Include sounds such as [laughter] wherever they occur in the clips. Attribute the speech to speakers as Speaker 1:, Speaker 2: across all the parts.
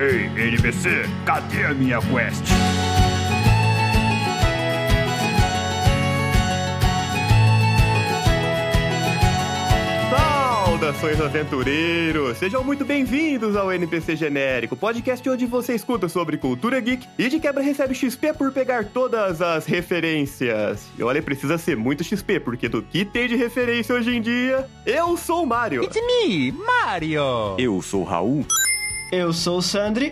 Speaker 1: Ei, NPC, cadê a minha quest?
Speaker 2: Saudações aventureiros! Sejam muito bem-vindos ao NPC Genérico, podcast onde você escuta sobre cultura geek e de quebra recebe XP por pegar todas as referências. E olha, precisa ser muito XP, porque do que tem de referência hoje em dia, eu sou o Mario.
Speaker 3: It's me, Mario!
Speaker 4: Eu sou o Raul.
Speaker 5: Eu sou o Sandri.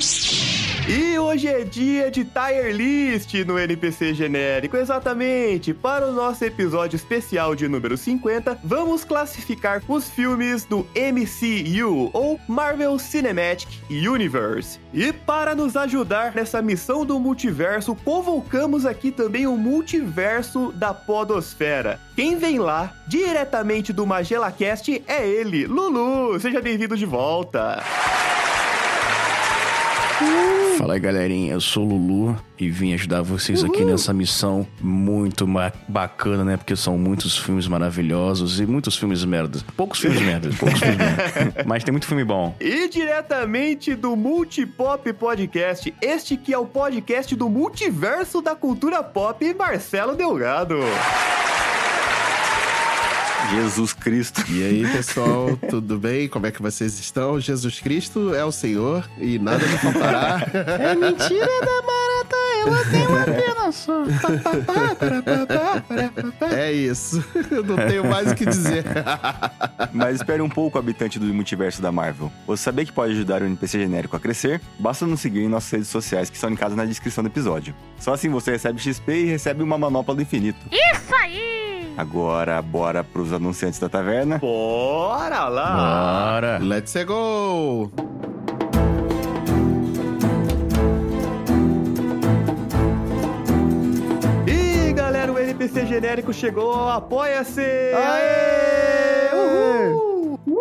Speaker 2: E hoje é dia de Tier List no NPC Genérico, exatamente. Para o nosso episódio especial de número 50, vamos classificar os filmes do MCU, ou Marvel Cinematic Universe. E para nos ajudar nessa missão do multiverso, convocamos aqui também o multiverso da Podosfera. Quem vem lá, diretamente do MagelaCast, é ele, Lulu. Seja bem-vindo de volta.
Speaker 4: Fala aí, galerinha. Eu sou o Lulu e vim ajudar vocês aqui nessa missão muito bacana, né? Porque são muitos filmes maravilhosos e muitos filmes merda. Poucos filmes merda, [laughs] poucos filmes merda. [laughs] Mas tem muito filme bom.
Speaker 2: E diretamente do Multipop Podcast, este que é o podcast do multiverso da cultura pop, Marcelo Delgado.
Speaker 4: Jesus Cristo.
Speaker 6: E aí, pessoal, tudo bem? Como é que vocês estão? Jesus Cristo é o Senhor e nada me faltará. [laughs]
Speaker 3: É mentira da barata, ela tem uma pena só.
Speaker 6: é isso. Eu não tenho mais o que dizer.
Speaker 4: Mas espere um pouco, habitante do multiverso da Marvel. Você saber que pode ajudar o NPC genérico a crescer? Basta nos seguir em nossas redes sociais que estão linkadas na descrição do episódio. Só assim você recebe XP e recebe uma manopla do infinito.
Speaker 7: Isso aí!
Speaker 4: Agora, bora pros anunciantes da taverna.
Speaker 2: Bora lá!
Speaker 4: Bora!
Speaker 6: Let's go!
Speaker 2: E galera, o NPC genérico chegou, apoia-se!
Speaker 6: Aê!
Speaker 2: Uhul!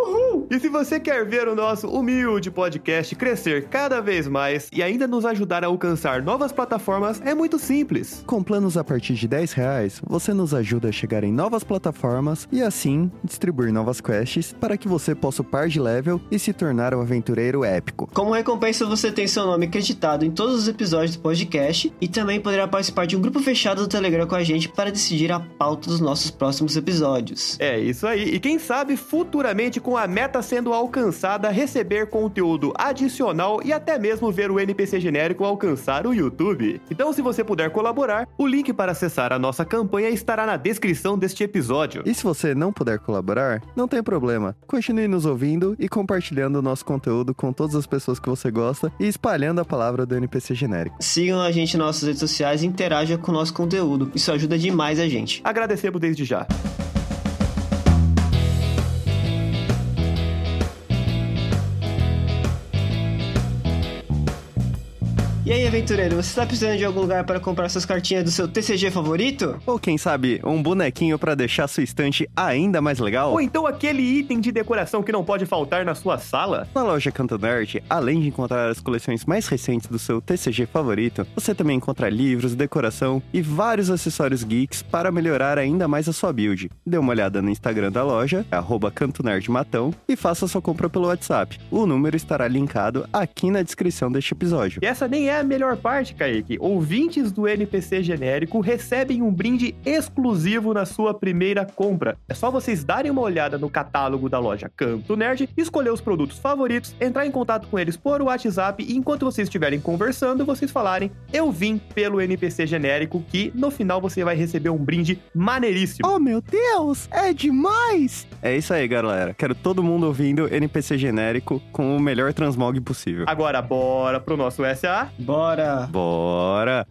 Speaker 2: Uhul! E se você quer ver o nosso humilde podcast crescer cada vez mais e ainda nos ajudar a alcançar novas plataformas, é muito simples.
Speaker 8: Com planos a partir de 10 reais, você nos ajuda a chegar em novas plataformas e assim distribuir novas quests para que você possa upar de level e se tornar um aventureiro épico.
Speaker 5: Como recompensa, você tem seu nome acreditado em todos os episódios do podcast e também poderá participar de um grupo fechado do Telegram com a gente para decidir a pauta dos nossos próximos episódios.
Speaker 2: É isso aí. E quem sabe futuramente, com a meta sendo alcançada, receber conteúdo adicional e até mesmo ver o NPC genérico alcançar o YouTube. Então, se você puder colaborar, o link para acessar a nossa campanha estará na descrição deste episódio.
Speaker 8: E se você não puder colaborar, não tem problema. Continue nos ouvindo e compartilhando o nosso conteúdo com todas as pessoas que você gosta e espalhando a palavra do NPC genérico.
Speaker 5: Sigam a gente nas nossas redes sociais e interajam com o nosso conteúdo. Isso ajuda demais a gente.
Speaker 2: Agradecemos desde já.
Speaker 5: E aí, aventureiro, você está precisando de algum lugar para comprar suas cartinhas do seu TCG favorito?
Speaker 8: Ou quem sabe, um bonequinho para deixar sua estante ainda mais legal?
Speaker 2: Ou então aquele item de decoração que não pode faltar na sua sala?
Speaker 8: Na loja Canto Nerd, além de encontrar as coleções mais recentes do seu TCG favorito, você também encontra livros, decoração e vários acessórios geeks para melhorar ainda mais a sua build. Dê uma olhada no Instagram da loja, arroba Canto Nerd Matão, e faça sua compra pelo WhatsApp. O número estará linkado aqui na descrição deste episódio.
Speaker 2: E essa nem é a melhor parte, Kaique. Ouvintes do NPC genérico recebem um brinde exclusivo na sua primeira compra. É só vocês darem uma olhada no catálogo da loja Canto Nerd, escolher os produtos favoritos, entrar em contato com eles por WhatsApp e enquanto vocês estiverem conversando, vocês falarem eu vim pelo NPC genérico que no final você vai receber um brinde maneiríssimo.
Speaker 8: Oh meu Deus, é demais! É isso aí, galera. Quero todo mundo ouvindo NPC genérico com o melhor transmog possível.
Speaker 2: Agora bora pro nosso SA.
Speaker 5: Bora!
Speaker 8: Bora!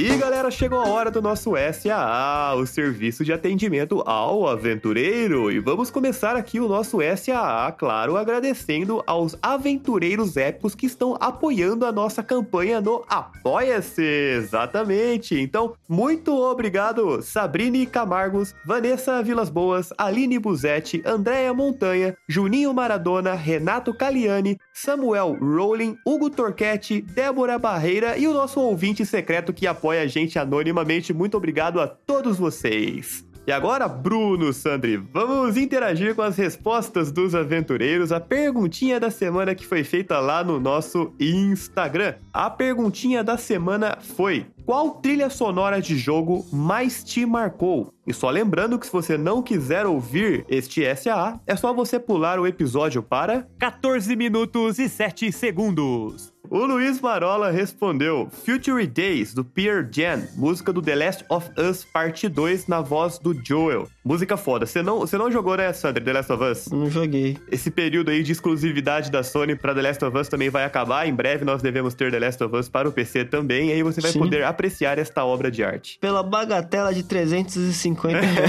Speaker 2: E galera, chegou a hora do nosso SAA, o serviço de atendimento ao aventureiro. E vamos começar aqui o nosso SAA, claro, agradecendo aos aventureiros épicos que estão apoiando a nossa campanha no Apoia-se. Exatamente. Então, muito obrigado, Sabrine Camargos, Vanessa Vilas Boas, Aline Buzetti, Andréia Montanha, Juninho Maradona, Renato Caliani, Samuel Rowling, Hugo Torquetti, Débora Barreira e o nosso ouvinte secreto que apoia a gente anonimamente. Muito obrigado a todos vocês. E agora, Bruno, Sandri, vamos interagir com as respostas dos aventureiros. A perguntinha da semana que foi feita lá no nosso Instagram. A perguntinha da semana foi: qual trilha sonora de jogo mais te marcou? E só lembrando que se você não quiser ouvir este SAA, é só você pular o episódio para
Speaker 1: 14 minutos e 7 segundos.
Speaker 2: O Luiz Marola respondeu Future Days, do Pierre Jan, música do The Last of Us Parte 2 na voz do Joel. Música foda. Você não, você não jogou, né, Sandra, The Last of Us?
Speaker 5: Não joguei.
Speaker 2: Esse período aí de exclusividade da Sony para The Last of Us também vai acabar. Em breve nós devemos ter The Last of Us para o PC também. E aí você vai
Speaker 5: Sim.
Speaker 2: poder apreciar esta obra de arte. [laughs]
Speaker 5: Pela bagatela de 350 reais.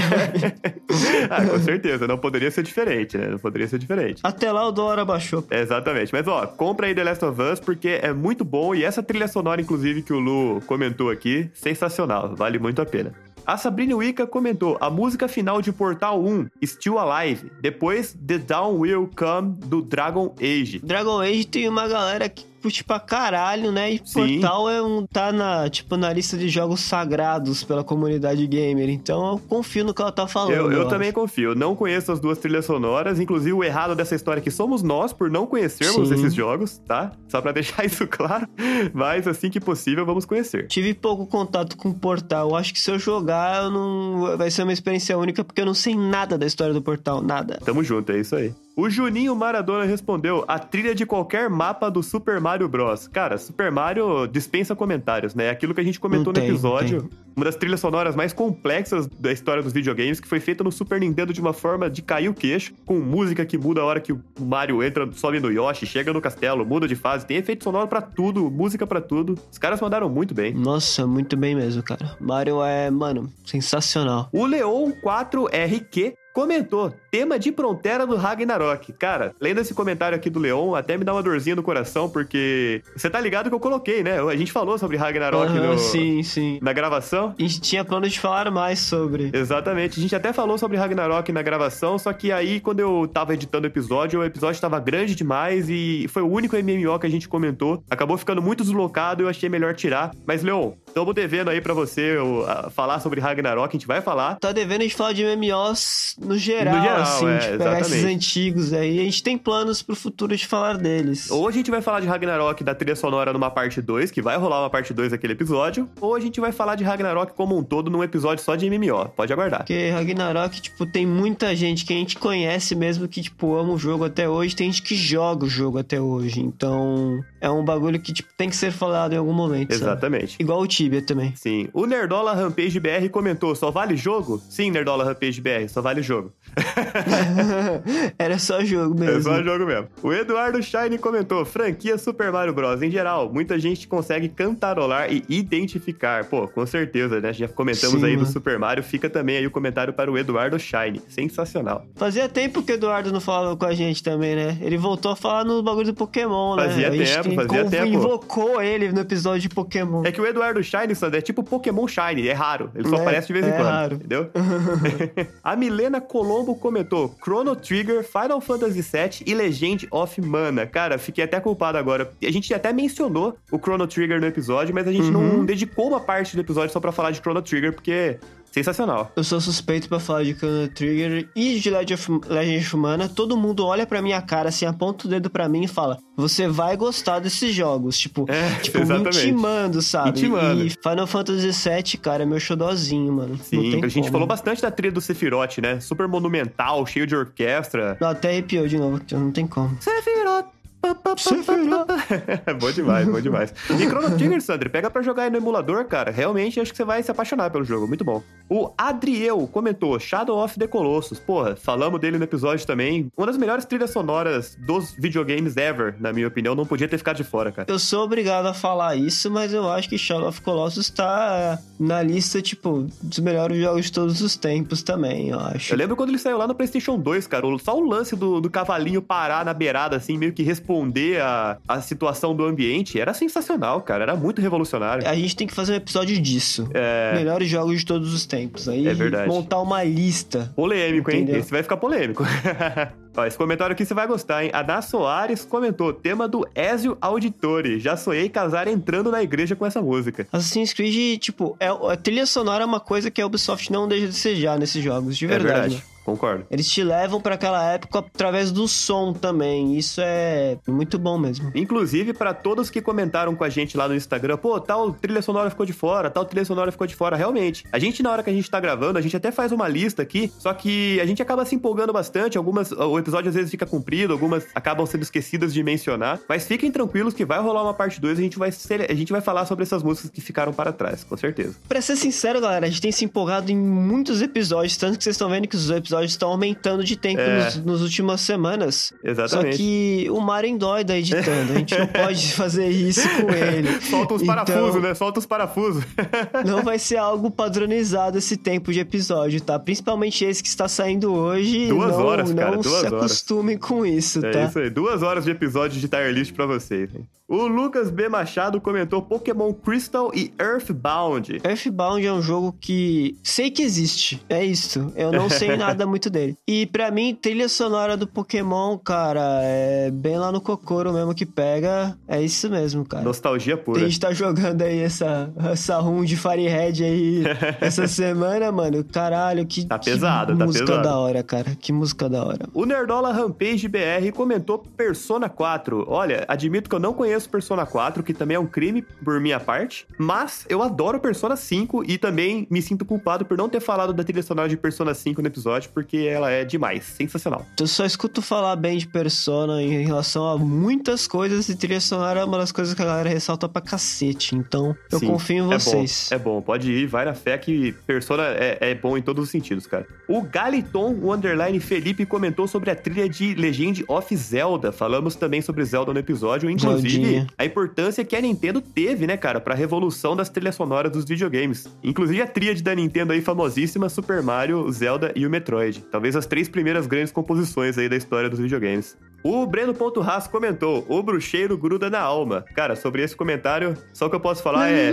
Speaker 5: [laughs]
Speaker 2: ah, com certeza. Não poderia ser diferente, né? Não poderia ser diferente.
Speaker 5: Até lá o dólar abaixou.
Speaker 2: É, Exatamente. Mas, ó, compra aí The Last of Us porque é muito bom. E essa trilha sonora, inclusive, que o Lu comentou aqui, sensacional. Vale muito a pena. A Sabrina Wicca comentou a música final de Portal 1, Still Alive. Depois, The Dawn Will Come, do Dragon Age.
Speaker 5: Dragon Age tem uma galera que curte pra caralho, né? E
Speaker 2: Sim.
Speaker 5: Portal é um, tá na, tipo, na lista de jogos sagrados pela comunidade gamer. Então eu confio no que ela tá falando.
Speaker 2: Eu, eu também confio. Não conheço as duas trilhas sonoras. Inclusive, o errado dessa história aqui somos nós por não conhecermos
Speaker 5: Sim.
Speaker 2: esses jogos, tá? Só pra [laughs] deixar isso claro. Mas assim que possível, vamos conhecer.
Speaker 5: Tive pouco contato com o Portal. Eu acho que se eu jogar, eu não... vai ser uma experiência única, porque eu não sei nada da história do Portal. Nada.
Speaker 2: Tamo junto, é isso aí. O Juninho Maradona respondeu a trilha de qualquer mapa do Super Mario Bros. Cara, Super Mario dispensa comentários, né? Aquilo que a gente comentou no
Speaker 5: tem, não
Speaker 2: episódio. Uma das trilhas sonoras mais complexas da história dos videogames, que foi feita no Super Nintendo de uma forma de cair o queixo, com música que muda a hora que o Mario entra, sobe no Yoshi, chega no castelo, muda de fase. Tem efeito sonoro pra tudo, música pra tudo. Os caras mandaram muito bem.
Speaker 5: Nossa, muito bem mesmo, cara. Mario é, mano, sensacional.
Speaker 2: O Leon 4RQ comentou, tema de fronteira do Ragnarok. Cara, lendo esse comentário aqui do Leon, até me dá uma dorzinha no coração, porque você tá ligado que eu coloquei, né? A gente falou sobre Ragnarok
Speaker 5: Aham,
Speaker 2: no-
Speaker 5: Sim, sim.
Speaker 2: na gravação.
Speaker 5: A gente tinha plano de falar mais sobre.
Speaker 2: Exatamente, a gente até falou sobre Ragnarok na gravação, só que aí quando eu tava editando o episódio, o episódio tava grande demais e foi o único MMO que a gente comentou. Acabou ficando muito deslocado e eu achei melhor tirar. Mas, Leon, estamos devendo aí pra você eu, ah, falar sobre Ragnarok, a gente vai falar.
Speaker 5: Tá devendo a gente falar de MMOs no geral,
Speaker 2: No geral,
Speaker 5: assim,
Speaker 2: é,
Speaker 5: de pegar esses
Speaker 2: exatamente.
Speaker 5: antigos aí. A gente tem planos pro futuro de falar deles.
Speaker 2: Ou a gente vai falar de Ragnarok da trilha sonora numa parte 2, que vai rolar uma parte 2 daquele episódio, ou a gente vai falar de Ragnarok como um todo num episódio só de MMO. Pode aguardar.
Speaker 5: Porque Ragnarok, tipo, tem muita gente que a gente conhece mesmo que, tipo, ama o jogo até hoje. Tem gente que joga o jogo até hoje. Então, é um bagulho que, tipo, tem que ser falado em algum momento, sabe?
Speaker 2: Exatamente.
Speaker 5: Igual o Tibia também.
Speaker 2: Sim. O Nerdola Rampage BR comentou: só vale jogo? Sim, Nerdola Rampage BR, só vale jogo. [laughs] [laughs]
Speaker 5: Era só jogo mesmo.
Speaker 2: É só jogo mesmo. O Eduardo Shine comentou: franquia Super Mario Bros. Em geral, muita gente consegue cantarolar e identificar. Pô, com certeza, né? Já comentamos
Speaker 5: Sim,
Speaker 2: aí do
Speaker 5: mano.
Speaker 2: Super Mario. Fica também aí o comentário para o Eduardo Shine. Sensacional.
Speaker 5: Fazia tempo que o Eduardo não falava com a gente também, né? Ele voltou a falar no bagulho do Pokémon, né?
Speaker 2: Fazia
Speaker 5: A gente
Speaker 2: tempo,
Speaker 5: tem-
Speaker 2: fazia tempo.
Speaker 5: invocou ele no episódio de Pokémon.
Speaker 2: É que o Eduardo Shine, Sandra, é tipo Pokémon Shine, é raro. Ele só
Speaker 5: É,
Speaker 2: aparece de vez em
Speaker 5: é
Speaker 2: quando.
Speaker 5: raro.
Speaker 2: Entendeu? [laughs] [laughs] a Milena Colombo comentou: Chrono Trigger, Final Fantasy VII e Legend of Mana. Cara, fiquei até culpado agora. A gente até mencionou o Chrono Trigger no episódio, mas a gente
Speaker 5: Uhum.
Speaker 2: não dedicou uma parte do episódio só pra falar de Chrono Trigger, porque sensacional.
Speaker 5: Eu sou suspeito pra falar de Chrono Trigger e de Legend of, Legend of Mana. Todo mundo olha pra minha cara, assim, aponta o dedo pra mim e fala: Você vai gostar desses jogos. Tipo,
Speaker 2: É, [laughs]
Speaker 5: tipo me intimando, sabe?
Speaker 2: Intimando.
Speaker 5: E Final Fantasy VII, cara, é meu xodózinho, mano. Não
Speaker 2: Sim, a gente
Speaker 5: como.
Speaker 2: falou bastante da trilha do Sephiroth, né? Super monumental, cheio de orquestra.
Speaker 5: Não, até arrepiou de novo, não tem como.
Speaker 2: Sephiroth. [laughs] bom demais, bom demais. E Chrono Trigger, Sandro, pega pra jogar aí no emulador, cara. Realmente acho que você vai se apaixonar pelo jogo, muito bom. O Adriel comentou Shadow of the Colossus. Porra, falamos dele no episódio também. Uma das melhores trilhas sonoras dos videogames ever, na minha opinião. Não podia ter ficado de fora, cara.
Speaker 5: Eu sou obrigado a falar isso, mas eu acho que Shadow of Colossus tá na lista, tipo, dos melhores jogos de todos os tempos também, eu acho.
Speaker 2: Eu lembro quando ele saiu lá no PlayStation 2, cara. Só o lance do, do cavalinho parar na beirada, assim, meio que responder a, a situação do ambiente. Era sensacional, cara. Era muito revolucionário.
Speaker 5: A gente tem que fazer um episódio disso.
Speaker 2: É.
Speaker 5: Melhores jogos de todos os tempos. Aí
Speaker 2: É verdade.
Speaker 5: montar uma lista.
Speaker 2: Polêmico, hein?
Speaker 5: Entendeu?
Speaker 2: Esse vai ficar polêmico. [laughs] Ó, esse comentário aqui você vai gostar, hein? A Ana Soares comentou: tema do Ezio Auditore. Já sonhei casar entrando na igreja com essa música.
Speaker 5: Assassin's Creed, tipo, é, a trilha sonora é uma coisa que a Ubisoft não deixa de desejar nesses jogos, de verdade.
Speaker 2: é verdade.
Speaker 5: né?
Speaker 2: Concordo.
Speaker 5: Eles te levam pra aquela época através do som também. Isso é muito bom mesmo.
Speaker 2: Inclusive, pra todos que comentaram com a gente lá no Instagram, pô, tal trilha sonora ficou de fora, tal trilha sonora ficou de fora. Realmente, a gente, na hora que a gente tá gravando, a gente até faz uma lista aqui, só que a gente acaba se empolgando bastante. Algumas, episódio às vezes fica comprido, algumas acabam sendo esquecidas de mencionar. Mas fiquem tranquilos que vai rolar uma parte 2 e a gente vai, a gente vai falar sobre essas músicas que ficaram para trás, com certeza.
Speaker 5: Pra ser sincero, galera, a gente tem se empolgado em muitos episódios, tanto que vocês estão vendo que os episódios estão aumentando de tempo
Speaker 2: É.
Speaker 5: nos, nas últimas semanas.
Speaker 2: Exatamente.
Speaker 5: Só que o Maren dói da editando. A gente não [laughs] pode fazer isso com ele.
Speaker 2: Solta os
Speaker 5: Então,
Speaker 2: parafusos, né? Solta os parafusos. [laughs]
Speaker 5: Não vai ser algo padronizado esse tempo de episódio, tá? Principalmente esse que está saindo hoje.
Speaker 2: Duas
Speaker 5: não,
Speaker 2: horas, cara,
Speaker 5: Não
Speaker 2: duas
Speaker 5: se
Speaker 2: horas.
Speaker 5: Acostumem com isso,
Speaker 2: É
Speaker 5: tá?
Speaker 2: isso aí, duas horas de episódio de tier list pra vocês. hein? O Lucas B. Machado comentou Pokémon Crystal e Earthbound.
Speaker 5: Earthbound é um jogo que sei que existe. É isso. Eu não sei [laughs] nada muito dele. E pra mim, trilha sonora do Pokémon, cara, é bem lá no Kokoro mesmo que pega. É isso mesmo, cara.
Speaker 2: Nostalgia
Speaker 5: A
Speaker 2: pura.
Speaker 5: gente tá jogando aí essa, essa run de Firehead aí [laughs] essa semana, mano. Caralho, que,
Speaker 2: Tá
Speaker 5: que
Speaker 2: pesado, tá
Speaker 5: música
Speaker 2: pesado.
Speaker 5: da hora, cara. Que música da hora.
Speaker 2: O Nerdola Rampage BR comentou Persona 4. Olha, admito que eu não conheço Persona 4, que também é um crime por minha parte, mas eu adoro Persona 5 e também me sinto culpado por não ter falado da trilha sonora de Persona 5 no episódio, porque ela é demais, sensacional.
Speaker 5: Eu só escuto falar bem de Persona em relação a muitas coisas e trilha sonora é uma das coisas que a galera ressalta pra cacete. Então, eu
Speaker 2: Sim,
Speaker 5: confio em
Speaker 2: é
Speaker 5: vocês.
Speaker 2: bom, É bom, pode ir, vai na fé que Persona é, é bom em todos os sentidos, cara. O Galiton, o underline Felipe, comentou sobre a trilha de Legend of Zelda. Falamos também sobre Zelda no episódio, inclusive
Speaker 5: Zeldinha.
Speaker 2: a importância que a Nintendo teve, né, cara, pra revolução das trilhas sonoras dos videogames. Inclusive a tríade da Nintendo aí famosíssima, Super Mario, Zelda e o Metroid. Talvez as três primeiras grandes composições aí da história dos videogames. O Breno.ras comentou: O bruxeiro gruda na alma. Cara, sobre esse comentário, só o que eu posso falar é.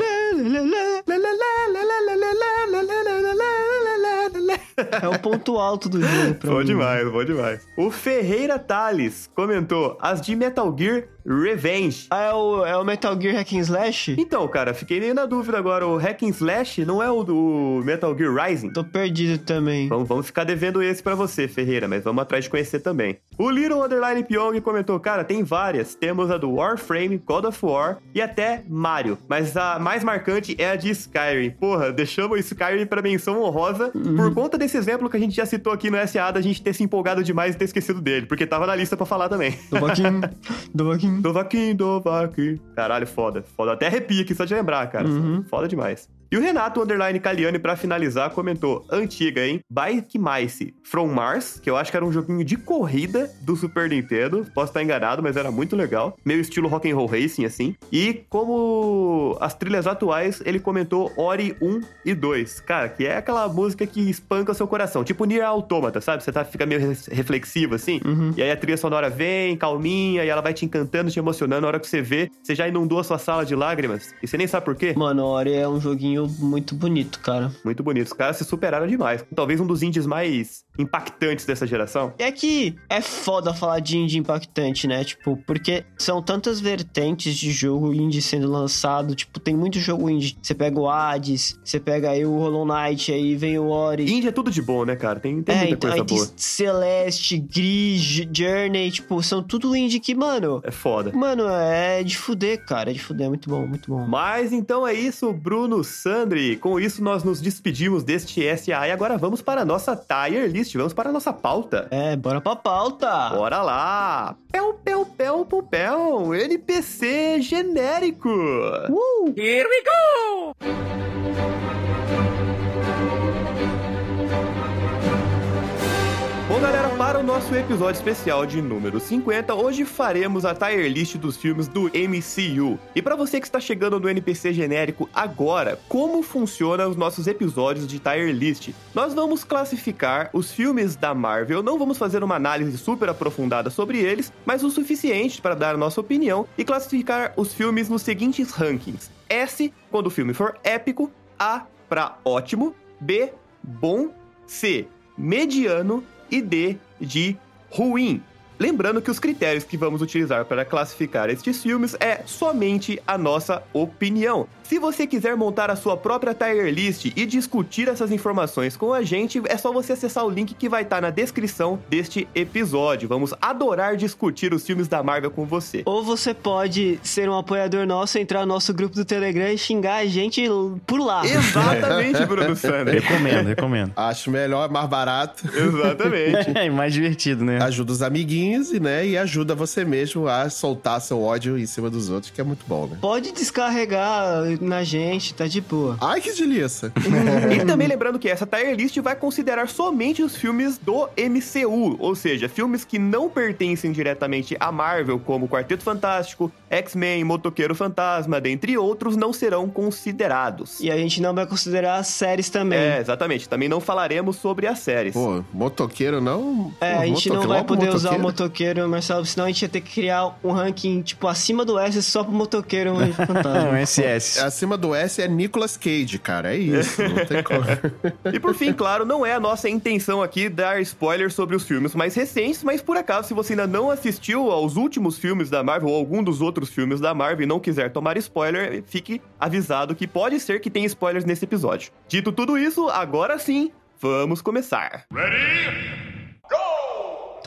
Speaker 2: [laughs]
Speaker 5: É o ponto alto do jogo pra
Speaker 2: Bom
Speaker 5: mim.
Speaker 2: demais, bom demais. O Ferreira Tales comentou as de Metal Gear Revenge.
Speaker 5: Ah, é o, é o Metal Gear Hack and Slash?
Speaker 2: Então, cara, fiquei meio na dúvida agora. O Hack and Slash não é o do Metal Gear Rising?
Speaker 5: Tô perdido também.
Speaker 2: Vamos, vamos ficar devendo esse pra você, Ferreira, mas vamos atrás de conhecer também. O Little Underline Pyong comentou, cara, tem várias. Temos a do Warframe, God of War e até Mario. Mas a mais marcante é a de Skyrim. Porra, deixamos o Skyrim pra menção honrosa por conta desse exemplo que a gente já citou aqui no SA da gente ter se empolgado demais e ter esquecido dele, porque tava na lista pra falar também.
Speaker 5: Dovaquim, Dovaquim.
Speaker 2: Dovaquim, Dovaquim. Caralho, foda. Foda. Até arrepia aqui só de lembrar, cara.
Speaker 5: Uhum.
Speaker 2: Foda demais. E o Renato Underline Caliani, pra finalizar, comentou: Antiga, hein? Bike Mice From Mars, que eu acho que era um joguinho de corrida do Super Nintendo. Posso estar enganado, mas era muito legal. Meio estilo rock and roll racing, assim. E como as trilhas atuais, ele comentou Ori 1 e 2. Cara, que é aquela música que espanca o seu coração. Tipo Nier Automata, sabe? Você tá, fica meio re- reflexivo, assim.
Speaker 5: Uhum.
Speaker 2: E aí a trilha sonora vem, calminha, e ela vai te encantando, te emocionando. Na hora que você vê, você já inundou a sua sala de lágrimas. E você nem sabe por quê.
Speaker 5: Mano, Ori é um joguinho muito bonito, cara.
Speaker 2: Muito bonito. Os caras se superaram demais. Talvez um dos indies mais impactantes dessa geração.
Speaker 5: É que é foda falar de indie impactante, né? Tipo, porque são tantas vertentes de jogo indie sendo lançado. Tipo, tem muito jogo indie. Você pega o Hades, você pega aí o Hollow Knight, aí vem o Ori.
Speaker 2: Indie é tudo de bom, né, cara? Tem, tem
Speaker 5: É,
Speaker 2: muita
Speaker 5: então
Speaker 2: coisa boa.
Speaker 5: Celeste, Gris, Journey, tipo, são tudo indie que, mano.
Speaker 2: É foda.
Speaker 5: Mano, é de fuder, cara. É de fuder, é muito bom, muito bom.
Speaker 2: Mas então é isso, Bruno Sandri. Com isso, nós nos despedimos deste SA e agora vamos para a nossa tier list. Vamos para a nossa pauta.
Speaker 5: É, bora pra pauta.
Speaker 2: Bora lá! Pel, pel, pel, pel, pel. NPC genérico.
Speaker 5: Uh!
Speaker 2: Bom, galera, para o nosso episódio especial de número 50, hoje faremos a tier list dos filmes do MCU. E para você que está chegando no NPC genérico agora, como funciona os nossos episódios de tier list? Nós vamos classificar os filmes da Marvel, não vamos fazer uma análise super aprofundada sobre eles, mas o suficiente para dar a nossa opinião e classificar os filmes nos seguintes rankings: S, quando o filme for épico, A para ótimo, B, bom, C, mediano e D de ruim. Lembrando que os critérios que vamos utilizar para classificar estes filmes é somente a nossa opinião. Se você quiser montar a sua própria tier list e discutir essas informações com a gente, é só você acessar o link que vai estar na descrição deste episódio. Vamos adorar discutir os filmes da Marvel com você.
Speaker 5: Ou você pode ser um apoiador nosso, entrar no nosso grupo do Telegram e xingar a gente por lá.
Speaker 2: Exatamente, Bruno Sander.
Speaker 4: Recomendo, recomendo. [laughs]
Speaker 6: Acho melhor, mais barato.
Speaker 2: Exatamente.
Speaker 4: É mais divertido, né?
Speaker 6: Ajuda os amiguinhos e, né, e ajuda você mesmo a soltar seu ódio em cima dos outros, que é muito bom, né?
Speaker 5: Pode descarregar na gente, tá de boa.
Speaker 6: Ai, que delícia. [laughs]
Speaker 2: E também lembrando que essa tier list vai considerar somente os filmes do MCU, ou seja, filmes que não pertencem diretamente à Marvel, como Quarteto Fantástico, X-Men, Motoqueiro Fantasma, dentre outros, não serão considerados.
Speaker 5: E a gente não vai considerar as séries também.
Speaker 2: É, exatamente. Também não falaremos sobre as séries.
Speaker 6: Pô, motoqueiro não.
Speaker 5: É,
Speaker 6: Pô,
Speaker 5: a gente não vai poder usar o
Speaker 6: motoqueiro.
Speaker 5: Marcelo, senão a gente ia ter que criar um ranking, tipo, acima do S só pro motoqueiro e
Speaker 4: Um [laughs]
Speaker 5: fantasma.
Speaker 4: SS.
Speaker 6: Acima do S é Nicolas Cage, cara. É isso. Não tem como. [laughs]
Speaker 2: E por fim, claro, não é a nossa intenção aqui dar spoilers sobre os filmes mais recentes, mas por acaso, se você ainda não assistiu aos últimos filmes da Marvel ou algum dos outros filmes da Marvel e não quiser tomar spoiler, fique avisado que pode ser que tenha spoilers nesse episódio. Dito tudo isso, agora sim, vamos começar.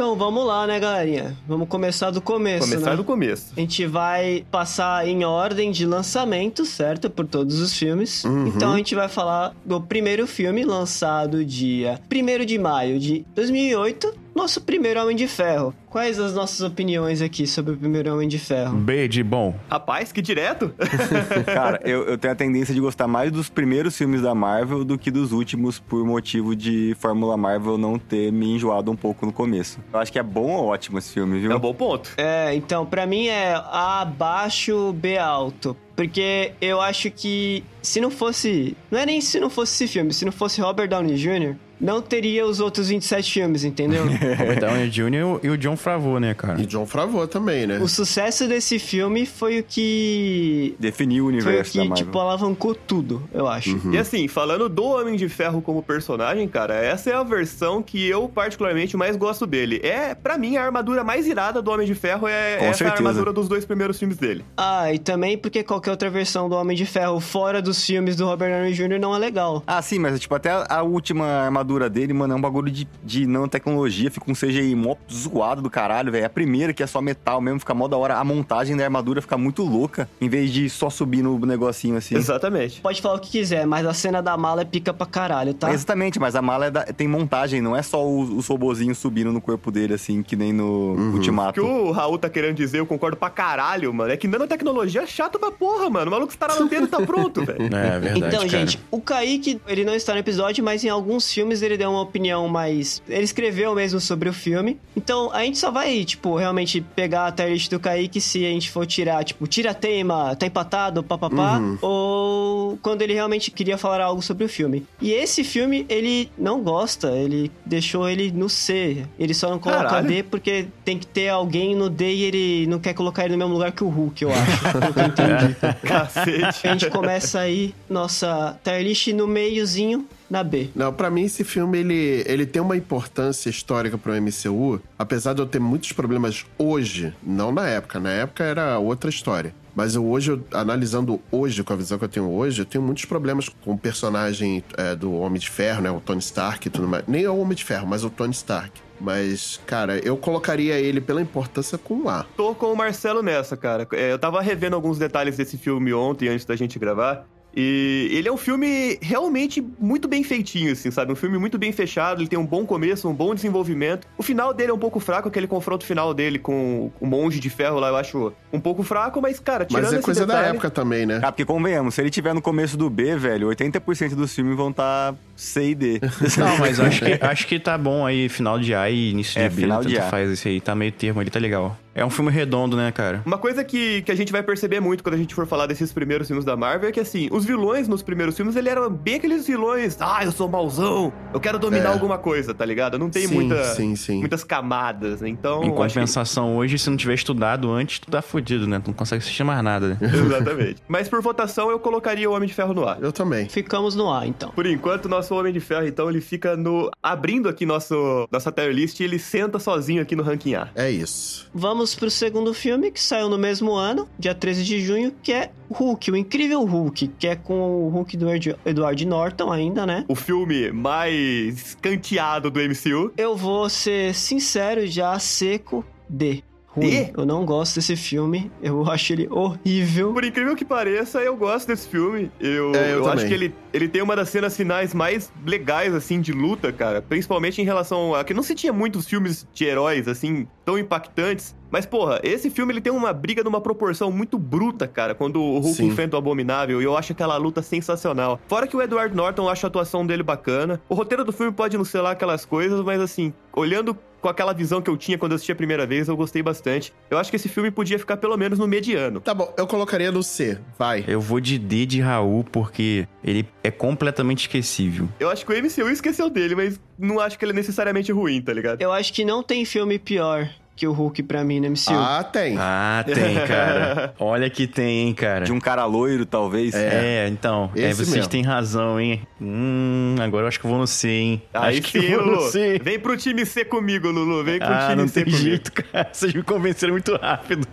Speaker 5: Então vamos lá, né, galerinha? Vamos começar do começo,
Speaker 2: Começar
Speaker 5: né?
Speaker 2: do começo.
Speaker 5: A gente vai passar em ordem de lançamento, certo? Por todos os filmes.
Speaker 6: Uhum.
Speaker 5: Então a gente vai falar do primeiro filme lançado dia 1 de maio de 2008, nosso primeiro Homem de Ferro. Quais as nossas opiniões aqui sobre o primeiro Homem de Ferro?
Speaker 4: B de bom.
Speaker 2: Rapaz, que direto! [laughs] [laughs]
Speaker 8: Cara, eu, eu tenho a tendência de gostar mais dos primeiros filmes da Marvel do que dos últimos, por motivo de Fórmula Marvel não ter me enjoado um pouco no começo. Eu acho que é bom ou ótimo esse filme, viu?
Speaker 2: É um bom ponto.
Speaker 5: É, então, pra mim é A baixo, B alto. Porque eu acho que se não fosse. Não é nem se não fosse esse filme, se não fosse Robert Downey Jr., não teria os outros 27 filmes, entendeu?
Speaker 4: Robert Downey Jr. e o John Favreau, né, cara?
Speaker 6: E John Favreau também, né?
Speaker 5: o sucesso desse filme foi o que.
Speaker 8: Definiu o
Speaker 5: Foi o
Speaker 8: universo da
Speaker 5: que, tipo, alavancou tudo, eu acho.
Speaker 6: Uhum.
Speaker 2: E assim, falando do Homem de Ferro como personagem, cara, essa é a versão que eu particularmente mais gosto dele. É, pra mim, a armadura mais irada do Homem de Ferro é
Speaker 8: Com
Speaker 2: essa
Speaker 8: certeza.
Speaker 2: armadura dos dois primeiros filmes dele.
Speaker 5: Ah, e também porque qualquer outra versão do Homem de Ferro fora dos filmes do Robert Downey Jr. não é legal.
Speaker 8: Ah, sim, mas tipo, até a última armadura dele, mano, é um bagulho de, de nanotecnologia, fica um CGI mó zoado do caralho, velho. A primeira, que é só metal mesmo, fica mó da hora. A montagem da armadura fica muito louca, em vez de só subir no negocinho assim.
Speaker 2: Exatamente.
Speaker 5: Pode falar o que quiser, mas a cena da mala é pica pra caralho, tá?
Speaker 8: Exatamente, mas a mala é da- tem montagem, não é só os, os robozinhos subindo no corpo dele, assim, que nem no
Speaker 2: O
Speaker 8: Ultimato.
Speaker 2: que o Raul tá querendo dizer, eu concordo pra caralho, mano. É que nanotecnologia é chato pra porra, mano. O maluco estarar no dedo e tá pronto, velho.
Speaker 4: É verdade,
Speaker 5: Então,
Speaker 4: cara.
Speaker 5: gente, o Kaique, ele não está no episódio, mas em alguns filmes ele deu uma opinião mais. Ele escreveu mesmo sobre o filme. Então, a gente só vai, tipo, realmente pegar a tier do Kaique se a gente for tirar, tipo, tira tema, tá empatado, papapá, ou quando ele realmente queria falar algo sobre o filme. E esse filme, ele não gosta, ele deixou ele no C. Ele só não coloca
Speaker 2: Caralho.
Speaker 5: D porque tem que ter alguém no D e ele não quer colocar ele no mesmo lugar que o Hulk, eu acho. eu entendi. [laughs]
Speaker 2: Cacete.
Speaker 5: A gente começa aí nossa tier no meiozinho na B.
Speaker 6: Não, pra mim esse filme ele, ele tem uma importância histórica pro MCU, apesar de eu ter muitos problemas hoje, não na época. Na época era outra história. Mas eu hoje, eu- analisando hoje, com a visão que eu tenho hoje, eu tenho muitos problemas com o personagem é, do Homem de Ferro, né? O Tony Stark e tudo mais. Nem é o Homem de Ferro, mas o Tony Stark. Mas, cara, eu colocaria ele pela importância com um A.
Speaker 2: Tô com o Marcelo nessa, cara. É, eu tava revendo alguns detalhes desse filme ontem, antes da gente gravar. E ele é um filme realmente muito bem feitinho, assim, sabe? Um filme muito bem fechado, ele tem um bom começo, um bom desenvolvimento. O final dele é um pouco fraco, aquele confronto final dele com o monge de ferro lá, eu acho um pouco fraco, mas, cara, tirando
Speaker 6: Mas é coisa da
Speaker 2: detalhe-
Speaker 6: época também, né?
Speaker 8: Ah, porque convenhamos, se ele tiver no começo do B, velho, 80% dos filmes vão estar C e D. [laughs]
Speaker 4: Não, mas acho que, acho que tá bom aí, final de A e início
Speaker 8: É,
Speaker 4: de B.
Speaker 8: final de A.
Speaker 4: faz esse aí, tá meio termo ali, tá legal. É um filme redondo, né, cara?
Speaker 2: Uma coisa que, que a gente vai perceber muito quando a gente for falar desses primeiros filmes da Marvel é que, assim, os vilões nos primeiros filmes, ele eram bem aqueles vilões, ah, eu sou mauzão, eu quero dominar
Speaker 6: É.
Speaker 2: alguma coisa, tá ligado? Não tem
Speaker 6: sim,
Speaker 2: muita,
Speaker 6: sim, sim.
Speaker 2: muitas camadas, né? Então,
Speaker 4: em
Speaker 2: acho que-
Speaker 4: compensação, hoje, se não tiver estudado antes, tu tá fudido, né? Tu não consegue assistir mais nada, né? [laughs]
Speaker 2: Exatamente. Mas por votação, eu colocaria o Homem de Ferro no ar.
Speaker 6: Eu também.
Speaker 5: Ficamos no ar, então.
Speaker 2: Por enquanto, nosso Homem de Ferro, então, ele fica no... Abrindo aqui nosso, nossa tier list e ele senta sozinho aqui no ranking A.
Speaker 6: É isso.
Speaker 5: Vamos pro segundo filme, que saiu no mesmo ano, dia 13 de junho, que é Hulk, o Incrível Hulk, que é com o Hulk do Ed- Edward Norton ainda, né?
Speaker 2: O filme mais canteado do MCU.
Speaker 5: Eu vou ser sincero, já seco de ruim.
Speaker 2: E?
Speaker 5: Eu não gosto desse filme, eu [laughs] acho ele horrível.
Speaker 2: Por incrível que pareça, eu gosto desse filme. Eu,
Speaker 6: É, eu
Speaker 2: eu acho que ele, ele tem uma das cenas finais mais legais, assim, de luta, cara. Principalmente em relação a... Que não se tinha muitos filmes de heróis, assim, tão impactantes. Mas, porra, esse filme ele tem uma briga numa proporção muito bruta, cara, quando o Hulk
Speaker 6: Sim.
Speaker 2: enfrenta o Abominável, e eu acho aquela luta sensacional. Fora que o Edward Norton, eu acho a atuação dele bacana. O roteiro do filme pode não ser lá aquelas coisas, mas assim, olhando com aquela visão que eu tinha quando eu assisti a primeira vez, eu gostei bastante. Eu acho que esse filme podia ficar pelo menos no mediano.
Speaker 6: Tá bom, eu colocaria no C. Vai.
Speaker 4: Eu vou de D de Raul, porque ele é completamente esquecível.
Speaker 2: Eu acho que o MCU esqueceu dele, mas não acho que ele é necessariamente ruim, tá ligado?
Speaker 5: Eu acho que não tem filme pior que o Hulk pra mim no MCU.
Speaker 6: Ah, tem.
Speaker 4: Ah, tem, cara. [laughs] Olha que tem, hein, cara.
Speaker 8: De um cara loiro, talvez.
Speaker 4: É, então. É,
Speaker 6: Esse
Speaker 4: vocês
Speaker 6: mesmo.
Speaker 4: têm razão, hein? Hum, agora eu acho que eu vou no C, hein?
Speaker 2: Aí
Speaker 4: acho que
Speaker 2: sim,
Speaker 4: eu vou no
Speaker 2: Lulu.
Speaker 4: C.
Speaker 2: Vem pro time C comigo, Lulu. Vem pro
Speaker 4: Ah,
Speaker 2: time
Speaker 4: não
Speaker 2: C
Speaker 4: tem
Speaker 2: comigo.
Speaker 4: jeito, cara. [laughs] Vocês me convenceram muito rápido.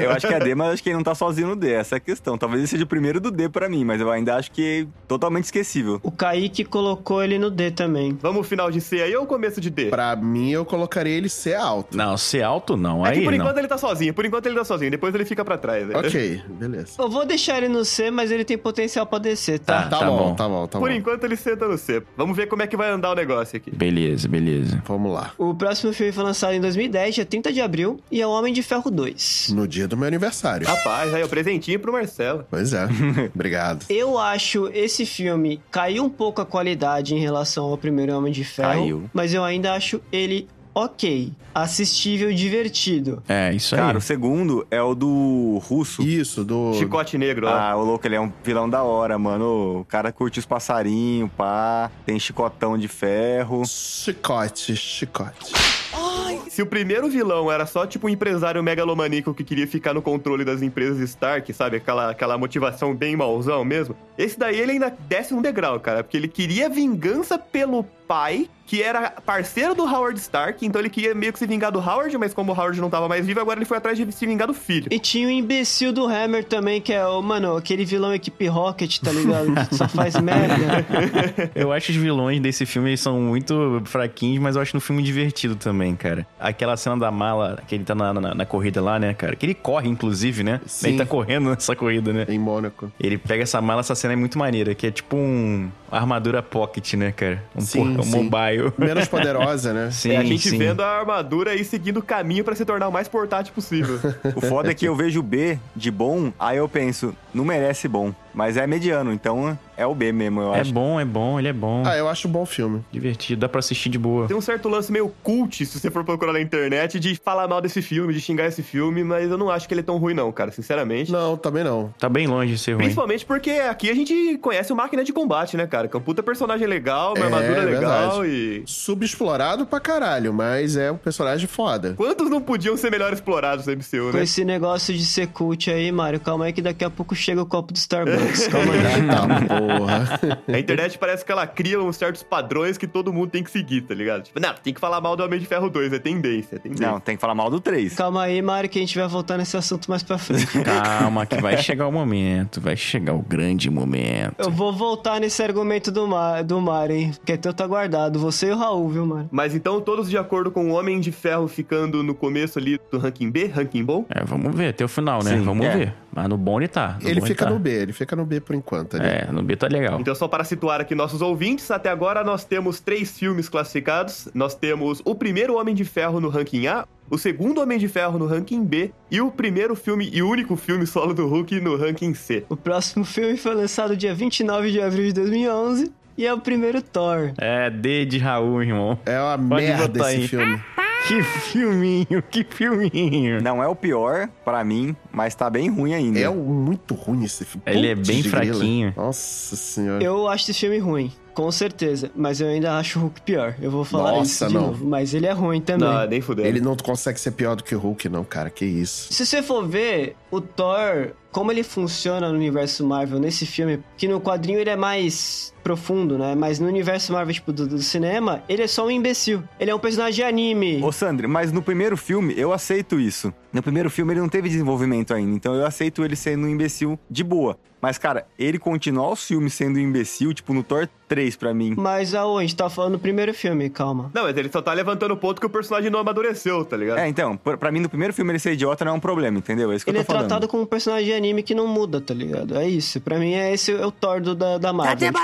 Speaker 8: Eu acho que é D, mas acho que ele não tá sozinho no D. Essa é a questão. Talvez ele seja o primeiro do D pra mim, mas eu ainda acho que é totalmente esquecível.
Speaker 5: O Kaique colocou ele no D também.
Speaker 2: Vamos final de C aí ou começo de D?
Speaker 6: Pra mim, eu colocaria ele C alto.
Speaker 4: não, C alto não.
Speaker 2: É
Speaker 4: Aí
Speaker 2: que por
Speaker 4: não.
Speaker 2: enquanto ele tá sozinho, por enquanto ele tá sozinho, depois ele fica pra trás. né?
Speaker 6: Ok, beleza.
Speaker 5: Eu vou deixar ele no C, mas ele tem potencial pra descer, tá?
Speaker 4: Tá.
Speaker 6: Tá, bom,
Speaker 4: bom.
Speaker 6: tá bom, tá
Speaker 2: Por
Speaker 6: bom.
Speaker 2: enquanto ele senta no C. Vamos ver como é que vai andar o negócio aqui.
Speaker 4: Beleza, beleza.
Speaker 6: Vamos lá.
Speaker 5: O próximo filme foi lançado em 2010, dia 30 de abril, e é o Homem de Ferro 2.
Speaker 6: No dia do meu aniversário.
Speaker 2: Rapaz, aí o presentinho pro Marcelo.
Speaker 6: Pois é. [laughs] Obrigado.
Speaker 5: Eu acho esse filme caiu um pouco a qualidade em relação ao primeiro Homem de Ferro,
Speaker 8: Caiu.
Speaker 5: mas eu ainda acho ele ok, assistível e divertido.
Speaker 4: É, isso
Speaker 8: Cara,
Speaker 4: aí.
Speaker 8: o segundo é o do russo.
Speaker 6: Isso, do.
Speaker 2: Chicote negro, ó.
Speaker 8: Ah, o louco, ele é um vilão da hora, mano. O cara curte os passarinhos, pá. Tem chicotão de ferro.
Speaker 6: Chicote, chicote.
Speaker 2: Se o primeiro vilão era só tipo um empresário megalomaníaco que queria ficar no controle das empresas Stark, sabe? Aquela, aquela motivação bem mauzão mesmo. Esse daí ele ainda desce um degrau, cara. Porque ele queria vingança pelo pai, que era parceiro do Howard Stark. Então ele queria meio que se vingar do Howard, mas como o Howard não tava mais vivo, agora ele foi atrás de se vingar do filho.
Speaker 5: E tinha o imbecil do Hammer também, que é o, mano, aquele vilão equipe Rocket, tá ligado? Que [laughs] só faz merda.
Speaker 4: Eu acho os vilões desse filme eles são muito fraquinhos, mas eu acho no filme divertido também, cara. Aquela cena da mala, que ele tá na, na, na corrida lá, né, cara? Que ele corre, inclusive, né?
Speaker 6: Sim.
Speaker 4: Ele tá correndo nessa corrida, né?
Speaker 6: Em Mônaco.
Speaker 4: Ele pega essa mala, essa cena é muito maneira, que é tipo um uma armadura pocket, né, cara? Um,
Speaker 6: Sim,
Speaker 4: por- um
Speaker 6: sim.
Speaker 4: mobile.
Speaker 6: Menos poderosa, né? [laughs]
Speaker 4: Sim,
Speaker 2: é a gente
Speaker 4: sim.
Speaker 2: vendo a armadura e seguindo o caminho pra se tornar o mais portátil possível. [laughs]
Speaker 8: O foda é que eu vejo o B de bom, aí eu penso, não merece bom. Mas é mediano, então é o B mesmo, eu
Speaker 4: É
Speaker 8: acho.
Speaker 4: bom, é bom, ele é bom.
Speaker 6: Ah, eu acho um bom filme.
Speaker 4: Divertido, dá pra assistir de boa.
Speaker 2: Tem um certo lance meio cult, se você for procurar na internet, de falar mal desse filme, de xingar esse filme, mas eu não acho que ele é tão ruim, não, cara, sinceramente.
Speaker 6: Não, também não.
Speaker 4: Tá bem longe de ser ruim.
Speaker 2: Principalmente porque aqui a gente conhece o Máquina de Combate, né, cara? Que é um puta personagem legal, uma
Speaker 6: É,
Speaker 2: armadura legal
Speaker 6: verdade.
Speaker 2: e.
Speaker 6: Subexplorado pra caralho, mas é um personagem foda.
Speaker 2: Quantos não podiam ser melhor explorados no MCU,
Speaker 5: Com
Speaker 2: né?
Speaker 5: esse negócio de ser cult aí, Mário, calma aí que daqui a pouco chega o copo do Starbucks. [laughs] Calma aí.
Speaker 6: Tá, porra.
Speaker 2: A internet parece que ela cria uns certos padrões que todo mundo tem que seguir, tá ligado? Tipo, não, tem que falar mal do Homem de Ferro 2, é tendência, é tendência.
Speaker 8: Não, tem que falar mal do 3.
Speaker 5: Calma aí, Mário, que a gente vai voltar nesse assunto mais pra frente. [laughs]
Speaker 4: Calma, que vai chegar o momento. Vai chegar o grande momento.
Speaker 5: Eu vou voltar nesse argumento do, Mar, do Mário, hein? Que teu tá guardado. Você e o Raul, viu, Mário?
Speaker 2: Mas então, todos de acordo com o Homem de Ferro ficando no começo ali do ranking B, ranking bom?
Speaker 4: É, vamos ver até o final, né?
Speaker 8: Sim,
Speaker 4: vamos
Speaker 8: é.
Speaker 4: ver. Mas no bom ele tá.
Speaker 6: Ele
Speaker 4: bom
Speaker 6: fica
Speaker 4: tá.
Speaker 6: no B, ele fica no B por enquanto. Ali.
Speaker 4: É, no B tá legal.
Speaker 2: Então, só para situar aqui nossos ouvintes, até agora nós temos três filmes classificados. Nós temos o primeiro Homem de Ferro no ranking A, o segundo Homem de Ferro no ranking B e o primeiro filme e único filme solo do Hulk no ranking C.
Speaker 5: O próximo filme foi lançado dia 29 de abril de 2011 e é o primeiro Thor.
Speaker 4: É, D de Raul, irmão.
Speaker 6: É uma
Speaker 4: Pode
Speaker 6: merda esse
Speaker 4: aí.
Speaker 6: filme.
Speaker 4: Que filminho, que filminho.
Speaker 7: Não é o pior pra mim, mas tá bem ruim ainda.
Speaker 6: É muito ruim esse filme.
Speaker 4: Ele é bem
Speaker 6: de grila.
Speaker 4: fraquinho.
Speaker 6: Nossa senhora.
Speaker 5: Eu acho esse filme ruim, com certeza. Mas eu ainda acho o Hulk pior. Eu vou falar
Speaker 6: Nossa,
Speaker 5: isso de
Speaker 6: não.
Speaker 5: novo. Mas ele é ruim também.
Speaker 2: Não, nem fudendo.
Speaker 6: Ele não consegue ser pior do que o Hulk, não, cara. Que isso.
Speaker 5: Se você for ver, o Thor, como ele funciona no universo Marvel nesse filme, que no quadrinho ele é mais profundo, né? Mas no universo Marvel, tipo, do, do cinema, ele é só um imbecil. Ele é um personagem de anime.
Speaker 7: Ô, Sandri, mas no primeiro filme eu aceito isso. No primeiro filme ele não teve desenvolvimento ainda, então eu aceito ele sendo um imbecil de boa. Mas, cara, ele continuar os filmes sendo um imbecil, tipo, no Thor 3 pra mim.
Speaker 5: Mas aô, a gente tá falando do primeiro filme, calma.
Speaker 2: Não, mas ele só tá levantando o ponto que o personagem não amadureceu, tá ligado?
Speaker 7: É, então, pra mim no primeiro filme ele ser idiota não é um problema, entendeu? É isso que
Speaker 5: Ele
Speaker 7: eu
Speaker 5: é
Speaker 7: tô falando.
Speaker 5: tratado como um personagem de anime que não muda, tá ligado? É isso. Pra mim, é esse é o Thor do, da, da Marvel. tipo,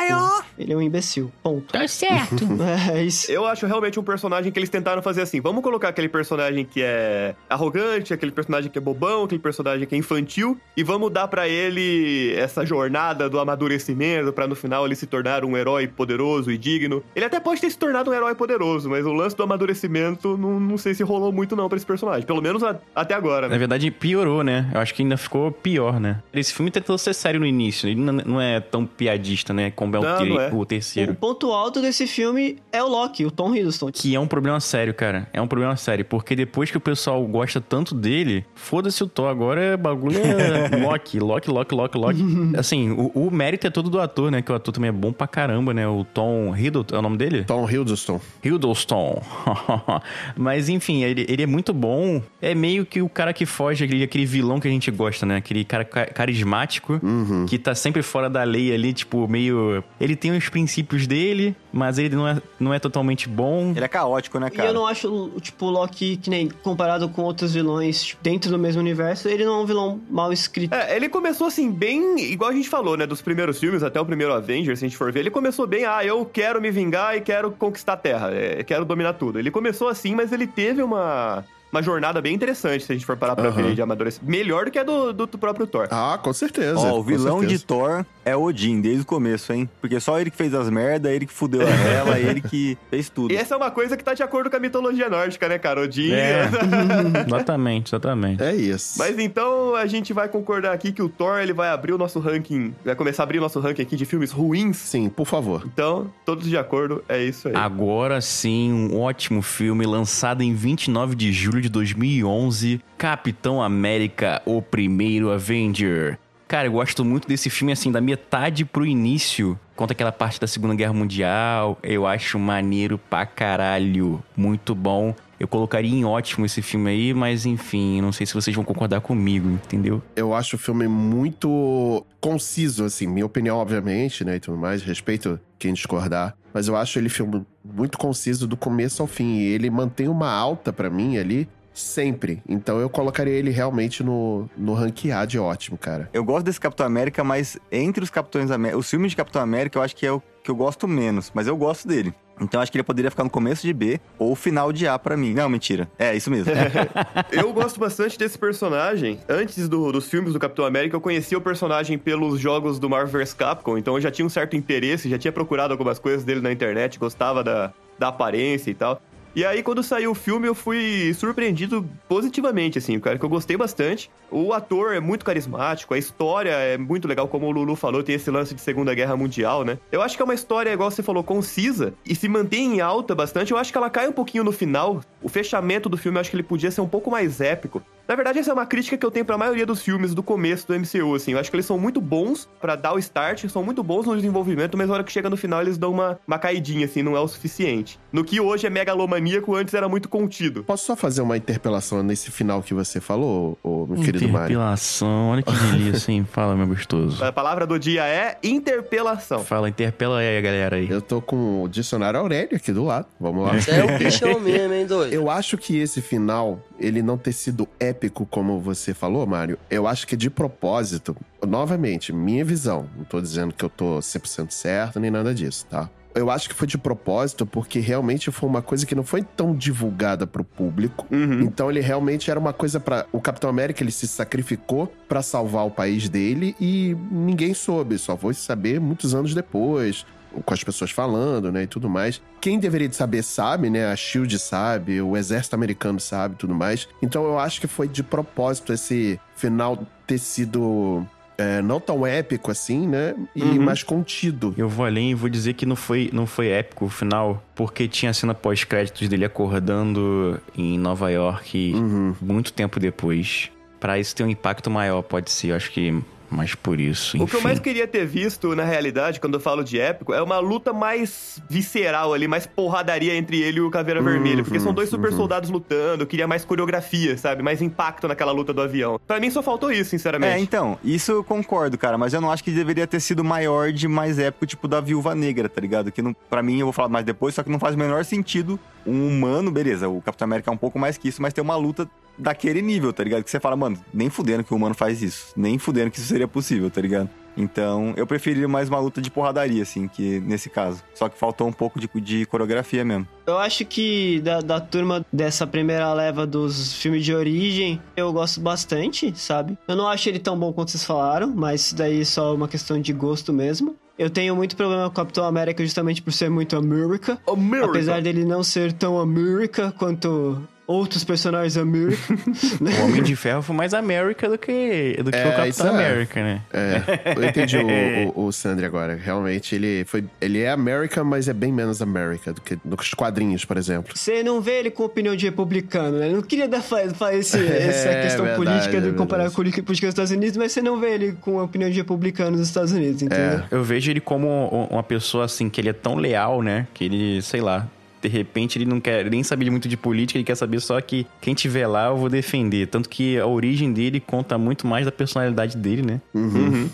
Speaker 5: ele é um imbecil. Ponto.
Speaker 3: Tá certo. [laughs]
Speaker 5: É isso.
Speaker 2: Eu acho realmente um personagem que eles tentaram fazer assim. Vamos colocar aquele personagem que é arrogante, aquele personagem que é bobão, aquele personagem que é infantil, e vamos dar pra ele essa jornada do amadurecimento pra no final ele se tornar um herói poderoso e digno. Ele até pode ter se tornado um herói poderoso, mas o lance do amadurecimento não, não sei se rolou muito não pra esse personagem. Pelo menos a- até agora,
Speaker 4: Na
Speaker 2: né?
Speaker 4: verdade, piorou, né? Eu acho que ainda ficou pior, né? Esse filme tentou ser sério no início. Ele não não é tão piadista, né? Como é o,
Speaker 2: Não,
Speaker 4: te-
Speaker 2: não é.
Speaker 4: o
Speaker 5: O
Speaker 4: terceiro.
Speaker 5: ponto alto desse filme é o Loki, o Tom Hiddleston.
Speaker 4: Que é um problema sério, cara. É um problema sério. Porque depois que o pessoal gosta tanto dele, foda-se o Thor. Agora é bagulho é [laughs] Loki, Loki, Loki, Loki, Loki. [laughs] Assim, o, o mérito é todo do ator, né? Que o ator também é bom pra caramba, né? O Tom Hiddleston, é o nome dele?
Speaker 6: Tom Hiddleston.
Speaker 4: Hiddleston. [laughs] Mas enfim, ele, ele é muito bom. É meio que o cara que foge, aquele, aquele vilão que a gente gosta, né? Aquele cara ca- carismático, que tá sempre fora da lei ali, tipo, meio. Ele tem os princípios dele, mas ele não é, não é totalmente bom.
Speaker 7: Ele é caótico, né,
Speaker 5: E
Speaker 7: cara?
Speaker 5: eu não acho, tipo, o Loki, que nem comparado com outros vilões tipo, dentro do mesmo universo, ele não é um vilão mal escrito.
Speaker 2: É, ele começou assim, bem. Igual a gente falou, né? Dos primeiros filmes até o primeiro Avengers, se a gente for ver. Ele começou bem, ah, eu quero me vingar e quero conquistar a Terra. É, quero dominar tudo. Ele começou assim, mas ele teve uma. Uma jornada bem interessante, se a gente for parar pra
Speaker 6: Aham.
Speaker 2: ver de amadurecer. Melhor do que a do, do, do próprio Thor.
Speaker 6: Ah, com certeza.
Speaker 7: Ó, o vilão de
Speaker 6: certeza.
Speaker 7: Thor é Odin, desde o começo, hein? Porque só ele que fez as merda, ele que fudeu a ela, [laughs] ele que fez tudo.
Speaker 2: E essa é uma coisa que tá de acordo com a mitologia nórdica, né, cara? Odin.
Speaker 4: É. [laughs] exatamente, exatamente.
Speaker 6: É isso.
Speaker 2: Mas então a gente vai concordar aqui que o Thor ele vai abrir o nosso ranking, vai começar a abrir o nosso ranking aqui de filmes ruins.
Speaker 6: Sim, por favor.
Speaker 2: Então, todos de acordo, é isso aí.
Speaker 4: Agora sim, um ótimo filme lançado em 29 de julho de 2011, Capitão América, o primeiro Avenger. Cara, eu gosto muito desse filme assim, da metade pro início, conta aquela parte da Segunda Guerra Mundial. Eu acho maneiro pra caralho, muito bom. Eu colocaria em ótimo esse filme aí, mas enfim, não sei se vocês vão concordar comigo, entendeu?
Speaker 6: Eu acho o filme muito conciso, assim, minha opinião, obviamente, né, e tudo mais, respeito quem discordar, mas eu acho ele filme muito conciso do começo ao fim, e ele mantém uma alta pra mim ali, sempre. Então eu colocaria ele realmente no, no rank A de ótimo, cara.
Speaker 7: Eu gosto desse Capitão América, mas entre os Capitães América, os filmes de Capitão América eu acho que é o que eu gosto menos, mas eu gosto dele. Então acho que ele poderia ficar no começo de B ou final de A pra mim. Não, mentira. É, isso mesmo. [laughs]
Speaker 2: Eu gosto bastante desse personagem. Antes do- dos filmes do Capitão América, eu conhecia o personagem pelos jogos do Marvel vs Capcom, então eu já tinha um certo interesse, já tinha procurado algumas coisas dele na internet, gostava da, da aparência e tal. E aí, quando saiu o filme, eu fui surpreendido positivamente, assim, cara, que eu gostei bastante. O ator é muito carismático, a história é muito legal, como o Lulu falou, tem esse lance de Segunda Guerra Mundial, né? Eu acho que é uma história, igual você falou, concisa e se mantém em alta bastante. Eu acho que ela cai um pouquinho no final. O fechamento do filme, eu acho que ele podia ser um pouco mais épico. Na verdade, essa é uma crítica que eu tenho pra maioria dos filmes do começo do MCU, assim. Eu acho que eles são muito bons pra dar o start, são muito bons no desenvolvimento, mas na hora que chega no final eles dão uma, uma caidinha, assim, não é o suficiente. No que hoje é megalomaníaco, antes era muito contido.
Speaker 6: Posso só fazer uma interpelação nesse final que você falou, ô, meu querido Mário?
Speaker 4: Interpelação, olha que delícia, [laughs] hein? Fala, meu gostoso.
Speaker 2: A palavra do dia é interpelação.
Speaker 4: Fala, interpela aí a galera aí.
Speaker 6: Eu tô com o dicionário Aurélio aqui do lado. Vamos lá.
Speaker 9: Você é o bichão mesmo, hein, doido?
Speaker 6: Eu acho que esse final, ele não ter sido épico como você falou, Mário, eu acho que de propósito, novamente, minha visão, não tô dizendo que eu tô 100% certo nem nada disso, tá? eu acho que foi de propósito, porque realmente foi uma coisa que não foi tão divulgada pro público.
Speaker 2: Uhum.
Speaker 6: Então ele realmente era uma coisa pra. O Capitão América ele se sacrificou pra salvar o país dele e ninguém soube, só foi saber muitos anos depois. Com as pessoas falando, né, e tudo mais. Quem deveria de saber sabe, né? A Shield sabe, o exército americano sabe, e tudo mais. Então eu acho que foi de propósito esse final ter sido é, não tão épico assim, né? E
Speaker 2: Uhum.
Speaker 6: mais contido.
Speaker 4: Eu vou além e vou dizer que não foi, não foi épico o final, porque tinha a cena pós-créditos dele acordando em Nova York
Speaker 6: Uhum.
Speaker 4: muito tempo depois. Pra isso ter um impacto maior, pode ser. Eu acho que mais por isso.
Speaker 2: O que eu
Speaker 4: enfim.
Speaker 2: mais queria ter visto, na realidade, quando eu falo de épico, é uma luta mais visceral ali, mais porradaria entre ele e o Caveira Vermelha. Porque são dois super soldados lutando, eu queria mais coreografia, sabe? Mais impacto naquela luta do avião. Pra mim só faltou isso, sinceramente.
Speaker 7: É, então, isso eu concordo, cara, mas eu não acho que deveria ter sido maior de mais épico, tipo da Viúva Negra, tá ligado? Que não, pra mim, eu vou falar mais depois, só que não faz o menor sentido um humano, beleza, o Capitão América é um pouco mais que isso, mas tem uma luta daquele nível, tá ligado? Que você fala, mano, nem fudendo que o humano faz isso, nem fudendo que isso seria possível, tá ligado? Então, eu preferiria mais uma luta de porradaria, assim, que nesse caso. Só que faltou um pouco de, de coreografia mesmo.
Speaker 5: Eu acho que da, da turma dessa primeira leva dos filmes de origem, eu gosto bastante, sabe? Eu não acho ele tão bom quanto vocês falaram, mas isso daí é só uma questão de gosto mesmo. Eu tenho muito problema com o Capitão América justamente por ser muito América.
Speaker 2: America.
Speaker 5: Apesar dele não ser tão América quanto outros personagens América. [laughs]
Speaker 4: O Homem de Ferro foi mais América do que, do que
Speaker 6: É,
Speaker 4: o Capitão
Speaker 6: é.
Speaker 4: América, né?
Speaker 6: É, eu entendi o, o, o Sandri agora. Realmente, ele foi. Ele é America, mas é bem menos America do que nos quadrinhos, por exemplo.
Speaker 5: Você não vê ele com opinião de republicano, né? Eu não queria dar fa- fa- esse, [laughs] essa
Speaker 6: É,
Speaker 5: questão
Speaker 6: verdade,
Speaker 5: política de
Speaker 6: é
Speaker 5: comparar
Speaker 6: verdade.
Speaker 5: com a política dos Estados Unidos, mas você não vê ele com a opinião de republicano dos Estados Unidos, entendeu?
Speaker 4: Eu vejo ele como um- uma pessoa assim, que ele é tão leal, né? Que ele, sei lá, de repente ele não quer nem saber muito de política, ele quer saber só que quem tiver lá eu vou defender. Tanto que a origem dele conta muito mais da personalidade dele, né?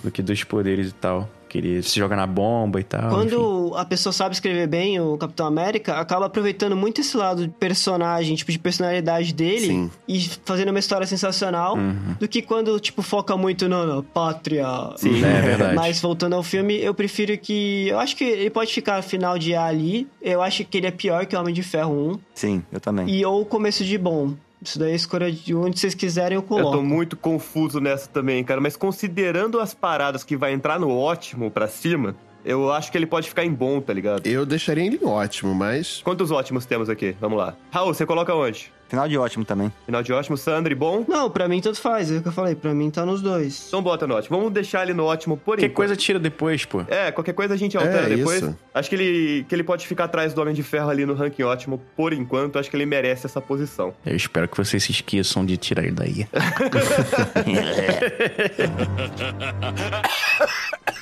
Speaker 4: Do que dos poderes e tal. Que ele se joga na bomba e tal. enfim.
Speaker 5: Quando a pessoa sabe escrever bem o Capitão América, acaba aproveitando muito esse lado de personagem, tipo de personalidade dele
Speaker 6: Sim.
Speaker 5: e fazendo uma história sensacional, do que quando, tipo, foca muito no, no pátria.
Speaker 4: Sim, é verdade.
Speaker 5: Mas voltando ao filme, eu prefiro que. Eu acho que ele pode ficar final de A ali. Eu acho que ele é pior que o Homem de Ferro
Speaker 7: Sim, eu também.
Speaker 5: 1. E ou o começo de bom. Isso daí é escolha de onde vocês quiserem, eu
Speaker 2: Eu
Speaker 5: coloco.
Speaker 2: tô muito confuso nessa também, cara. Mas considerando as paradas que vai entrar no ótimo pra cima, eu acho que ele pode ficar em bom, tá ligado?
Speaker 6: Eu deixaria ele em ótimo, mas.
Speaker 2: Quantos ótimos temos aqui? Vamos lá. Raul, você coloca onde?
Speaker 7: Final de ótimo também.
Speaker 2: Final de ótimo, Sandri, bom?
Speaker 5: Não, pra mim tanto faz, é o que eu falei, pra mim tá nos dois.
Speaker 2: Então bota no ótimo. Vamos deixar ele no ótimo por
Speaker 4: Qualquer
Speaker 2: enquanto.
Speaker 4: coisa tira depois, pô.
Speaker 2: É, qualquer coisa a gente altera
Speaker 6: É,
Speaker 2: depois.
Speaker 6: isso.
Speaker 2: Acho que ele, que ele pode ficar atrás do Homem de Ferro ali no ranking ótimo por enquanto. Acho que ele merece essa posição.
Speaker 4: Eu espero que vocês se esqueçam de tirar ele daí. [laughs]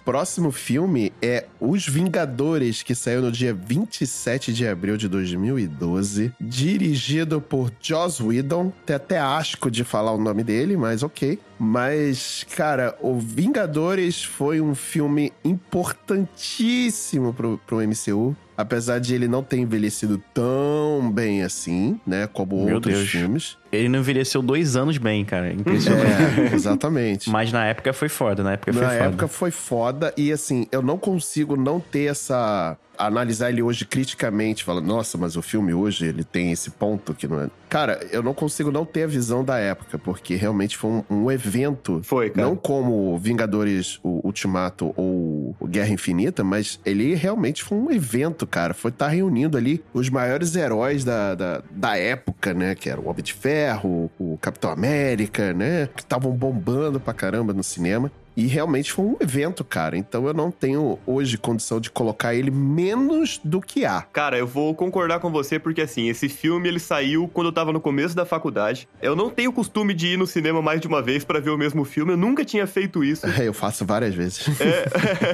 Speaker 6: Próximo filme é Os Vingadores, que saiu no dia 27 de abril de 2012. Dirigido por Joss Whedon. Tem até asco de falar o nome dele, mas ok. Mas, cara, o Vingadores foi um filme importantíssimo pro, pro MCU. Apesar de ele não ter envelhecido tão bem assim, né? Como
Speaker 4: Meu
Speaker 6: outros
Speaker 4: Deus.
Speaker 6: filmes.
Speaker 4: Ele não envelheceu dois anos bem, cara. Impressionante.
Speaker 6: É, exatamente.
Speaker 4: Mas na época foi foda, na época foi
Speaker 6: Na
Speaker 4: foda.
Speaker 6: época foi foda e assim, eu não consigo não ter essa. Analisar ele hoje criticamente, falando, nossa, mas o filme hoje ele tem esse ponto que não é. Cara, eu não consigo não ter a visão da época, porque realmente foi um, um evento.
Speaker 2: Foi, cara.
Speaker 6: Não como Vingadores o Ultimato ou o Guerra Infinita, mas ele realmente foi um evento, cara. Foi estar reunindo ali os maiores heróis da, da, da época, né? Que era o Homem de Ferro, o Capitão América, né? Que estavam bombando pra caramba no cinema. E realmente foi um evento, cara. Então eu não tenho hoje condição de colocar ele menos do que há.
Speaker 2: Cara, eu vou concordar com você porque assim, esse filme ele saiu quando eu tava no começo da faculdade. Eu não tenho costume de ir no cinema mais de uma vez pra ver o mesmo filme, eu nunca tinha feito isso. [laughs]
Speaker 6: Eu faço várias vezes. [laughs]
Speaker 2: É.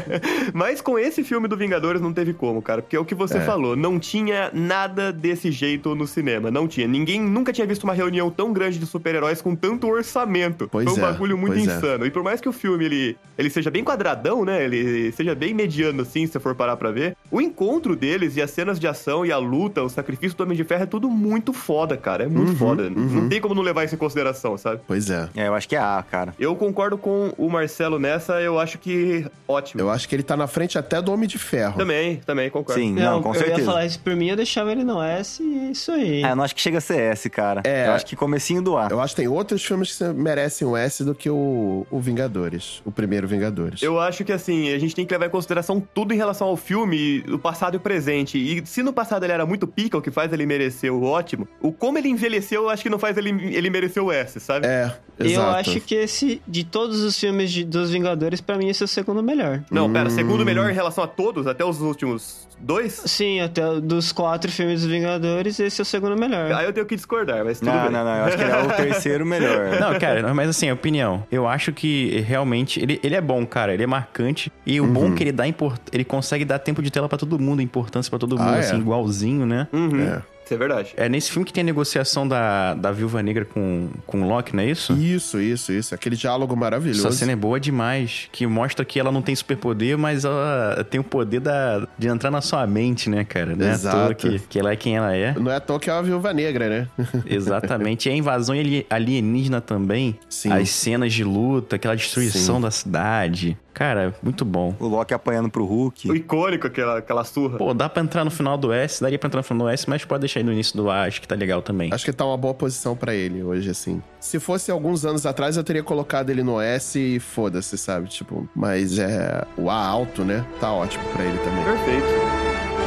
Speaker 2: [laughs] Mas com esse filme do Vingadores não teve como, cara. Porque é o que você
Speaker 6: É.
Speaker 2: falou, não tinha nada desse jeito no cinema. Não tinha. Ninguém nunca tinha visto uma reunião tão grande de super-heróis com tanto orçamento.
Speaker 6: Pois
Speaker 2: Foi um
Speaker 6: é,
Speaker 2: bagulho muito
Speaker 6: pois é.
Speaker 2: insano. E por mais que o filme ele, ele seja bem quadradão, né? Ele seja bem mediano, assim, se você for parar pra ver. O encontro deles e as cenas de ação e a luta, o sacrifício do Homem de Ferro é tudo muito foda, cara. É muito
Speaker 6: Uhum,
Speaker 2: foda.
Speaker 6: uhum.
Speaker 2: Não tem como não levar isso em consideração, sabe?
Speaker 6: Pois é.
Speaker 7: É, eu acho que é A, cara.
Speaker 2: Eu concordo com o Marcelo nessa, eu acho que ótimo.
Speaker 6: Eu acho que ele tá na frente até do Homem de Ferro.
Speaker 2: Também, também concordo.
Speaker 7: Sim, não, com
Speaker 5: eu
Speaker 7: certeza.
Speaker 5: ia falar isso por mim, eu deixava ele no S e é isso aí.
Speaker 7: Eu não acho que chega a ser S, cara.
Speaker 6: É.
Speaker 7: Eu acho que comecinho do A.
Speaker 6: Eu acho que tem outros filmes que merecem o S do que o, o Vingadores. O primeiro Vingadores.
Speaker 2: Eu acho que assim, a gente tem que levar em consideração tudo em relação ao filme, o passado e o presente. E se no passado ele era muito pica, o que faz ele merecer o ótimo, o como ele envelheceu, eu acho que não faz ele, ele merecer o S, sabe?
Speaker 6: É,
Speaker 5: eu
Speaker 6: exato.
Speaker 5: acho que esse, de todos os filmes de- dos Vingadores, pra mim esse é o segundo melhor.
Speaker 2: Não, pera,
Speaker 6: Hum.
Speaker 2: segundo melhor em relação a todos, até os últimos dois?
Speaker 5: Sim, até dos quatro filmes dos Vingadores, esse é o segundo melhor.
Speaker 2: Aí eu tenho que discordar, mas tudo
Speaker 7: Não,
Speaker 2: bem.
Speaker 7: não, não. Eu acho que ele é o [laughs] terceiro melhor.
Speaker 4: Não, cara, mas assim, opinião. Eu acho que realmente ele, ele é bom, cara. Ele é marcante. E o
Speaker 6: Uhum.
Speaker 4: bom é que ele dá import... ele consegue dar tempo de tela pra todo mundo, importância pra todo mundo,
Speaker 6: Ah, é?
Speaker 4: assim, igualzinho, né?
Speaker 2: Uhum,
Speaker 6: É.
Speaker 2: Isso é verdade.
Speaker 4: É nesse filme que tem a negociação da, da Viúva Negra com, com o Loki, não é isso?
Speaker 6: Isso, isso, isso. Aquele diálogo maravilhoso.
Speaker 4: Essa cena é boa demais, que mostra que ela não tem superpoder, mas ela tem o poder da, de entrar na sua mente, né, cara? Não é à toa
Speaker 6: Exato.
Speaker 4: que, que ela é quem ela é.
Speaker 6: Não é à toa que é uma viúva negra, né? [laughs]
Speaker 4: Exatamente. E a invasão ali- alienígena também.
Speaker 6: Sim.
Speaker 4: As cenas de luta, aquela destruição
Speaker 6: Sim.
Speaker 4: da cidade. Cara, muito bom.
Speaker 7: O Loki apanhando pro Hulk.
Speaker 2: O icônico, aquela, aquela surra.
Speaker 4: Pô, dá pra entrar no final do S, daria pra entrar no final do S, mas pode deixar aí no início do A, acho que tá legal também.
Speaker 6: Acho que tá uma boa posição pra ele hoje, assim. Se fosse alguns anos atrás, eu teria colocado ele no S e foda-se, sabe? Tipo, mas é. O A alto, né? Tá ótimo pra ele também.
Speaker 2: Perfeito.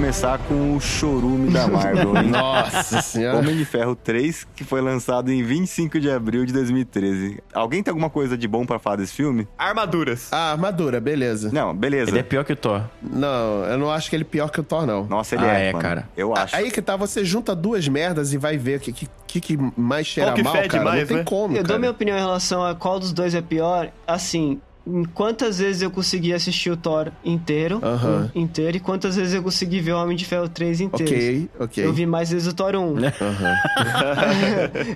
Speaker 7: Começar com o chorume da Marvel, hein? [laughs]
Speaker 6: Nossa senhora.
Speaker 7: Homem de Ferro 3, que foi lançado em 25 de abril de 2013. Alguém tem alguma coisa de bom pra falar desse filme?
Speaker 2: Armaduras.
Speaker 6: Ah, armadura, beleza.
Speaker 7: Não, beleza.
Speaker 4: Ele é pior que o Thor.
Speaker 6: Não, eu não acho que ele é pior que o Thor, não.
Speaker 7: Nossa, ele
Speaker 4: Ah,
Speaker 7: é,
Speaker 4: é,
Speaker 7: mano.
Speaker 4: cara.
Speaker 7: Eu acho.
Speaker 6: Aí que tá, você junta duas merdas e vai ver o que, que, que, mais cheira
Speaker 2: Qual que
Speaker 6: mal,
Speaker 2: fede
Speaker 6: cara.
Speaker 2: mais,
Speaker 6: não tem
Speaker 2: né?
Speaker 6: como,
Speaker 5: Eu
Speaker 6: cara.
Speaker 5: dou minha opinião em relação a qual dos dois é pior. Assim, quantas vezes eu consegui assistir o Thor inteiro,
Speaker 6: Aham.
Speaker 5: um inteiro, e quantas vezes eu consegui ver o Homem de Ferro 3 inteiro.
Speaker 6: Ok, ok.
Speaker 5: Eu vi mais vezes o Thor 1.
Speaker 6: Aham.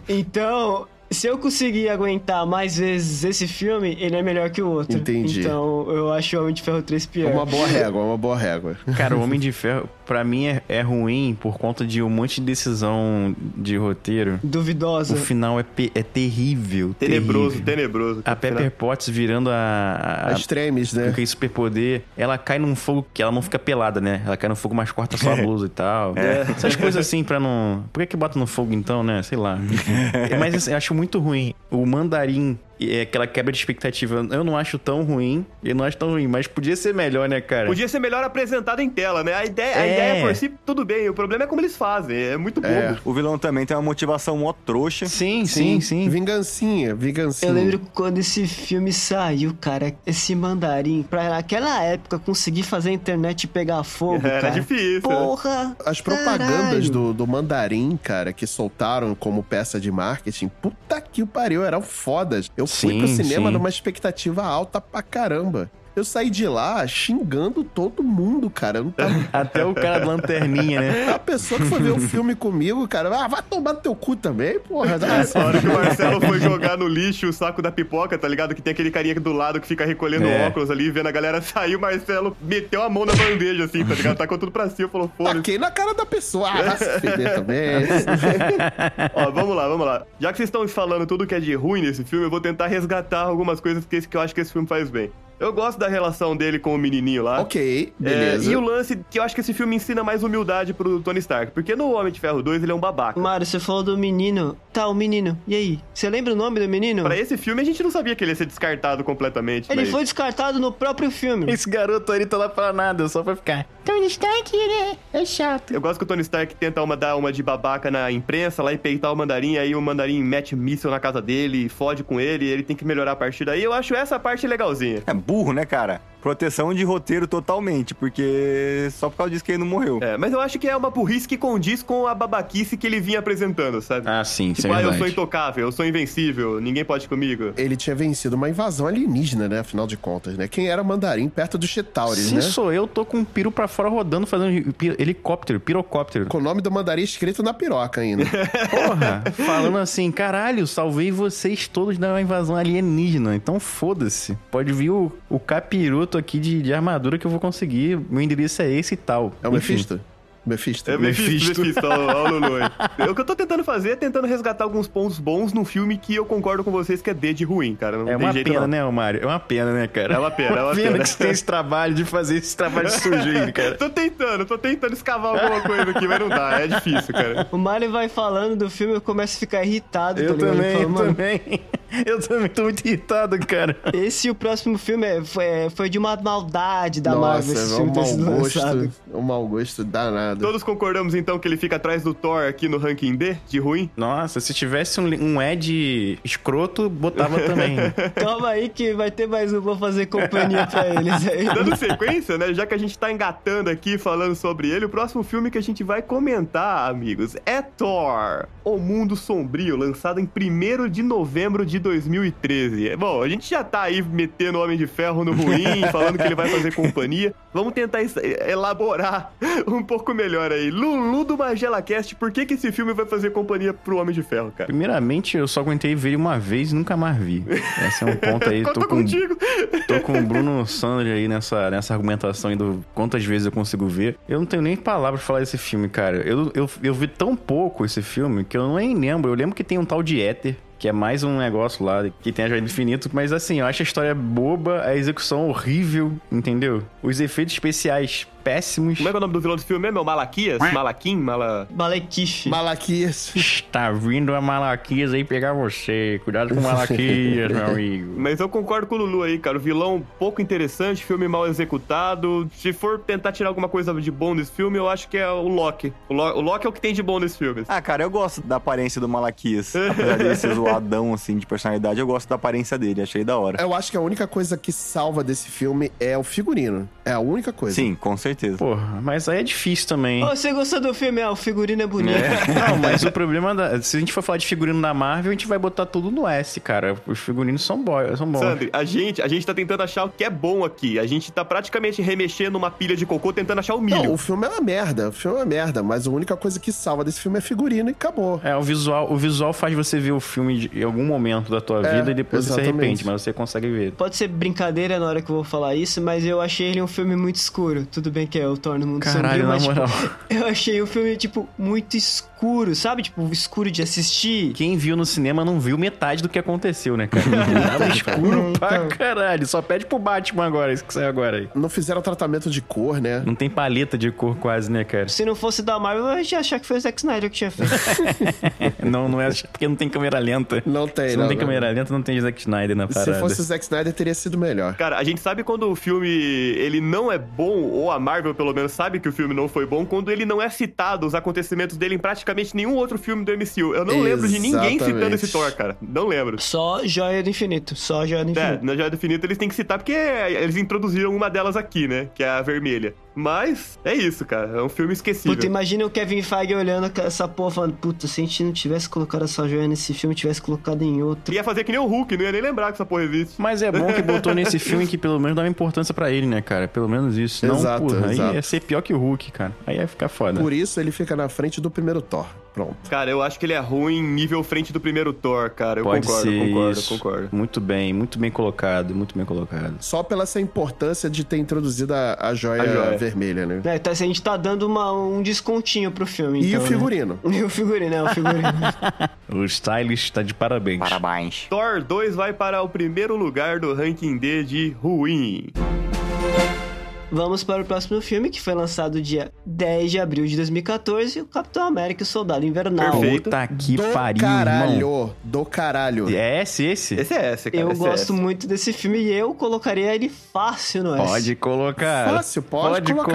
Speaker 6: [laughs]
Speaker 5: então, se eu conseguir aguentar mais vezes esse filme, ele é melhor que o outro.
Speaker 6: Entendi.
Speaker 5: Então, eu acho o Homem de Ferro 3 pior.
Speaker 6: Uma boa régua, uma boa régua.
Speaker 4: Cara, o Homem de Ferro, pra mim, é, é ruim por conta de um monte de decisão de roteiro.
Speaker 5: Duvidosa.
Speaker 4: O final é, é terrível.
Speaker 2: Tenebroso,
Speaker 4: terrível.
Speaker 2: tenebroso.
Speaker 4: A Pepper Potts virando a. a,
Speaker 6: A extremes,
Speaker 4: com
Speaker 6: né?
Speaker 4: aquele superpoder, ela cai num fogo que ela não fica pelada, né? Ela cai no fogo, mas corta só a [laughs] blusa e tal. Essas coisas assim pra não. Por que, que bota no fogo então, né? Sei lá. [laughs] mas assim, eu acho muito ruim. O mandarim. É aquela quebra de expectativa. Eu não acho tão ruim. Eu não acho tão ruim, mas podia ser melhor, né, cara?
Speaker 2: Podia ser melhor apresentado em tela, né? A ideia, a
Speaker 4: É.
Speaker 2: ideia por si, tudo bem. O problema é como eles fazem. É muito bobo.
Speaker 6: É.
Speaker 7: O vilão também tem uma motivação mó trouxa.
Speaker 4: Sim, sim, sim.
Speaker 6: Vingancinha, vingancinha.
Speaker 5: Eu lembro quando esse filme saiu, cara, esse mandarim, pra naquela época conseguir fazer a internet pegar fogo,
Speaker 2: Era
Speaker 5: cara.
Speaker 2: difícil?
Speaker 5: Porra!
Speaker 6: As propagandas do, do Mandarim, cara, que soltaram como peça de marketing, puta que o pariu, eram fodas. Eu fui
Speaker 4: Sim,
Speaker 6: pro cinema
Speaker 4: sim.
Speaker 6: numa expectativa alta pra caramba. Eu saí de lá xingando todo mundo, cara. Eu não tava... [laughs]
Speaker 4: Até o cara da lanterninha, né?
Speaker 6: A pessoa que foi ver o [laughs] filme comigo, cara, ah, vai tomar no teu cu também, porra.
Speaker 2: A hora que o Marcelo foi [laughs] jogar no lixo o saco da pipoca, tá ligado? Que tem aquele carinha aqui do lado que fica recolhendo
Speaker 4: É.
Speaker 2: óculos ali, vendo a galera sair, o Marcelo meteu a mão na bandeja, assim, tá ligado? Tacou tudo pra cima, falou, foda-se.
Speaker 6: Taquei na cara da pessoa. Ah, vai se feder também.
Speaker 2: Ó, vamos lá, vamos lá. Já que vocês estão falando tudo que é de ruim nesse filme, eu vou tentar resgatar algumas coisas que, esse- que eu acho que esse filme faz bem. Eu gosto da relação dele com o menininho lá.
Speaker 6: ok,
Speaker 2: É,
Speaker 6: beleza.
Speaker 2: e o lance que eu acho que esse filme ensina mais humildade pro Tony Stark. Porque no Homem de Ferro 2 ele é um babaca.
Speaker 5: Mário, você falou do menino. Tá, o menino. E aí? Você lembra o nome do menino?
Speaker 2: Pra esse filme a gente não sabia que ele ia ser descartado completamente.
Speaker 5: Ele
Speaker 2: mas-
Speaker 5: foi descartado no próprio filme.
Speaker 4: Esse garoto aí tá lá pra nada, só pra ficar.
Speaker 3: Tony Stark, ele é, é chato.
Speaker 2: Eu gosto que o Tony Stark tenta uma, dar uma de babaca na imprensa lá e peitar o mandarim, aí o mandarim mete míssil na casa dele, fode com ele, e ele tem que melhorar a partir daí. Eu acho essa parte legalzinha.
Speaker 7: É burro, né, cara? Proteção de roteiro totalmente, porque só por causa disso que ele não morreu.
Speaker 2: É, mas eu acho que é uma burrice que condiz com a babaquice que ele vinha apresentando, sabe?
Speaker 4: Ah, sim, isso
Speaker 2: tipo,
Speaker 4: é
Speaker 2: ah, eu sou intocável, eu sou invencível, ninguém pode comigo.
Speaker 6: Ele tinha vencido uma invasão alienígena, né? Afinal de contas, né? Quem era mandarim perto do Chetauri,
Speaker 4: Se
Speaker 6: né?
Speaker 4: sou eu, tô com um piro pra fora rodando, fazendo helicóptero, pirocóptero.
Speaker 6: Com o nome do mandarim escrito na piroca ainda. [laughs]
Speaker 4: Porra, falando assim, caralho, salvei vocês todos da invasão alienígena. Então foda-se. Pode vir o, o capiroto aqui de, de armadura que eu vou conseguir. Meu endereço é esse e tal.
Speaker 6: É o. Mephisto? Mephisto.
Speaker 2: É Mephisto,
Speaker 4: Mephisto.
Speaker 2: Mephisto, ó, ó, o Lulu aí. [laughs] O que eu tô tentando fazer é tentando resgatar alguns pontos bons num filme que eu concordo com vocês que é D de ruim, cara. Não
Speaker 4: É uma
Speaker 2: jeito
Speaker 4: pena,
Speaker 2: não.
Speaker 4: né, Mário? É uma pena, né, cara?
Speaker 2: É uma pena, é uma [laughs] pena.
Speaker 4: que você tem esse trabalho de fazer esse trabalho [laughs] sujo aí, cara.
Speaker 2: Tô tentando, tô tentando escavar alguma coisa aqui, mas não dá, é difícil, cara.
Speaker 5: O Mario vai falando do filme e eu começo a ficar irritado.
Speaker 4: Eu
Speaker 5: tá
Speaker 4: também, eu
Speaker 5: "Mano,
Speaker 4: também. [laughs] Eu também tô muito irritado, cara.
Speaker 5: Esse e o próximo filme é- foi, foi de uma maldade da Marvel esse
Speaker 6: Nossa, é
Speaker 5: filme
Speaker 6: um mau
Speaker 5: lançado.
Speaker 6: gosto. Um mau gosto danado.
Speaker 2: Todos concordamos então que ele fica atrás do Thor aqui no ranking D, de ruim?
Speaker 4: Nossa, se tivesse um, um Ed escroto, botava também. [laughs]
Speaker 5: Calma aí que vai ter mais um, vou fazer companhia pra eles aí. [laughs]
Speaker 2: Dando sequência, né? Já que a gente tá engatando aqui falando sobre ele, o próximo filme que a gente vai comentar, amigos, é Thor, O Mundo Sombrio, lançado em 1 de novembro de 2013. É, Bom, a gente já tá aí metendo o Homem de Ferro no ruim, [laughs] falando que ele vai fazer companhia. Vamos tentar elaborar um pouco melhor aí. Lulu do Magela Cast, por que que esse filme vai fazer companhia pro Homem de Ferro, cara?
Speaker 4: Primeiramente, eu só aguentei ver ele uma vez e nunca mais vi. Esse é um ponto aí. [laughs] Tô com,
Speaker 2: contigo.
Speaker 4: tô com o Bruno Sanders aí nessa, nessa argumentação aí do quantas vezes eu consigo ver. Eu não tenho nem palavras pra falar desse filme, cara. Eu, eu, eu vi tão pouco esse filme que eu nem lembro. Eu lembro que tem um tal de Éter. Que é mais um negócio lá que tem a joia do infinito. Mas assim, eu acho a história boba, a execução horrível, entendeu? Os efeitos especiais péssimos.
Speaker 2: Como é que é o nome do vilão do filme mesmo? É o Malaquias? Malaquim? Mala...
Speaker 5: Malequife.
Speaker 6: Malaquias.
Speaker 4: Está vindo a Malaquias aí pegar você. Cuidado com Malaquias, meu amigo. [laughs]
Speaker 2: Mas eu concordo com o Lulu aí, cara. O vilão pouco interessante, filme mal executado. Se for tentar tirar alguma coisa de bom desse filme, eu acho que é o Loki. O, Lo- o Loki é o que tem de bom nesse filme.
Speaker 7: Ah, cara, eu gosto da aparência do Malaquias. [laughs] Apesar dele ser zoadão, assim, de personalidade, eu gosto da aparência dele, achei da hora.
Speaker 6: Eu acho que a única coisa que salva desse filme é o figurino. É a única coisa.
Speaker 7: Sim, com certeza.
Speaker 4: Porra, mas aí é difícil também.
Speaker 5: Ô, você gostou do filme? Ah, o figurino é bonito. [laughs]
Speaker 4: Não, mas o problema da. Se a gente for falar de figurino da Marvel, a gente vai botar tudo no S, cara. Os figurinos são, bo... são bons.
Speaker 2: Sandri, a gente, a gente tá tentando achar o que é bom aqui. A gente tá praticamente remexendo uma pilha de cocô tentando achar o milho.
Speaker 6: Não, o filme é uma merda. O filme é uma merda. Mas a única coisa que salva desse filme é figurino e acabou.
Speaker 4: É, o visual, o visual faz você ver o filme de- em algum momento da tua
Speaker 6: É,
Speaker 4: vida e depois você se
Speaker 6: exatamente.
Speaker 4: arrepende, mas você consegue ver.
Speaker 5: Pode ser brincadeira na hora que eu vou falar isso, mas eu achei ele um filme muito escuro. Tudo bem que é o Thor no Mundo
Speaker 4: Caralho,
Speaker 5: Sombrio,
Speaker 4: na
Speaker 5: mas tipo,
Speaker 4: moral. [laughs]
Speaker 5: eu achei o filme, tipo, muito escuro, sabe? Tipo, escuro de assistir.
Speaker 4: Quem viu no cinema não viu metade do que aconteceu, né, cara? [laughs] Escuro pra caralho. Só pede pro Batman agora, isso que saiu agora aí.
Speaker 6: Não fizeram tratamento de cor, né?
Speaker 4: Não tem paleta de cor quase, né, cara?
Speaker 5: Se não fosse da Marvel, eu ia achar que foi o Zack Snyder que tinha feito. [laughs]
Speaker 4: Não, não é porque não tem câmera lenta.
Speaker 6: Não tem,
Speaker 4: Se não,
Speaker 6: não,
Speaker 4: tem
Speaker 6: não.
Speaker 4: câmera lenta, não tem Zack Snyder na parada.
Speaker 6: Se fosse o Zack Snyder, teria sido melhor.
Speaker 2: Cara, a gente sabe quando o filme ele não é bom, ou a Marvel pelo menos sabe que o filme não foi bom, quando ele não é citado, os acontecimentos dele em praticamente nenhum outro filme do MCU. Eu não lembro de ninguém
Speaker 6: Exatamente.
Speaker 2: citando esse Thor, cara. Não lembro.
Speaker 5: Só Joia do Infinito. Só Joia do
Speaker 2: É,
Speaker 5: Infinito.
Speaker 2: na Joia do Infinito eles têm que citar porque eles introduziram uma delas aqui, né? Que é a vermelha. Mas é isso, cara. É um filme esquecível.
Speaker 5: Puta, imagina o Kevin Feige olhando essa porra falando, puta, se a gente não tivesse colocado essa joia nesse filme, tivesse colocado em outro.
Speaker 2: Ia fazer que nem o Hulk, não ia nem lembrar que essa porra existe.
Speaker 4: Mas é bom que [laughs] botou nesse filme que pelo menos dava importância pra ele, né, cara? Pelo menos isso. Não,
Speaker 6: Exato,
Speaker 4: porra, aí
Speaker 6: exato.
Speaker 4: ia ser pior que o Hulk, cara. Aí ia ficar foda.
Speaker 6: Por isso ele fica na frente do primeiro Thor. Pronto.
Speaker 2: Cara, eu acho que ele é ruim nível frente do primeiro Thor, cara. Eu
Speaker 4: Pode
Speaker 2: concordo,
Speaker 4: ser
Speaker 2: concordo,
Speaker 4: isso.
Speaker 2: concordo.
Speaker 4: Muito bem, muito bem colocado, muito bem colocado.
Speaker 6: Só pela essa importância de ter introduzido a, a, joia,
Speaker 2: A joia.
Speaker 6: Vermelha, né?
Speaker 5: É, tá, a gente tá dando uma- um descontinho pro filme,
Speaker 6: E
Speaker 5: então,
Speaker 6: o
Speaker 5: né?
Speaker 6: figurino. [laughs]
Speaker 5: E o figurino, é, o figurino. [laughs]
Speaker 4: O stylist tá de parabéns.
Speaker 7: Parabéns.
Speaker 2: Thor 2 vai para o primeiro lugar do ranking D de ruim.
Speaker 5: Vamos para o próximo filme, que foi lançado dia 10 de abril de 2014, o Capitão América e o Soldado Invernal.
Speaker 2: Perfeito.
Speaker 4: Puta que
Speaker 6: do
Speaker 4: pariu, irmão.
Speaker 6: caralho. Do caralho.
Speaker 4: É esse, esse?
Speaker 2: Esse é esse, cara.
Speaker 5: Eu
Speaker 2: esse é
Speaker 5: gosto
Speaker 2: esse.
Speaker 5: muito desse filme e eu colocaria ele fácil no S.
Speaker 4: Pode colocar.
Speaker 6: Fácil, pode colocar.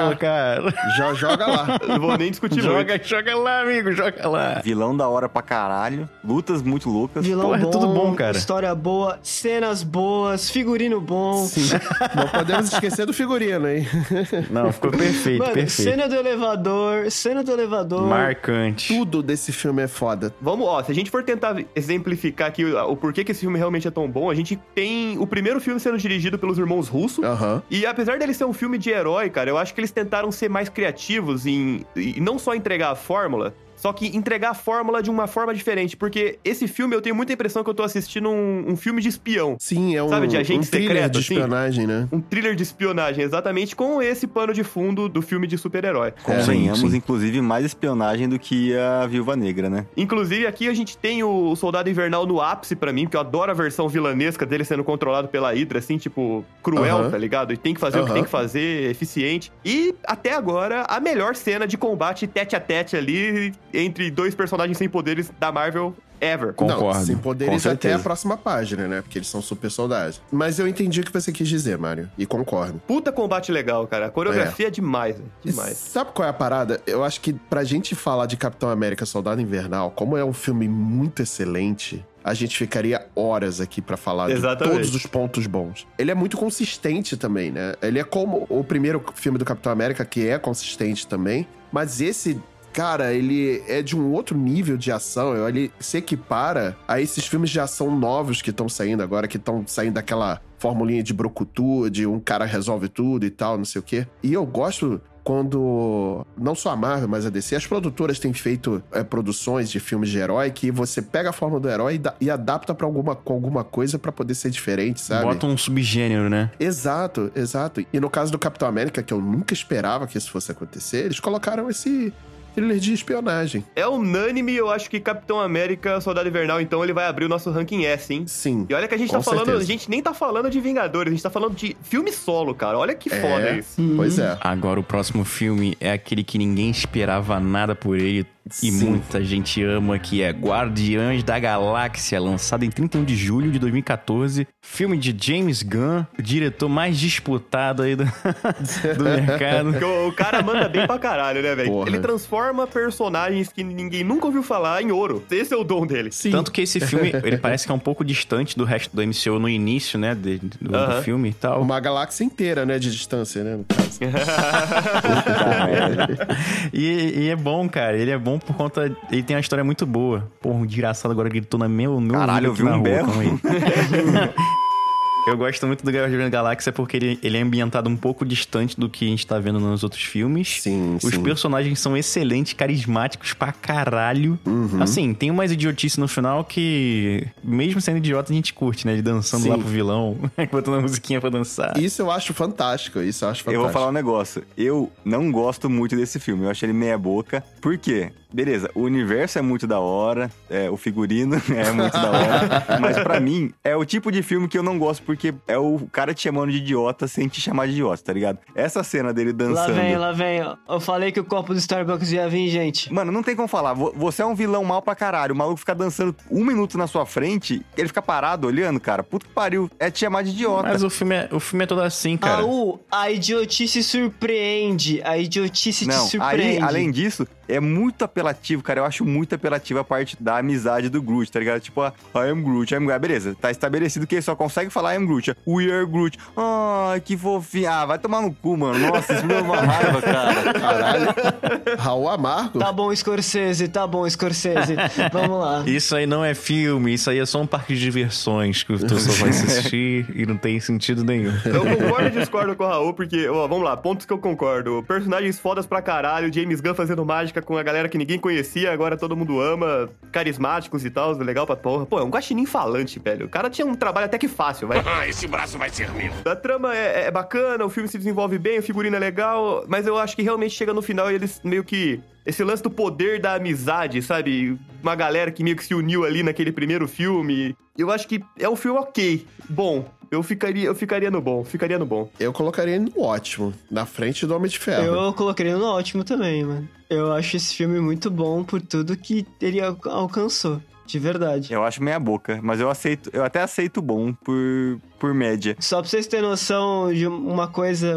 Speaker 4: colocar.
Speaker 6: Já joga lá. [laughs]
Speaker 2: Não vou nem discutir muito.
Speaker 4: joga, joga lá, amigo, joga lá.
Speaker 7: Vilão da hora pra caralho. Lutas muito loucas.
Speaker 5: Vilão
Speaker 4: Porra, é
Speaker 5: bom,
Speaker 4: tudo bom, cara.
Speaker 5: história boa, cenas boas, figurino bom.
Speaker 6: Sim. Não podemos esquecer do figurino, hein? [laughs]
Speaker 4: Não, ficou perfeito,
Speaker 5: Mano,
Speaker 4: perfeito.
Speaker 5: cena do elevador, cena do elevador.
Speaker 4: Marcante.
Speaker 6: Tudo desse filme é foda.
Speaker 2: Vamos, ó, se a gente for tentar exemplificar aqui o, o porquê que esse filme realmente é tão bom, a gente tem o primeiro filme sendo dirigido pelos irmãos Russo.
Speaker 6: Aham.
Speaker 2: E apesar dele ser um filme de herói, cara, eu acho que eles tentaram ser mais criativos em, e não só entregar a fórmula, só que entregar a fórmula de uma forma diferente. Porque esse filme eu tenho muita impressão que eu tô assistindo um, um filme de espião.
Speaker 6: Sim, é um,
Speaker 2: Sabe, de agente
Speaker 6: um thriller
Speaker 2: secreto,
Speaker 6: de
Speaker 2: assim?
Speaker 6: espionagem, né?
Speaker 2: Um thriller de espionagem, exatamente, com esse pano de fundo do filme de super-herói.
Speaker 7: Convenhamos,
Speaker 4: Sim, sim.
Speaker 7: inclusive, mais espionagem do que a Viúva Negra, né?
Speaker 2: Inclusive, aqui a gente tem o Soldado Invernal no ápice pra mim, porque eu adoro a versão vilanesca dele sendo controlado pela Hydra, assim, tipo, cruel,
Speaker 6: Aham.
Speaker 2: tá ligado? E tem que fazer o que tem que fazer, eficiente. E, até agora, a melhor cena de combate tete a tete ali entre dois personagens sem poderes da Marvel ever.
Speaker 4: Concordo.
Speaker 6: Não, sem
Speaker 4: com
Speaker 6: poderes até a próxima página, né? Porque eles são super soldados. Mas eu entendi o que você quis dizer, Mário. E concordo.
Speaker 2: Puta combate legal, cara. A coreografia é, demais, velho.
Speaker 6: E
Speaker 2: demais.
Speaker 6: Sabe qual é a parada? Eu acho que pra gente falar de Capitão América Soldado Invernal, como é um filme muito excelente, a gente ficaria horas aqui pra falar
Speaker 2: Exatamente.
Speaker 6: de todos os pontos bons. Ele é muito consistente também, né? Ele é como o primeiro filme do Capitão América, que é consistente também, mas esse. Cara, ele é de um outro nível de ação. Ele se equipara a esses filmes de ação novos que estão saindo agora, que estão saindo daquela formulinha de brocutu, de um cara resolve tudo e tal, não sei o quê. E eu gosto quando não só a Marvel, mas a DC, as produtoras têm feito é, produções de filmes de herói que você pega a forma do herói e, e adapta para alguma, alguma coisa pra poder ser diferente, sabe?
Speaker 4: Bota um subgênero, né?
Speaker 6: Exato, exato. E no caso do Capitão América, que eu nunca esperava que isso fosse acontecer, eles colocaram esse thriller de espionagem.
Speaker 2: É unânime, eu acho que Capitão América, Soldado Invernal, então, ele vai abrir o nosso ranking S, hein?
Speaker 6: Sim.
Speaker 2: E olha que a gente tá falando,
Speaker 6: certeza.
Speaker 2: a gente nem tá falando de Vingadores, a gente tá falando de filme solo, cara. Olha que
Speaker 6: É.
Speaker 2: foda isso.
Speaker 6: Pois é.
Speaker 4: Agora o próximo filme é aquele que ninguém esperava nada por ele e
Speaker 6: Sim.
Speaker 4: muita gente ama, que é Guardiões da Galáxia, lançado em 31 de julho de 2014. Filme de James Gunn, o diretor mais disputado aí do, [laughs] do mercado.
Speaker 2: O, o cara manda bem pra caralho, né, velho? Ele transforma personagens que ninguém nunca ouviu falar em ouro. Esse é o dom dele.
Speaker 6: Sim.
Speaker 4: Tanto que esse filme, [laughs] ele parece que é um pouco distante do resto do MCU no início, né, de- do, do
Speaker 2: Aham.
Speaker 4: filme e tal.
Speaker 6: Uma galáxia inteira, né, de distância, né, no caso. [laughs]
Speaker 4: E, e é bom, cara. Ele é bom por conta. Ele tem uma história muito boa. Porra, o desgraçado agora gritou na meu, meu
Speaker 7: Caralho, eu vi um berro. [laughs]
Speaker 4: Eu gosto muito do Guardiões da Galáxia porque ele, ele é ambientado um pouco distante do que a gente tá vendo nos outros filmes.
Speaker 6: Sim,
Speaker 4: Os
Speaker 6: sim.
Speaker 4: personagens são excelentes, carismáticos pra caralho.
Speaker 6: Uhum.
Speaker 4: Assim, tem umas idiotices no final que, mesmo sendo idiota, a gente curte, né? Ele dançando
Speaker 6: Sim.
Speaker 4: lá pro vilão, [laughs] botando a musiquinha pra dançar.
Speaker 6: Isso eu acho fantástico, isso eu acho
Speaker 7: Eu
Speaker 6: fantástico.
Speaker 7: vou falar um negócio. Eu não gosto muito desse filme. Eu achei ele meia boca. Por quê? Beleza, o universo é muito da hora, é, o figurino [laughs] é muito da hora, mas pra [laughs] mim é o tipo de filme que eu não gosto porque é o cara te chamando de idiota sem te chamar de idiota, tá ligado? Essa cena dele
Speaker 5: Lá
Speaker 7: dançando.
Speaker 5: vem, lá vem. ó. Eu falei que o copo do Starbucks ia vir, gente.
Speaker 7: Mano, não tem como falar. Vo- Você é um vilão mal pra caralho. O maluco fica dançando um minuto na sua frente, ele fica parado olhando, cara. Puta que pariu. É te chamar de idiota.
Speaker 4: Mas o filme, é, o filme é todo assim, cara.
Speaker 5: Raul, a idiotice surpreende. A idiotice te
Speaker 7: Não, aí,
Speaker 5: surpreende.
Speaker 7: além disso, é muito apelativo, cara. Eu acho muito apelativo a parte da amizade do Groot, tá ligado? Tipo, ah, I am Groot, I am Groot. Ah, Beleza, tá estabelecido que ele só consegue falar I am Groot. We are Groot. Ai, que fofinho. Ah, vai tomar no cu, mano. Nossa, isso me deu uma [laughs] raiva, cara.
Speaker 6: Caralho. Raul Amargo?
Speaker 5: Tá bom, Scorsese, tá bom, Scorsese. Vamos lá. [laughs]
Speaker 4: Isso aí não é filme, isso aí é só um parque de diversões que tu só vai assistir e não tem sentido nenhum.
Speaker 2: Eu concordo e discordo com o Raul, porque, ó, vamos lá, pontos que eu concordo. Personagens fodas pra caralho, James Gunn fazendo mágica fantástica com a galera que ninguém conhecia, agora todo mundo ama, carismáticos e tal, legal pra porra. Pô, é um guaxinim falante, velho. O cara tinha um trabalho até que fácil, vai.
Speaker 10: Ah, [laughs] esse braço vai ser meu.
Speaker 2: A trama é, é bacana, o filme se desenvolve bem, a figurina é legal, mas eu acho que realmente chega no final e eles meio que. Esse lance do poder da amizade, sabe? Uma galera que meio que se uniu ali naquele primeiro filme. Eu acho que é um filme ok, bom. Eu ficaria, eu ficaria no bom, ficaria no bom.
Speaker 6: Eu colocaria no ótimo, na frente do Homem de Ferro.
Speaker 5: Eu colocaria no ótimo também, mano. Eu acho esse filme muito bom por tudo que ele al- alcançou. De verdade.
Speaker 7: Eu acho meia boca, mas eu aceito, eu até aceito bom por, por média.
Speaker 5: Só pra vocês terem noção de uma coisa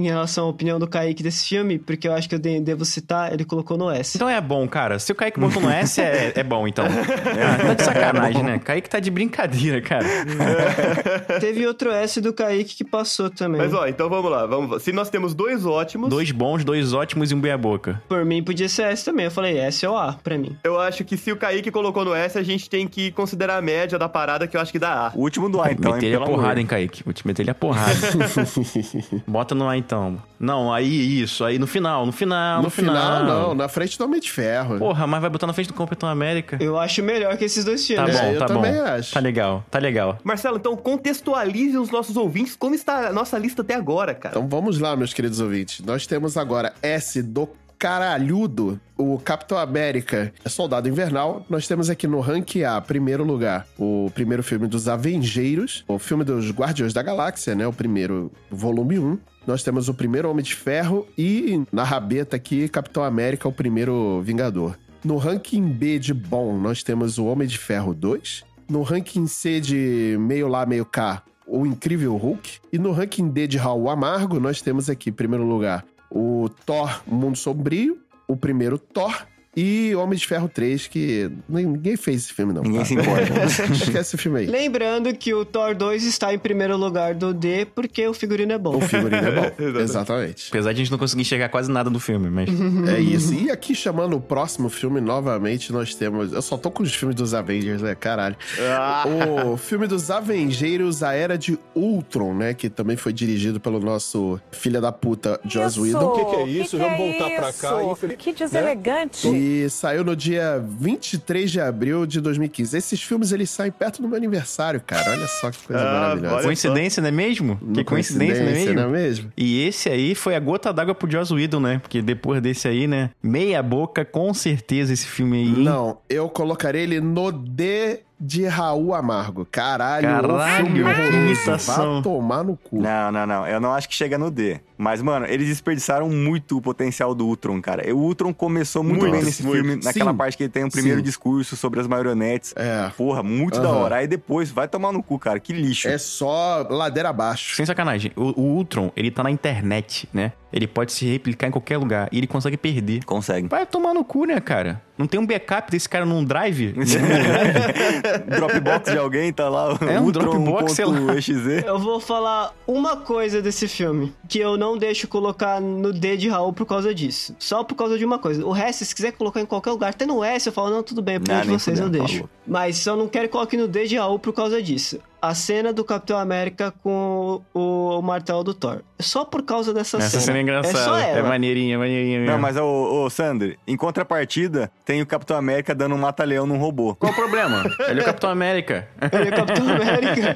Speaker 5: em relação à opinião do Kaique desse filme, porque eu acho que eu de- devo citar, ele colocou no S.
Speaker 4: Então é bom, cara. Se o Kaique botou no S, é, é bom, então. [laughs] Ah, tá de sacanagem, né? Kaique tá de brincadeira, cara. [laughs]
Speaker 5: Teve outro S do Kaique que passou também.
Speaker 2: Mas ó, então vamos lá, vamos. Se nós temos dois ótimos,
Speaker 4: Dois bons, dois ótimos e um meia-boca.
Speaker 5: Por mim podia ser S também. Eu falei S ou A pra mim.
Speaker 2: eu acho que se o Kaique colocou no S, a gente tem que considerar a média da parada, que eu acho que dá A.
Speaker 7: O último do A, então,
Speaker 4: meter ele a porrada,
Speaker 7: amor.
Speaker 4: hein, Kaique? Vou te meter ele a porrada. [laughs] Bota no A, então. Não, aí isso. Aí no final, no final, no,
Speaker 6: no final, não, na frente do Homem de Ferro.
Speaker 4: Porra, mas vai botar na frente do Capitão América.
Speaker 5: Eu acho melhor que esses dois
Speaker 4: Tá
Speaker 5: filmes.
Speaker 4: bom,
Speaker 6: eu
Speaker 4: tá bom.
Speaker 6: também acho.
Speaker 4: Tá legal, tá legal.
Speaker 2: Marcelo, então contextualize os nossos ouvintes como está a nossa lista até agora, cara.
Speaker 6: Então vamos lá, meus queridos ouvintes. Nós temos agora S do caralhudo, o Capitão América, Soldado Invernal. Nós temos aqui no rank A, primeiro lugar, o primeiro filme dos Avengeiros, o filme dos Guardiões da Galáxia, né? O primeiro volume 1. Nós temos o primeiro Homem de Ferro e na rabeta aqui, Capitão América, o primeiro Vingador. No ranking B de bom, nós temos o Homem de Ferro 2. No ranking C de meio lá, meio cá, o Incrível Hulk. E no ranking D de Raul Amargo, nós temos aqui, em primeiro lugar, o Thor Mundo Sombrio, o primeiro Thor e Homem de Ferro 3, que ninguém fez esse filme, não.
Speaker 7: Ninguém
Speaker 6: tá?
Speaker 7: se importa. [laughs]
Speaker 6: Esquece esse filme aí.
Speaker 5: Lembrando que o Thor 2 está em primeiro lugar do D porque o figurino é bom.
Speaker 6: O figurino é bom. [laughs]
Speaker 2: Exatamente.
Speaker 6: Exatamente.
Speaker 4: Apesar de a gente não conseguir enxergar quase nada do filme, mas.
Speaker 6: É isso. E aqui chamando o próximo filme, novamente, nós temos. Eu só tô com os filmes dos Avengers, né? Caralho.
Speaker 2: Ah,
Speaker 6: O filme dos Avengeiros, A Era de Ultron, né? Que também foi dirigido pelo nosso filha da puta, Joss Whedon.
Speaker 11: O que, que é isso? Vamos voltar pra cá. infeliz-
Speaker 3: Que deselegante.
Speaker 6: E saiu no dia 23 de abril de 2015. Esses filmes, eles saem perto do meu aniversário, cara. Olha só que coisa
Speaker 2: Ah,
Speaker 6: maravilhosa.
Speaker 4: Coincidência, não é mesmo? Que coincidência, não é mesmo?
Speaker 6: não é mesmo?
Speaker 4: E esse aí foi a gota d'água pro Joss Whedon, né? Porque depois desse aí, né? Meia boca, com certeza, esse filme aí. hein?
Speaker 6: Não, eu colocaria ele no D de Raul Amargo. Caralho,
Speaker 4: Caralho,
Speaker 6: filme
Speaker 4: que
Speaker 6: horroroso. Vai tomar no cu.
Speaker 7: Não, não, não. Eu não acho que chega no D. Mas, mano, eles desperdiçaram muito o potencial do Ultron, cara. O Ultron começou muito,
Speaker 2: Muito,
Speaker 7: bem nesse
Speaker 2: muito.
Speaker 7: filme, naquela
Speaker 6: Sim.
Speaker 7: parte que ele tem o primeiro
Speaker 6: Sim.
Speaker 7: discurso sobre as marionetes.
Speaker 6: É.
Speaker 7: Porra, muito da
Speaker 6: Aham.
Speaker 7: hora. Aí depois, vai tomar no cu, cara. Que lixo.
Speaker 6: É só ladeira abaixo.
Speaker 4: Sem sacanagem, o, o Ultron, ele tá na internet, né? Ele pode se replicar em qualquer lugar e ele consegue perder.
Speaker 7: Consegue.
Speaker 4: Vai tomar no cu, né, cara? Não tem um backup desse cara num drive? [laughs] [laughs]
Speaker 7: Dropbox de alguém, tá lá.
Speaker 4: É um Dropbox, sei lá.
Speaker 7: .exe.
Speaker 5: Eu vou falar uma coisa desse filme que eu não deixo colocar no D de Raul por causa disso. Só por causa de uma coisa. O resto, se quiser colocar em qualquer lugar, até no S, eu falo, não, tudo bem, por
Speaker 7: Não,
Speaker 5: de
Speaker 7: nem
Speaker 5: vocês eu deixo.
Speaker 7: falou.
Speaker 5: Mas só não quero que coloque no D de Raul por causa disso. A cena do Capitão América com o, o martelo do Thor. Só por causa dessa
Speaker 4: Essa
Speaker 5: cena.
Speaker 4: cena é
Speaker 5: É
Speaker 4: engraçada.
Speaker 5: só
Speaker 4: É,
Speaker 5: ela.
Speaker 4: maneirinha, maneirinha mesmo.
Speaker 7: Não, mas, ô, ô, Sander, em contrapartida, tem o Capitão América dando um mata-leão num robô.
Speaker 4: Qual o problema? Ele é o Capitão América. [laughs]
Speaker 5: Ele é o Capitão América.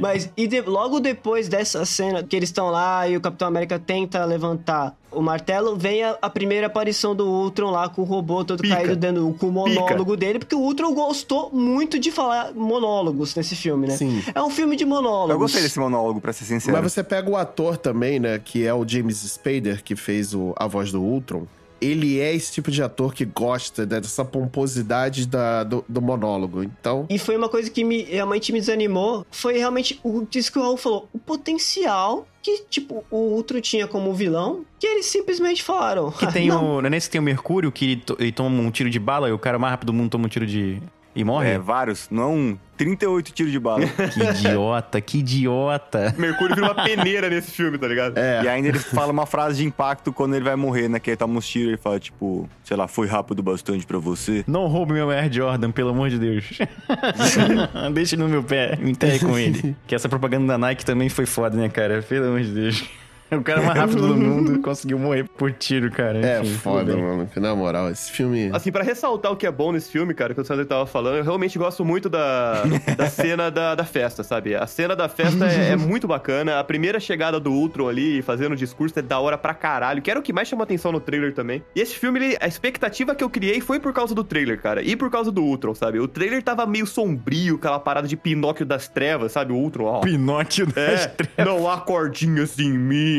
Speaker 5: Mas e de- logo depois dessa cena que eles estão lá e o Capitão América tenta levantar o martelo, vem a, a primeira aparição do Ultron lá com o robô todo
Speaker 2: Pica.
Speaker 5: caído dentro com o monólogo dele, porque o Ultron gostou muito de falar monólogos nesse filme, né?
Speaker 6: Sim.
Speaker 5: É um filme de monólogos.
Speaker 7: Eu gostei desse monólogo, pra ser sincero.
Speaker 6: Mas você pega o ator também, né? Que é o James Spader, que fez o- a voz do Ultron. Ele é esse tipo de ator que gosta dessa pomposidade da- do, do monólogo. Então,
Speaker 5: E foi uma coisa que me, realmente me desanimou. Foi realmente o isso que o Raul falou. O potencial que, tipo, o Ultron tinha como vilão, que eles simplesmente falaram.
Speaker 4: Que tem [laughs]
Speaker 5: "Não,
Speaker 4: o. Não é nesse que tem o Mercúrio, que ele, to- ele toma um tiro de bala e o cara mais rápido do mundo toma um tiro de. E morre?
Speaker 7: É, vários, não um. 38 tiros de bala. [laughs]
Speaker 4: Que idiota, que idiota.
Speaker 2: Mercúrio vira uma peneira nesse filme, tá ligado?
Speaker 6: é.
Speaker 7: E ainda ele fala uma frase de impacto quando ele vai morrer, né? Que ele toma uns tiros e fala, tipo, sei lá, foi rápido bastante pra você.
Speaker 4: Não roube meu Air Jordan, pelo amor de Deus. [laughs] Deixa ele no meu pé, me enterre com ele. Que essa propaganda da Nike também foi foda, né, cara? Pelo amor de Deus. [laughs] O cara mais rápido do [laughs] mundo conseguiu morrer por tiro, cara.
Speaker 6: É
Speaker 4: Enfim,
Speaker 6: foda, mano. Na moral, esse filme.
Speaker 2: Assim, pra ressaltar o que é bom nesse filme, cara, que o Sandro tava falando, eu realmente gosto muito da, [laughs] da cena da, da festa, sabe? A cena da festa é, é muito bacana. A primeira chegada do Ultron ali, fazendo o discurso, é da hora pra caralho. Que era o que mais chama atenção no trailer também. E esse filme, ele- a expectativa que eu criei foi por causa do trailer, cara. E por causa do Ultron, sabe? O trailer tava meio sombrio, aquela parada de Pinóquio das trevas, sabe? O Ultron, ó.
Speaker 4: Pinóquio das
Speaker 2: É, não há cordinhas em mim.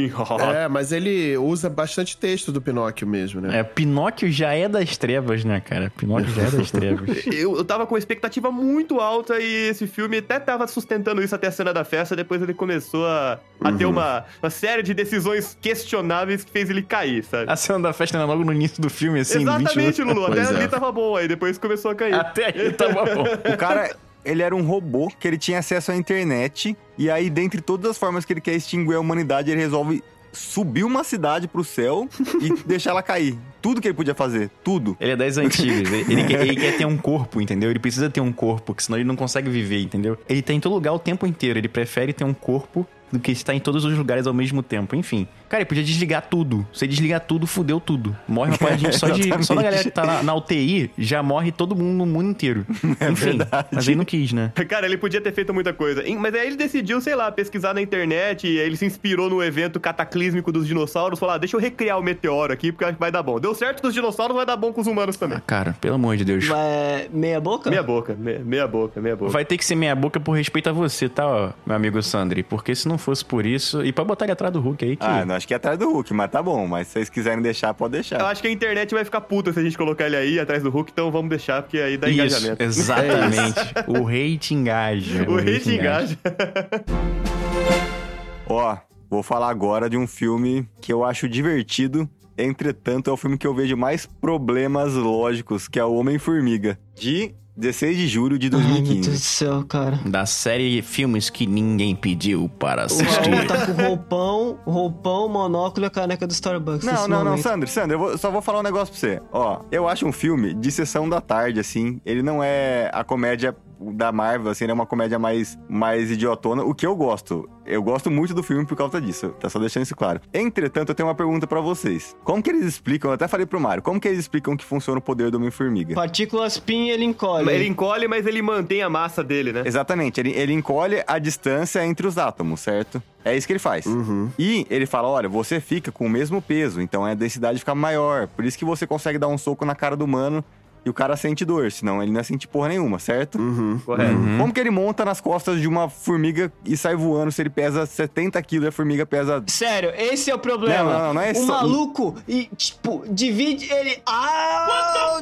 Speaker 6: É, mas ele usa bastante texto do Pinóquio mesmo, né?
Speaker 4: É, Pinóquio já é das trevas, né, cara? Pinóquio já é das [laughs] trevas.
Speaker 2: Eu, eu tava com uma expectativa muito alta e esse filme até tava sustentando isso até a cena da festa, depois ele começou a, a ter uma, uma série de decisões questionáveis que fez ele cair, sabe?
Speaker 4: A cena da festa era logo no início do filme, assim, 20
Speaker 2: Exatamente. Lulu. Até
Speaker 6: Pois é.
Speaker 2: ali tava bom, aí depois começou a cair.
Speaker 4: Até aí tava bom. [laughs]
Speaker 7: O cara, ele era um robô que ele tinha acesso à internet. E aí, dentre todas as formas que ele quer extinguir a humanidade, ele resolve subir uma cidade pro céu e [laughs] deixar ela cair. Tudo que ele podia fazer, tudo.
Speaker 4: Ele é das antigas. Ele, quer, ele quer ter um corpo, entendeu? Ele precisa ter um corpo, porque senão ele não consegue viver, entendeu? Ele tá em todo lugar o tempo inteiro. Ele prefere ter um corpo do que estar em todos os lugares ao mesmo tempo. Enfim. Cara, ele podia desligar tudo. Se ele desligar tudo, fudeu tudo. Morre uma parte de gente. Só, de, [laughs] só da galera que tá na, na UTI, já morre todo mundo no mundo inteiro. Enfim. Mas ele não quis, né? [laughs]
Speaker 2: Cara, ele podia ter feito muita coisa. Mas aí ele decidiu, sei lá, pesquisar na internet. E aí ele se inspirou no evento cataclísmico dos dinossauros. Falou, ah, deixa eu recriar o meteoro aqui, porque acho que vai dar bom. Deu certo com os dinossauros, vai dar bom com os humanos também.
Speaker 4: Ah, cara, pelo amor de Deus.
Speaker 5: Vai, meia boca?
Speaker 2: Meia boca, meia, meia boca, meia boca.
Speaker 4: Vai ter que ser meia boca por respeito a você, tá, ó, meu amigo Sandri? Porque se não fosse por isso. E pra botar ele atrás do Hulk aí, que.
Speaker 7: Ah, não, acho que é atrás do Hulk, mas tá bom. Mas se vocês quiserem deixar, pode
Speaker 2: Eu
Speaker 7: deixar.
Speaker 2: acho que a internet vai ficar puta se a gente colocar ele aí atrás do Hulk, então vamos deixar, porque aí dá
Speaker 4: Isso,
Speaker 2: engajamento.
Speaker 4: exatamente. o hate engaja. [laughs]
Speaker 2: O hate engaja. [laughs]
Speaker 7: Ó, vou falar agora de um filme que eu acho divertido. Entretanto, é o filme que eu vejo mais problemas lógicos, que é o Homem-Formiga, de 16 de julho de
Speaker 5: Ai, meu Deus do
Speaker 7: 2015.
Speaker 5: céu, cara.
Speaker 4: Da série filmes que ninguém pediu para
Speaker 5: O
Speaker 4: assistir.
Speaker 5: Raul tá com roupão, roupão, monóculo e a caneca do Starbucks.
Speaker 7: Não, não, não,
Speaker 5: momento.
Speaker 7: Sandro, Sandro, eu vou- só vou falar um negócio pra você. Ó, eu acho um filme de sessão da tarde, assim. Ele não é a comédia da Marvel, assim, ele é uma comédia mais, mais idiotona, o que eu gosto. Eu gosto muito do filme por causa disso, tá só deixando isso claro. Entretanto, eu tenho uma pergunta pra vocês. Como que eles explicam, eu até falei pro Mário, como que eles explicam que funciona o poder do Homem-Formiga?
Speaker 5: Partículas PIN ele encolhe.
Speaker 2: Ele encolhe, mas ele mantém a massa dele, né?
Speaker 7: Exatamente, ele, ele encolhe a distância entre os átomos, certo? É isso que ele faz. E ele fala: olha, você fica com o mesmo peso, então a densidade fica maior. Por isso que você consegue dar um soco na cara do humano e o cara sente dor, senão ele não ia sentir porra nenhuma, certo?
Speaker 2: Correto.
Speaker 7: Como que ele monta nas costas de uma formiga e sai voando se ele pesa 70 quilos e a formiga pesa.
Speaker 5: Sério, esse é o problema.
Speaker 7: Não, não, não é
Speaker 5: o
Speaker 7: só-
Speaker 5: maluco, e, tipo, divide ele. Ah!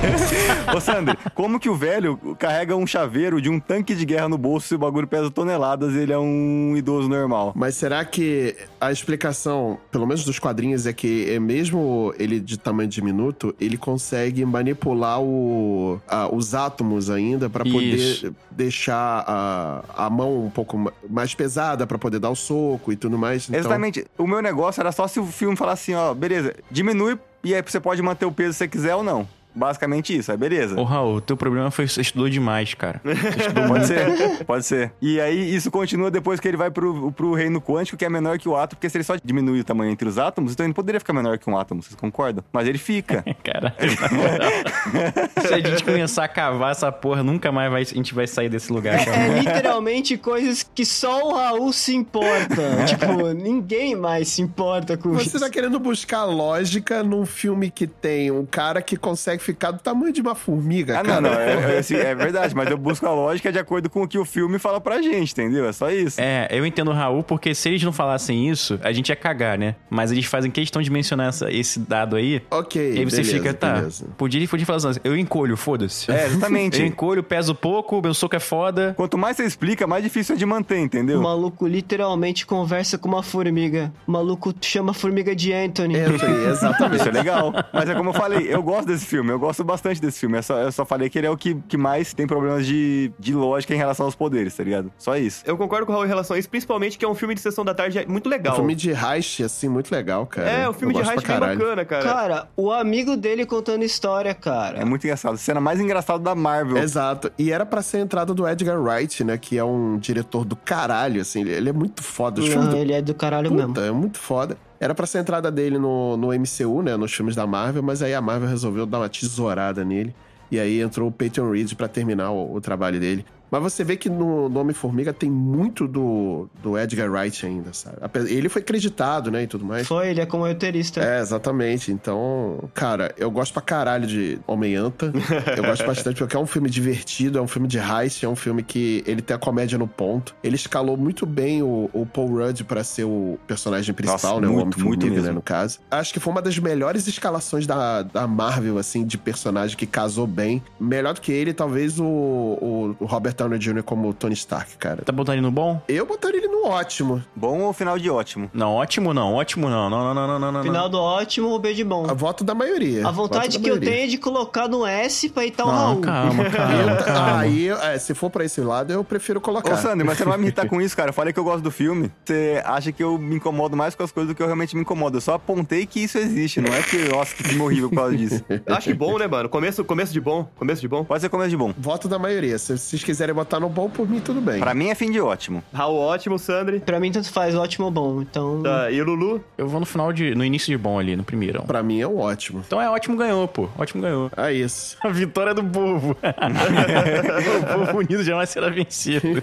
Speaker 5: [laughs]
Speaker 7: Ô, Sandro, como que o velho carrega um chaveiro de um tanque de guerra no bolso se o bagulho pesa toneladas e ele é um idoso normal?
Speaker 6: Mas será que a explicação, pelo menos dos quadrinhos, é que é mesmo ele de tamanho diminuto, ele consegue manipular o, a- os átomos ainda pra poder
Speaker 4: Isso.
Speaker 6: deixar a, a mão um pouco ma- mais pesada pra poder dar o soco e tudo mais. Então,
Speaker 7: Exatamente. O meu negócio era só se o filme falasse assim, ó, beleza, diminui e aí você pode manter o peso se você quiser ou não. Basicamente isso, aí beleza.
Speaker 4: Ô, Raul, teu problema foi que você estudou demais, cara. [laughs] Você estudou
Speaker 7: Pode ser, pode ser. E aí isso continua depois que ele vai pro, pro reino quântico, que é menor que o átomo, porque se ele só diminuir o tamanho entre os átomos, então ele não poderia ficar menor que um átomo, vocês concordam? Mas ele fica. [laughs]
Speaker 4: Caralho, moral. [laughs] Se a gente começar a cavar essa porra, nunca mais vai- a gente vai sair desse lugar, cara.
Speaker 5: É literalmente coisas que só o Raul se importa. tipo, ninguém mais se importa com
Speaker 6: Você
Speaker 5: isso.
Speaker 6: tá querendo buscar lógica num filme que tem um cara que consegue ficar do tamanho de uma formiga,
Speaker 7: Ah,
Speaker 6: cara.
Speaker 7: não, não, é, é, [laughs] assim, é verdade, mas eu busco a lógica de acordo com o que o filme fala pra gente, entendeu? É só isso.
Speaker 4: É, eu entendo o Raul, porque se eles não falassem isso, a gente ia cagar, né? Mas eles fazem questão de mencionar essa- esse dado aí.
Speaker 6: Ok,
Speaker 4: E aí você
Speaker 6: beleza,
Speaker 4: fica, tá.
Speaker 6: beleza.
Speaker 4: Podia, podia falar assim, eu encolho, foda-se.
Speaker 7: É, exatamente. [laughs]
Speaker 4: Eu encolho, peso pouco, meu soco é foda.
Speaker 7: Quanto mais você explica, mais difícil é de manter,
Speaker 5: O
Speaker 7: entendeu?
Speaker 5: maluco literalmente conversa com uma formiga. O maluco chama a formiga de Anthony.
Speaker 6: Anthony, exatamente.
Speaker 7: Isso é legal. Mas é como eu falei, eu gosto desse filme. Filme. Eu gosto bastante desse filme. Eu só, eu só falei que ele é o que, que mais tem problemas de, de lógica em relação aos poderes, tá ligado? Só isso.
Speaker 2: Eu concordo com o Raul em relação a isso, principalmente que é um filme de sessão da tarde muito legal.
Speaker 6: Um filme de heist, assim, muito legal, cara.
Speaker 2: É, um filme
Speaker 6: Eu
Speaker 2: de heist bem bacana, cara.
Speaker 5: Cara, o amigo dele contando história, cara.
Speaker 7: É muito engraçado. Cena mais engraçada da Marvel.
Speaker 6: Exato. E era pra ser a entrada do Edgar Wright, né? Que é um diretor do caralho, assim. Ele é muito foda. Os
Speaker 5: Não,
Speaker 6: do...
Speaker 5: ele é do caralho
Speaker 6: Puta,
Speaker 5: mesmo.
Speaker 6: é muito foda. Era pra ser a entrada dele no, no MCU, né? Nos filmes da Marvel, mas aí a Marvel resolveu dar uma tesourada nele. E aí entrou o Peyton Reed pra terminar o, o trabalho dele. Mas você vê que no, no Homem-Formiga tem muito do, do Edgar Wright ainda, sabe? Ele foi acreditado, né? E tudo mais.
Speaker 5: Foi, ele é como roteirista.
Speaker 6: É, exatamente. Então, cara, eu gosto pra caralho de Homem-Anta. Eu gosto bastante porque é um filme divertido, é um filme de heist, é um filme que ele tem a comédia no ponto. Ele escalou muito bem o, o Paul Rudd pra ser o personagem principal,
Speaker 7: Nossa,
Speaker 6: né? o
Speaker 7: muito, muito
Speaker 6: Homem-Formiga, né, no caso. Acho que foi uma das melhores escalações da, da Marvel, assim, de personagem que casou bem. Melhor do que ele, talvez o, o, o Robert Downey Jr. como Tony Stark, cara.
Speaker 4: Tá botando ele no bom?
Speaker 6: Eu botaria ele no ótimo.
Speaker 7: Bom ou final de ótimo?
Speaker 4: Não, ótimo não, ótimo não. Não, não, não, não, não, não.
Speaker 5: Final do ótimo, o B de bom.
Speaker 6: A voto da maioria.
Speaker 5: A vontade que eu
Speaker 6: maioria.
Speaker 5: tenho é de colocar no S pra irritar o
Speaker 4: Não,
Speaker 5: Raul.
Speaker 4: calma, [laughs] calma,
Speaker 6: Eu-
Speaker 4: calma.
Speaker 6: aí, é, se for pra esse lado, eu prefiro colocar.
Speaker 7: Ô, Sander, mas você não vai me irritar [laughs] com isso, cara. Eu falei que eu gosto do filme. Você acha que eu me incomodo mais com as coisas do que eu realmente me incomodo. Eu só apontei que isso existe. Não é que, nossa, que filme horrível por causa disso.
Speaker 2: Eu acho que bom, né, mano? Começo, começo de bom. Começo de bom.
Speaker 7: Pode ser começo de bom.
Speaker 6: Voto da maioria. Se vocês quiserem botar no bom, por mim, tudo bem.
Speaker 7: Pra mim é fim de ótimo.
Speaker 2: Raul, ótimo, Sandri.
Speaker 5: Pra mim, tanto faz, ótimo ou bom. Então.
Speaker 2: Tá, e o Lulu?
Speaker 4: Eu vou no final de. no início de bom ali, no primeiro.
Speaker 6: Pra mim é um ótimo.
Speaker 4: Então é ótimo ganhou, pô. Ótimo ganhou.
Speaker 6: É isso. [laughs]
Speaker 4: A vitória do povo. [laughs] o povo unido jamais será vencido. [laughs]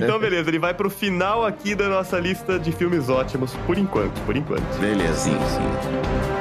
Speaker 2: Então, beleza, ele vai pro final aqui da nossa lista de filmes ótimos, por enquanto, por enquanto.
Speaker 6: Beleza.
Speaker 4: Sim, sim.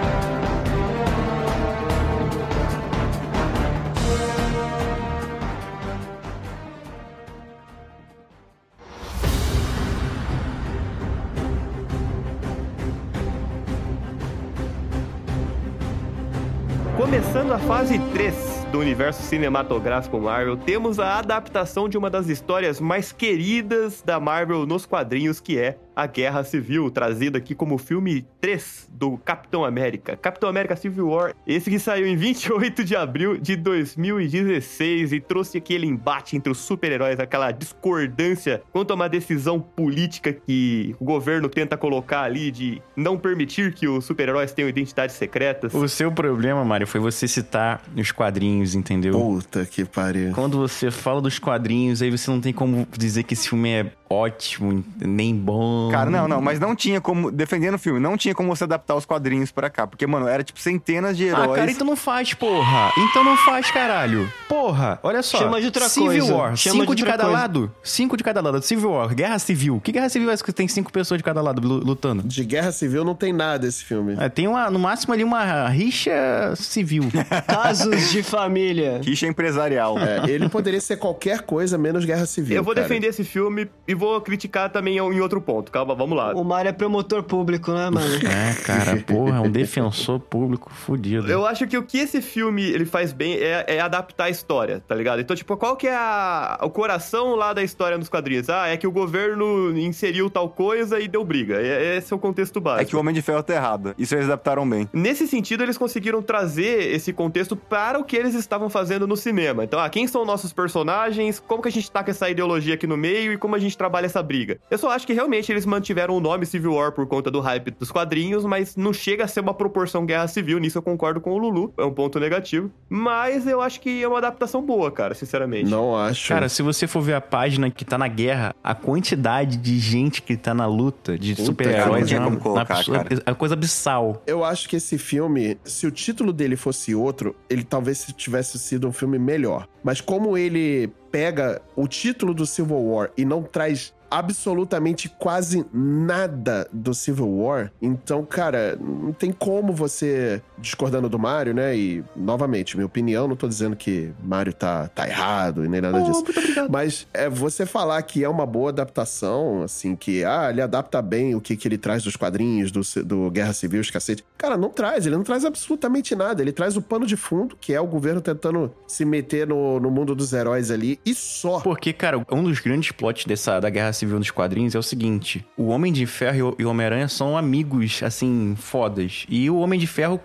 Speaker 2: Fase 3 do universo cinematográfico Marvel, temos a adaptação de uma das histórias mais queridas da Marvel nos quadrinhos, que é a Guerra Civil, trazida aqui como filme 3 do Capitão América. Capitão América Civil War, esse que saiu em 28 de abril de 2016 e trouxe aquele embate entre os super-heróis, aquela discordância quanto a uma decisão política que o governo tenta colocar ali de não permitir que os super-heróis tenham identidades secretas.
Speaker 4: O seu problema, Mário, foi você citar os quadrinhos, entendeu?
Speaker 6: Puta que pariu.
Speaker 4: Quando você fala dos quadrinhos, aí você não tem como dizer que esse filme é ótimo, nem bom.
Speaker 7: Cara, não, não, mas não tinha como. Defendendo o filme, não tinha como você adaptar os quadrinhos pra cá. Porque, mano, era tipo centenas de
Speaker 4: Ah,
Speaker 7: heróis.
Speaker 4: cara, então não faz, porra. Então não faz, caralho. Porra, olha só.
Speaker 5: Chama de outra
Speaker 4: Civil
Speaker 5: coisa.
Speaker 4: War,
Speaker 5: Chama
Speaker 4: cinco
Speaker 5: de
Speaker 4: de, cada
Speaker 5: coisa.
Speaker 4: lado. Cinco de cada lado. Civil War, Guerra Civil. Que Guerra Civil é essa que tem cinco pessoas de cada lado lu- lutando?
Speaker 6: De guerra civil não tem nada esse filme.
Speaker 4: É, tem uma, no máximo ali uma rixa civil. [laughs]
Speaker 5: Casos de família.
Speaker 7: Rixa empresarial.
Speaker 6: É, ele poderia ser qualquer coisa menos guerra civil.
Speaker 2: Eu vou
Speaker 6: cara.
Speaker 2: defender esse filme e vou criticar também em outro ponto. Calma, vamos lá.
Speaker 5: O Mário é promotor público, né, mano? [laughs]
Speaker 4: é, cara, porra, é um defensor público fudido.
Speaker 2: Eu acho que o que esse filme ele faz bem é, é adaptar a história, tá ligado? Então, tipo, qual que é a- o coração lá da história nos quadrinhos? Ah, é que o governo inseriu tal coisa e deu briga. É- Esse é o contexto básico.
Speaker 7: É que o Homem de Ferro tá errado. Isso eles adaptaram bem.
Speaker 2: Nesse sentido, eles conseguiram trazer esse contexto para o que eles estavam fazendo no cinema. Então, ah, quem são nossos personagens, como que a gente tá com essa ideologia aqui no meio e como a gente trabalha essa briga. Eu só acho que realmente eles mantiveram o nome Civil War por conta do hype dos quadrinhos, mas não chega a ser uma proporção guerra civil, nisso eu concordo com o Lulu, é um ponto negativo. Mas eu acho que é uma adaptação boa, cara, sinceramente.
Speaker 6: Não acho.
Speaker 4: Cara, se você for ver a página que tá na guerra, a quantidade de gente que tá na luta de super-heróis é uma, é uma coisa abissal.
Speaker 6: Eu acho que esse filme, se o título dele fosse outro, ele talvez tivesse sido um filme melhor. Mas como ele pega o título do Civil War e não traz absolutamente quase nada do Civil War, então, cara, não tem como você discordando do Mario, né? E novamente, minha opinião, não tô dizendo que Mario tá, tá errado e nem nada disso. Mas é você falar que é uma boa adaptação, assim, que ah, ele adapta bem o que, que ele traz dos quadrinhos, do, do Guerra Civil, os cacete. Cara, não traz, ele não traz absolutamente nada. Ele traz o pano de fundo, que é o governo tentando se meter no, no mundo dos heróis ali, e só.
Speaker 4: Porque, cara, um dos grandes plots dessa, da Guerra Civil nos quadrinhos é o seguinte: o Homem de Ferro e o- Homem-Aranha são amigos, assim, fodas. E o Homem de Ferro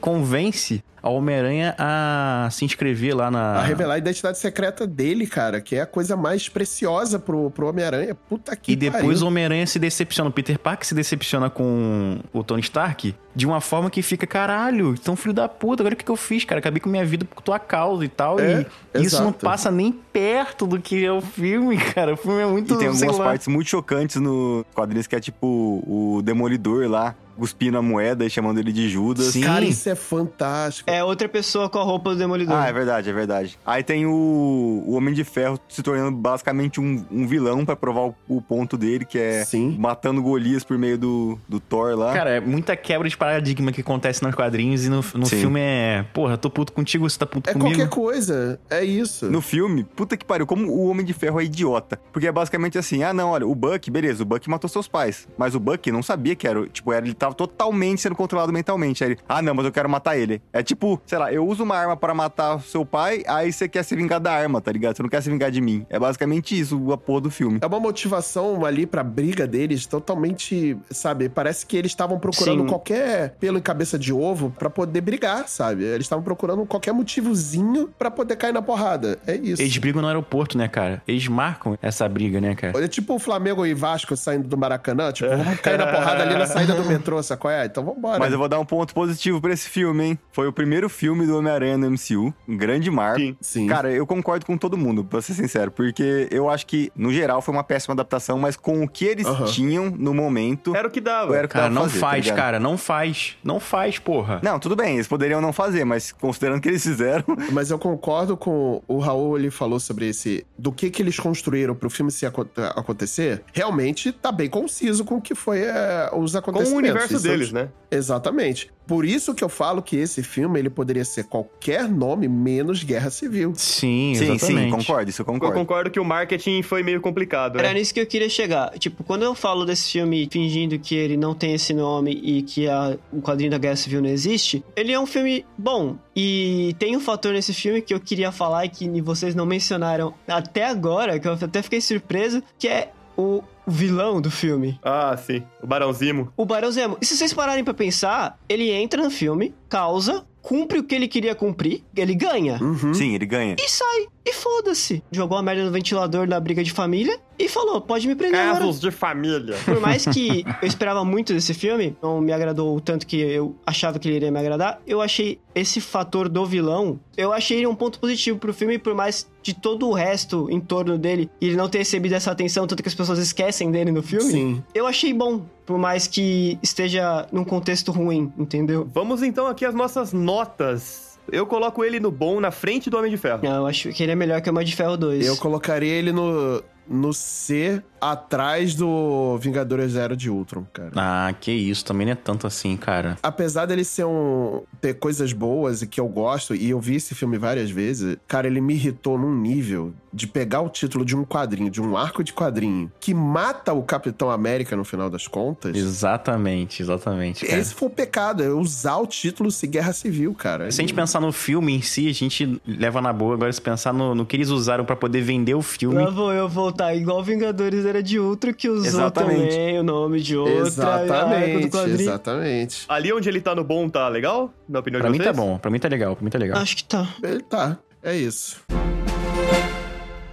Speaker 4: convence ao Homem-Aranha a se inscrever lá na.
Speaker 6: A revelar a identidade secreta dele, cara, que é a coisa mais preciosa pro, pro Homem-Aranha. Puta que
Speaker 4: E depois
Speaker 6: pariu.
Speaker 4: o Homem-Aranha se decepciona, o Peter Parker se decepciona com o Tony Stark de uma forma que fica, caralho, então filho da puta, agora o que, que eu fiz, cara? Acabei com minha vida por tua causa e tal.
Speaker 6: É,
Speaker 4: e isso não
Speaker 6: exato.
Speaker 4: passa nem perto do que é o filme, [laughs] cara. O filme é muito
Speaker 7: E tem
Speaker 4: sei
Speaker 7: algumas
Speaker 4: lá.
Speaker 7: partes muito chocantes no quadrinhos que é tipo o Demolidor lá, cuspindo a moeda e chamando ele de Judas.
Speaker 4: Sim.
Speaker 6: Cara, isso é fantástico.
Speaker 5: É outra pessoa com a roupa do Demolidor.
Speaker 7: Ah, é verdade, é verdade. Aí tem o, o Homem de Ferro se tornando basicamente um, um vilão pra provar o, o ponto dele, que é
Speaker 6: Sim.
Speaker 7: matando Golias por meio do, do Thor lá.
Speaker 4: Cara, é muita quebra de paradigma que acontece nos quadrinhos e no, no
Speaker 7: Sim.
Speaker 4: filme é, porra, tô puto contigo, você tá puto
Speaker 6: É
Speaker 4: comigo.
Speaker 6: qualquer coisa. É isso.
Speaker 7: No filme, puta que pariu, como o Homem de Ferro é idiota. Porque é basicamente assim, ah não, olha, o Buck, beleza, o Buck matou seus pais. Mas o Buck não sabia que era, tipo, era, ele tava totalmente sendo controlado mentalmente. Aí ele, ah não, mas eu quero matar ele. É tipo, sei lá, eu uso uma arma pra matar seu pai, aí você quer se vingar da arma, tá ligado? Você não quer se vingar de mim. É basicamente isso, a porra do filme.
Speaker 6: É uma motivação ali pra briga deles totalmente, sabe? Parece que eles estavam procurando
Speaker 5: Sim.
Speaker 6: qualquer pelo em cabeça de ovo pra poder brigar, sabe? Eles estavam procurando qualquer motivozinho pra poder cair na porrada. É isso.
Speaker 4: Eles brigam no aeroporto, né, cara? Eles marcam essa briga, né, cara?
Speaker 6: É tipo o Flamengo e Vasco saindo do Maracanã, tipo, vamos [laughs] cair na porrada ali na saída do metrô, sacou? É, então vambora.
Speaker 7: Mas eu vou dar um ponto positivo pra esse filme, hein? Foi o primeiro filme do Homem-Aranha no MCU, um grande marco.
Speaker 2: Sim.
Speaker 6: Sim.
Speaker 7: Cara, eu concordo com todo mundo, pra ser sincero, porque eu acho que, no geral, foi uma péssima adaptação, mas com o que eles
Speaker 6: Aham.
Speaker 7: tinham no momento,
Speaker 2: Era o que dava.
Speaker 7: era o que
Speaker 4: Cara,
Speaker 7: dava
Speaker 4: não
Speaker 7: fazer, tá
Speaker 4: faz,
Speaker 7: ligado?
Speaker 4: cara, não faz. Não faz, porra.
Speaker 7: Não, tudo bem, eles poderiam não fazer, mas considerando que eles fizeram, [laughs]
Speaker 6: Mas eu concordo com o Raul, ele falou sobre esse. Do que que eles construíram pro filme se aco- acontecer. Realmente tá bem conciso com o que foi é, os
Speaker 2: Com
Speaker 6: acontecimentos.
Speaker 2: o universo
Speaker 6: Isso-
Speaker 2: deles, né?
Speaker 6: Exatamente. Por isso que eu falo que esse filme ele poderia ser qualquer nome menos Guerra Civil.
Speaker 4: Sim,
Speaker 7: sim,
Speaker 4: exatamente.
Speaker 7: sim, concordo, isso eu
Speaker 2: Eu
Speaker 7: concordo.
Speaker 2: concordo que o marketing foi meio complicado,
Speaker 5: Era
Speaker 2: né?
Speaker 5: nisso que eu queria chegar. Tipo, quando eu falo desse filme fingindo que ele não tem esse nome e que a- o quadrinho da Guerra Civil não existe, ele é um filme bom. E tem um fator nesse filme que eu queria falar e que vocês não mencionaram até agora, que eu até fiquei surpreso, que é o vilão do filme.
Speaker 2: Ah, sim. O Barão Zimo.
Speaker 5: O Barão Zemo. E se vocês pararem pra pensar, ele entra no filme, causa, cumpre o que ele queria cumprir, ele ganha.
Speaker 6: Uhum.
Speaker 7: Sim, ele ganha.
Speaker 5: E sai. E foda-se. Jogou a merda no ventilador na briga de família e falou: pode me prender agora.
Speaker 2: Casos de família.
Speaker 5: Por mais que eu esperava muito desse filme, não me agradou o tanto que eu achava que ele iria me agradar, eu achei esse fator do vilão, eu achei ele um ponto positivo pro filme, por mais de todo o resto em torno dele, ele não ter recebido essa atenção, tanto que as pessoas esquecem dele no filme,
Speaker 6: Sim.
Speaker 5: eu achei bom, por mais que esteja num contexto ruim, entendeu?
Speaker 2: Vamos então aqui às nossas notas. Eu coloco ele no bom na frente do Homem de Ferro.
Speaker 5: Não, eu acho que ele é melhor que o Homem de Ferro 2.
Speaker 6: Eu colocaria ele no, no C atrás do Vingadores Zero de Ultron, cara.
Speaker 4: Ah, que isso, também não é tanto assim, cara.
Speaker 6: Apesar dele ser um. ter coisas boas e que eu gosto, e eu vi esse filme várias vezes, cara, ele me irritou num nível de pegar o título de um quadrinho, de um arco de quadrinho, que mata o Capitão América no final das contas.
Speaker 4: Exatamente, exatamente. Cara.
Speaker 6: Esse foi o pecado, é usar o título se Guerra Civil, cara.
Speaker 4: Se a gente pensar no filme em si, a gente leva na boa. Agora, se pensar no, no que eles usaram pra poder vender o filme.
Speaker 5: Lá vou eu voltar igual Vingadores era de Ultra, que usou
Speaker 7: Exatamente.
Speaker 5: também o nome de outra.
Speaker 6: Exatamente, exatamente.
Speaker 2: Ali onde ele tá no bom, tá legal? Na opinião
Speaker 4: Pra
Speaker 2: de
Speaker 4: mim
Speaker 2: vocês?
Speaker 4: tá bom, pra mim tá legal, pra mim tá legal.
Speaker 5: Acho que tá.
Speaker 6: Ele tá, é isso.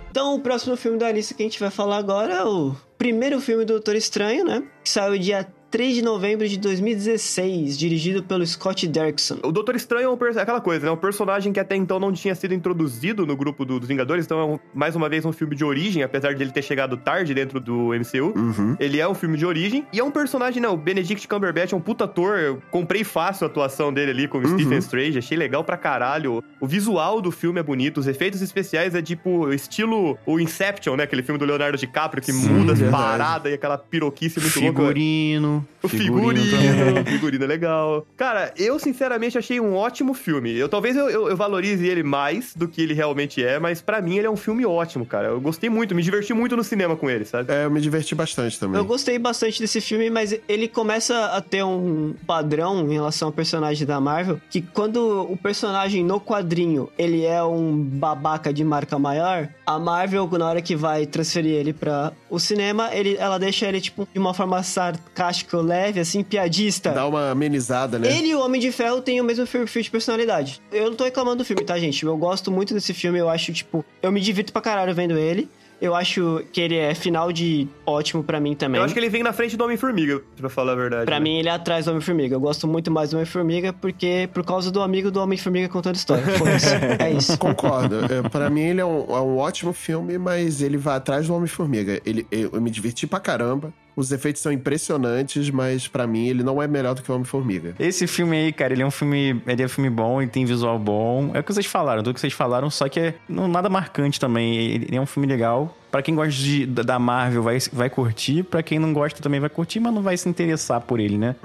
Speaker 5: Então, o próximo filme da lista que a gente vai falar agora é o primeiro filme do Doutor Estranho, né? Que saiu dia 3 de novembro de 2016, dirigido pelo Scott Derrickson.
Speaker 2: O Doutor Estranho é um perso- aquela coisa, né? Um personagem que até então não tinha sido introduzido no grupo do- dos Vingadores, então é um- mais uma vez um filme de origem, apesar de ele ter chegado tarde dentro do MCU.
Speaker 6: Uhum.
Speaker 2: Ele é um filme de origem e é um personagem, né? O Benedict Cumberbatch é um puta ator. Eu comprei fácil a atuação dele ali com o
Speaker 6: Uhum.
Speaker 2: Stephen Strange, achei legal pra caralho. O visual do filme é bonito, os efeitos especiais é tipo estilo o Inception, né? Aquele filme do Leonardo DiCaprio que
Speaker 6: Sim,
Speaker 2: muda as paradas e aquela piroquice muito louca.
Speaker 4: Figurino.
Speaker 2: O
Speaker 4: figurino
Speaker 2: figurino, [laughs] figurino é legal. Cara, eu sinceramente achei um ótimo filme. Eu talvez eu, eu- eu valorize ele mais do que ele realmente é, mas pra mim ele é um filme ótimo, cara. Eu gostei muito, me diverti muito no cinema com ele, sabe?
Speaker 6: É, eu me diverti bastante também.
Speaker 5: Eu gostei bastante desse filme, mas ele começa a ter um padrão em relação ao personagem da Marvel, que quando o personagem no quadrinho, ele é um babaca de marca maior, a Marvel, na hora que vai transferir ele para o cinema, ele, ela deixa ele, tipo, de uma forma sarcástica sarcástico, leve, assim, piadista.
Speaker 6: Dá uma amenizada, né?
Speaker 5: Ele e o Homem de Ferro têm o mesmo perfil de personalidade. Eu não tô reclamando do filme, tá, gente? Eu gosto muito desse filme, eu acho, tipo, eu me divirto pra caralho vendo ele. Eu acho que ele é final de ótimo pra mim também.
Speaker 2: Eu acho que ele vem na frente do Homem-Formiga, pra falar a verdade.
Speaker 5: Pra
Speaker 2: né?
Speaker 5: mim, ele é atrás do Homem-Formiga. Eu gosto muito mais do Homem-Formiga porque por causa do amigo do Homem-Formiga contando história. [laughs] É isso.
Speaker 6: Concordo. É, Pra mim, ele é um, é um ótimo filme, mas ele vai atrás do Homem-Formiga. Ele, eu, eu me diverti pra caramba. Os efeitos são impressionantes, mas pra mim ele não é melhor do que o Homem-Formiga.
Speaker 4: Esse filme aí, cara, ele é um filme. Ele é um filme bom, ele tem visual bom. É o que vocês falaram, tudo que vocês falaram, só que é não, nada marcante também. Ele é um filme legal. Pra quem gosta de, da Marvel, vai, vai curtir. Pra quem não gosta também vai curtir, mas não vai se interessar por ele, né?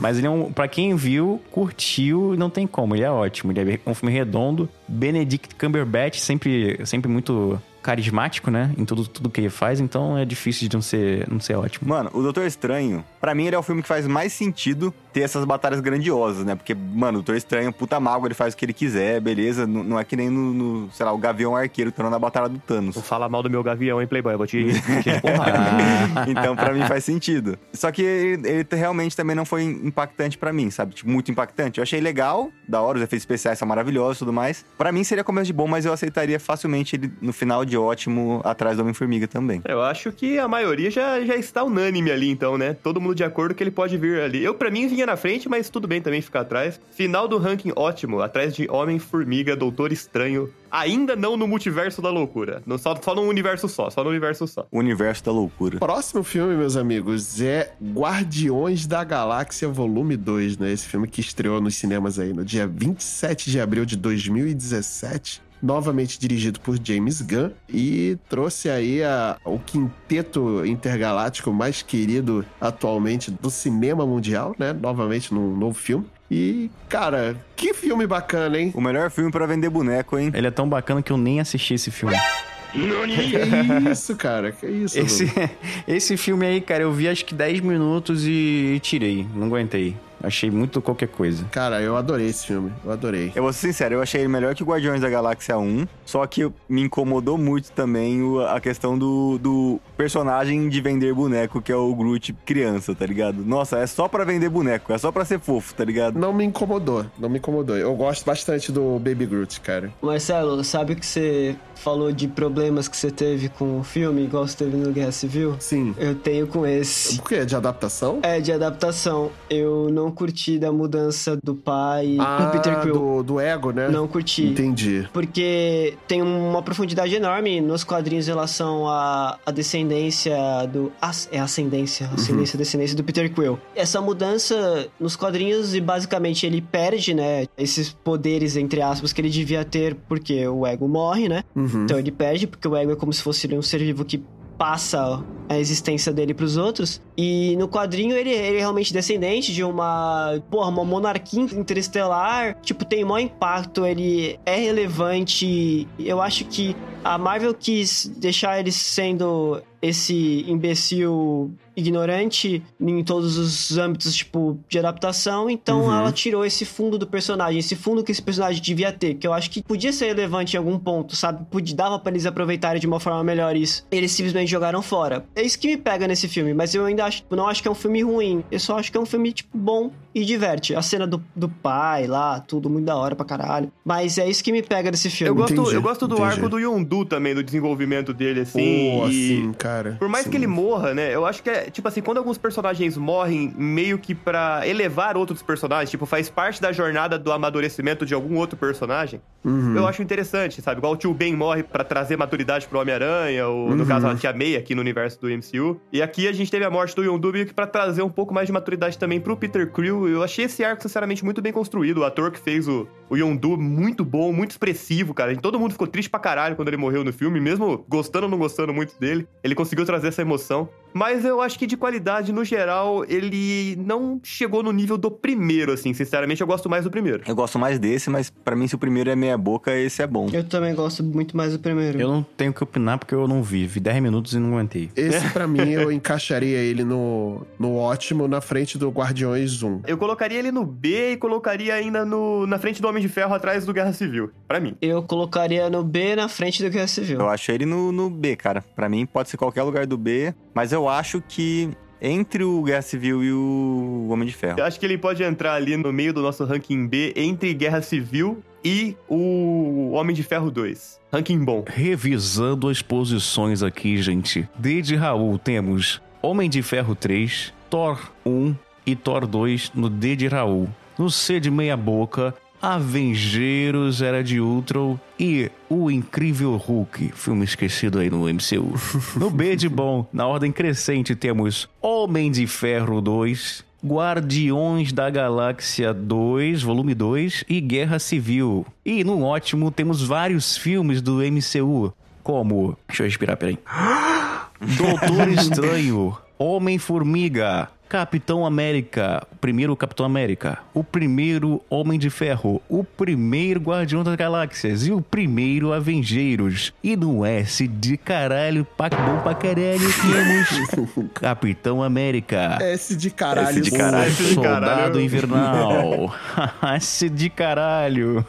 Speaker 4: Mas ele é um. Pra quem viu, curtiu, não tem como. Ele é ótimo. Ele é um filme redondo. Benedict Cumberbatch, sempre, sempre muito carismático, né? Em tudo, tudo que ele faz, então é difícil de não ser, não ser ótimo.
Speaker 7: Mano, o Doutor Estranho, pra mim ele é o filme que faz mais sentido ter essas batalhas grandiosas, né? Porque, mano, o Doutor Estranho, puta mago, ele faz o que ele quiser, beleza? Não, não é que nem no, no, sei lá, o Gavião Arqueiro que tá na batalha do Thanos.
Speaker 2: Não fala mal do meu gavião, hein, Playboy? Eu vou te, [laughs] [laughs]
Speaker 7: então, pra mim faz sentido. Só que ele, ele realmente também não foi impactante pra mim, sabe? Tipo, muito impactante. Eu achei legal, da hora, os efeitos especiais são maravilhosos e tudo mais. Pra mim seria começo de bom, mas eu aceitaria facilmente ele no final de ótimo atrás do Homem-Formiga também.
Speaker 2: Eu acho que a maioria já, já está unânime ali, então, né? Todo mundo de acordo que ele pode vir ali. Eu, pra mim, vinha na frente, mas tudo bem também ficar atrás. Final do ranking ótimo, atrás de Homem-Formiga, Doutor Estranho. Ainda não no multiverso da loucura. No, só, só num universo só, só no universo só.
Speaker 7: O universo da loucura.
Speaker 6: Próximo filme, meus amigos, é Guardiões da Galáxia Volume 2, né? Esse filme que estreou nos cinemas aí no dia 27 de abril de 2017. Novamente dirigido por James Gunn e trouxe aí a, o quinteto intergaláctico mais querido atualmente do cinema mundial, né? Novamente num novo filme. E, cara, que filme bacana, hein?
Speaker 7: O melhor filme pra vender boneco, hein?
Speaker 4: ele é tão bacana que eu nem assisti esse filme.
Speaker 6: Que isso, cara? Que isso?
Speaker 4: Esse,
Speaker 6: mano? [laughs]
Speaker 4: esse filme aí, cara, eu vi acho que 10 minutos e tirei. Não aguentei. Achei muito qualquer coisa.
Speaker 6: Cara, eu adorei esse filme. Eu adorei.
Speaker 7: Eu vou ser sincero, eu achei ele melhor que Guardiões da Galáxia 1, só que me incomodou muito também a questão do, do personagem de vender boneco, que é o Groot criança, tá ligado? Nossa, é só pra vender boneco, é só pra ser fofo, tá ligado?
Speaker 6: Não me incomodou, não me incomodou. Eu gosto bastante do Baby Groot, cara.
Speaker 5: Marcelo, sabe que você falou de problemas que você teve com o filme, igual você teve no Guerra Civil?
Speaker 6: Sim.
Speaker 5: Eu tenho com esse.
Speaker 6: Por quê? De adaptação?
Speaker 5: É, de adaptação. Eu não curti da mudança do pai
Speaker 6: ah,
Speaker 5: do Peter Quill.
Speaker 6: do, do ego, né?
Speaker 5: Não curti.
Speaker 6: Entendi.
Speaker 5: Porque tem uma profundidade enorme nos quadrinhos em relação à, à descendência do. as- é ascendência, ascendência, descendência do Peter Quill. Essa mudança nos quadrinhos, e basicamente ele perde, né? Esses poderes, entre aspas, que ele devia ter, porque o ego morre, né?
Speaker 6: Uhum.
Speaker 5: Então ele perde, porque o ego é como se fosse um ser vivo que passa a existência dele pros outros. E no quadrinho ele, ele é realmente descendente de uma, porra, uma monarquia interestelar. Tipo, tem maior impacto, ele é relevante. Eu acho que a Marvel quis deixar ele sendo esse imbecil ignorante em todos os âmbitos, tipo, de adaptação. Então
Speaker 6: Uhum.
Speaker 5: ela tirou esse fundo do personagem, esse fundo que esse personagem devia ter, que eu acho que podia ser relevante em algum ponto, sabe? Podia, dava pra eles aproveitarem de uma forma melhor isso. Eles simplesmente jogaram fora. É isso que me pega nesse filme, mas eu ainda acho, não acho que é um filme ruim. Eu só acho que é um filme, tipo, bom e diverte. A cena do, do pai lá, tudo muito da hora pra caralho. Mas é isso que me pega desse filme.
Speaker 2: Eu gosto,
Speaker 6: Entendi,
Speaker 2: eu gosto do
Speaker 6: entendi.
Speaker 2: arco do Yondu também, do desenvolvimento dele, assim.
Speaker 6: Pô,
Speaker 2: e...
Speaker 6: assim, cara.
Speaker 2: Por mais
Speaker 6: Sim.
Speaker 2: que ele morra, né? Eu acho que é, tipo assim, quando alguns personagens morrem meio que pra elevar outros personagens, tipo, faz parte da jornada do amadurecimento de algum outro personagem,
Speaker 6: Uhum.
Speaker 2: eu acho interessante, sabe? Igual o tio Ben morre pra trazer maturidade pro Homem-Aranha, ou no
Speaker 6: Uhum.
Speaker 2: caso a tia May aqui no universo do MCU. E aqui a gente teve a morte do Yondu meio que pra trazer um pouco mais de maturidade também pro Peter Quill. Eu achei esse arco, sinceramente, muito bem construído. O ator que fez o, o Yondu, muito bom, muito expressivo, cara. Todo mundo ficou triste pra caralho quando ele morreu no filme, mesmo gostando ou não gostando muito dele. Ele conseguiu trazer essa emoção. Mas eu acho que de qualidade, no geral, ele não chegou no nível do primeiro, assim. Sinceramente, eu gosto mais do primeiro.
Speaker 7: Eu gosto mais desse, mas pra mim, se o primeiro é meia boca, esse é bom.
Speaker 5: Eu também gosto muito mais do primeiro.
Speaker 4: Eu não tenho o que opinar porque eu não vi. Vi 10 minutos e não aguentei.
Speaker 6: Esse, pra mim, eu encaixaria ele no, no ótimo na frente do Guardiões 1.
Speaker 2: Eu colocaria ele no B e colocaria ainda no, na frente do Homem de Ferro, atrás do Guerra Civil. Pra mim.
Speaker 5: Eu colocaria no B na frente do Guerra Civil.
Speaker 7: Eu acho ele no, no B, cara. Pra mim, pode ser qualquer lugar do B, mas eu acho que entre o Guerra Civil e o Homem de Ferro.
Speaker 2: Eu acho que ele pode entrar ali no meio do nosso ranking B entre Guerra Civil e o Homem de Ferro 2. Ranking bom.
Speaker 4: Revisando as posições aqui, gente. Desde Raul temos Homem de Ferro 3, Thor 1 e Thor 2 no D de Raul. No C de meia boca, Avengeiros Era de Ultron e O Incrível Hulk, filme esquecido aí no MCU. No B de bom, na ordem crescente, temos Homem de Ferro 2, Guardiões da Galáxia 2, volume 2 e Guerra Civil. E no ótimo temos vários filmes do MCU, como... Deixa eu respirar, peraí. [gasps] Doutor Estranho, Homem-Formiga, Capitão América, o primeiro Capitão América, o primeiro Homem de Ferro, o primeiro Guardião das Galáxias e o primeiro Avengeiros. E no S de caralho, pa bom pra caralho, temos [laughs] Capitão América.
Speaker 6: S de caralho.
Speaker 4: S de caralho.
Speaker 2: S de
Speaker 4: Soldado
Speaker 2: caralho.
Speaker 4: Invernal. [laughs] [laughs] S de caralho.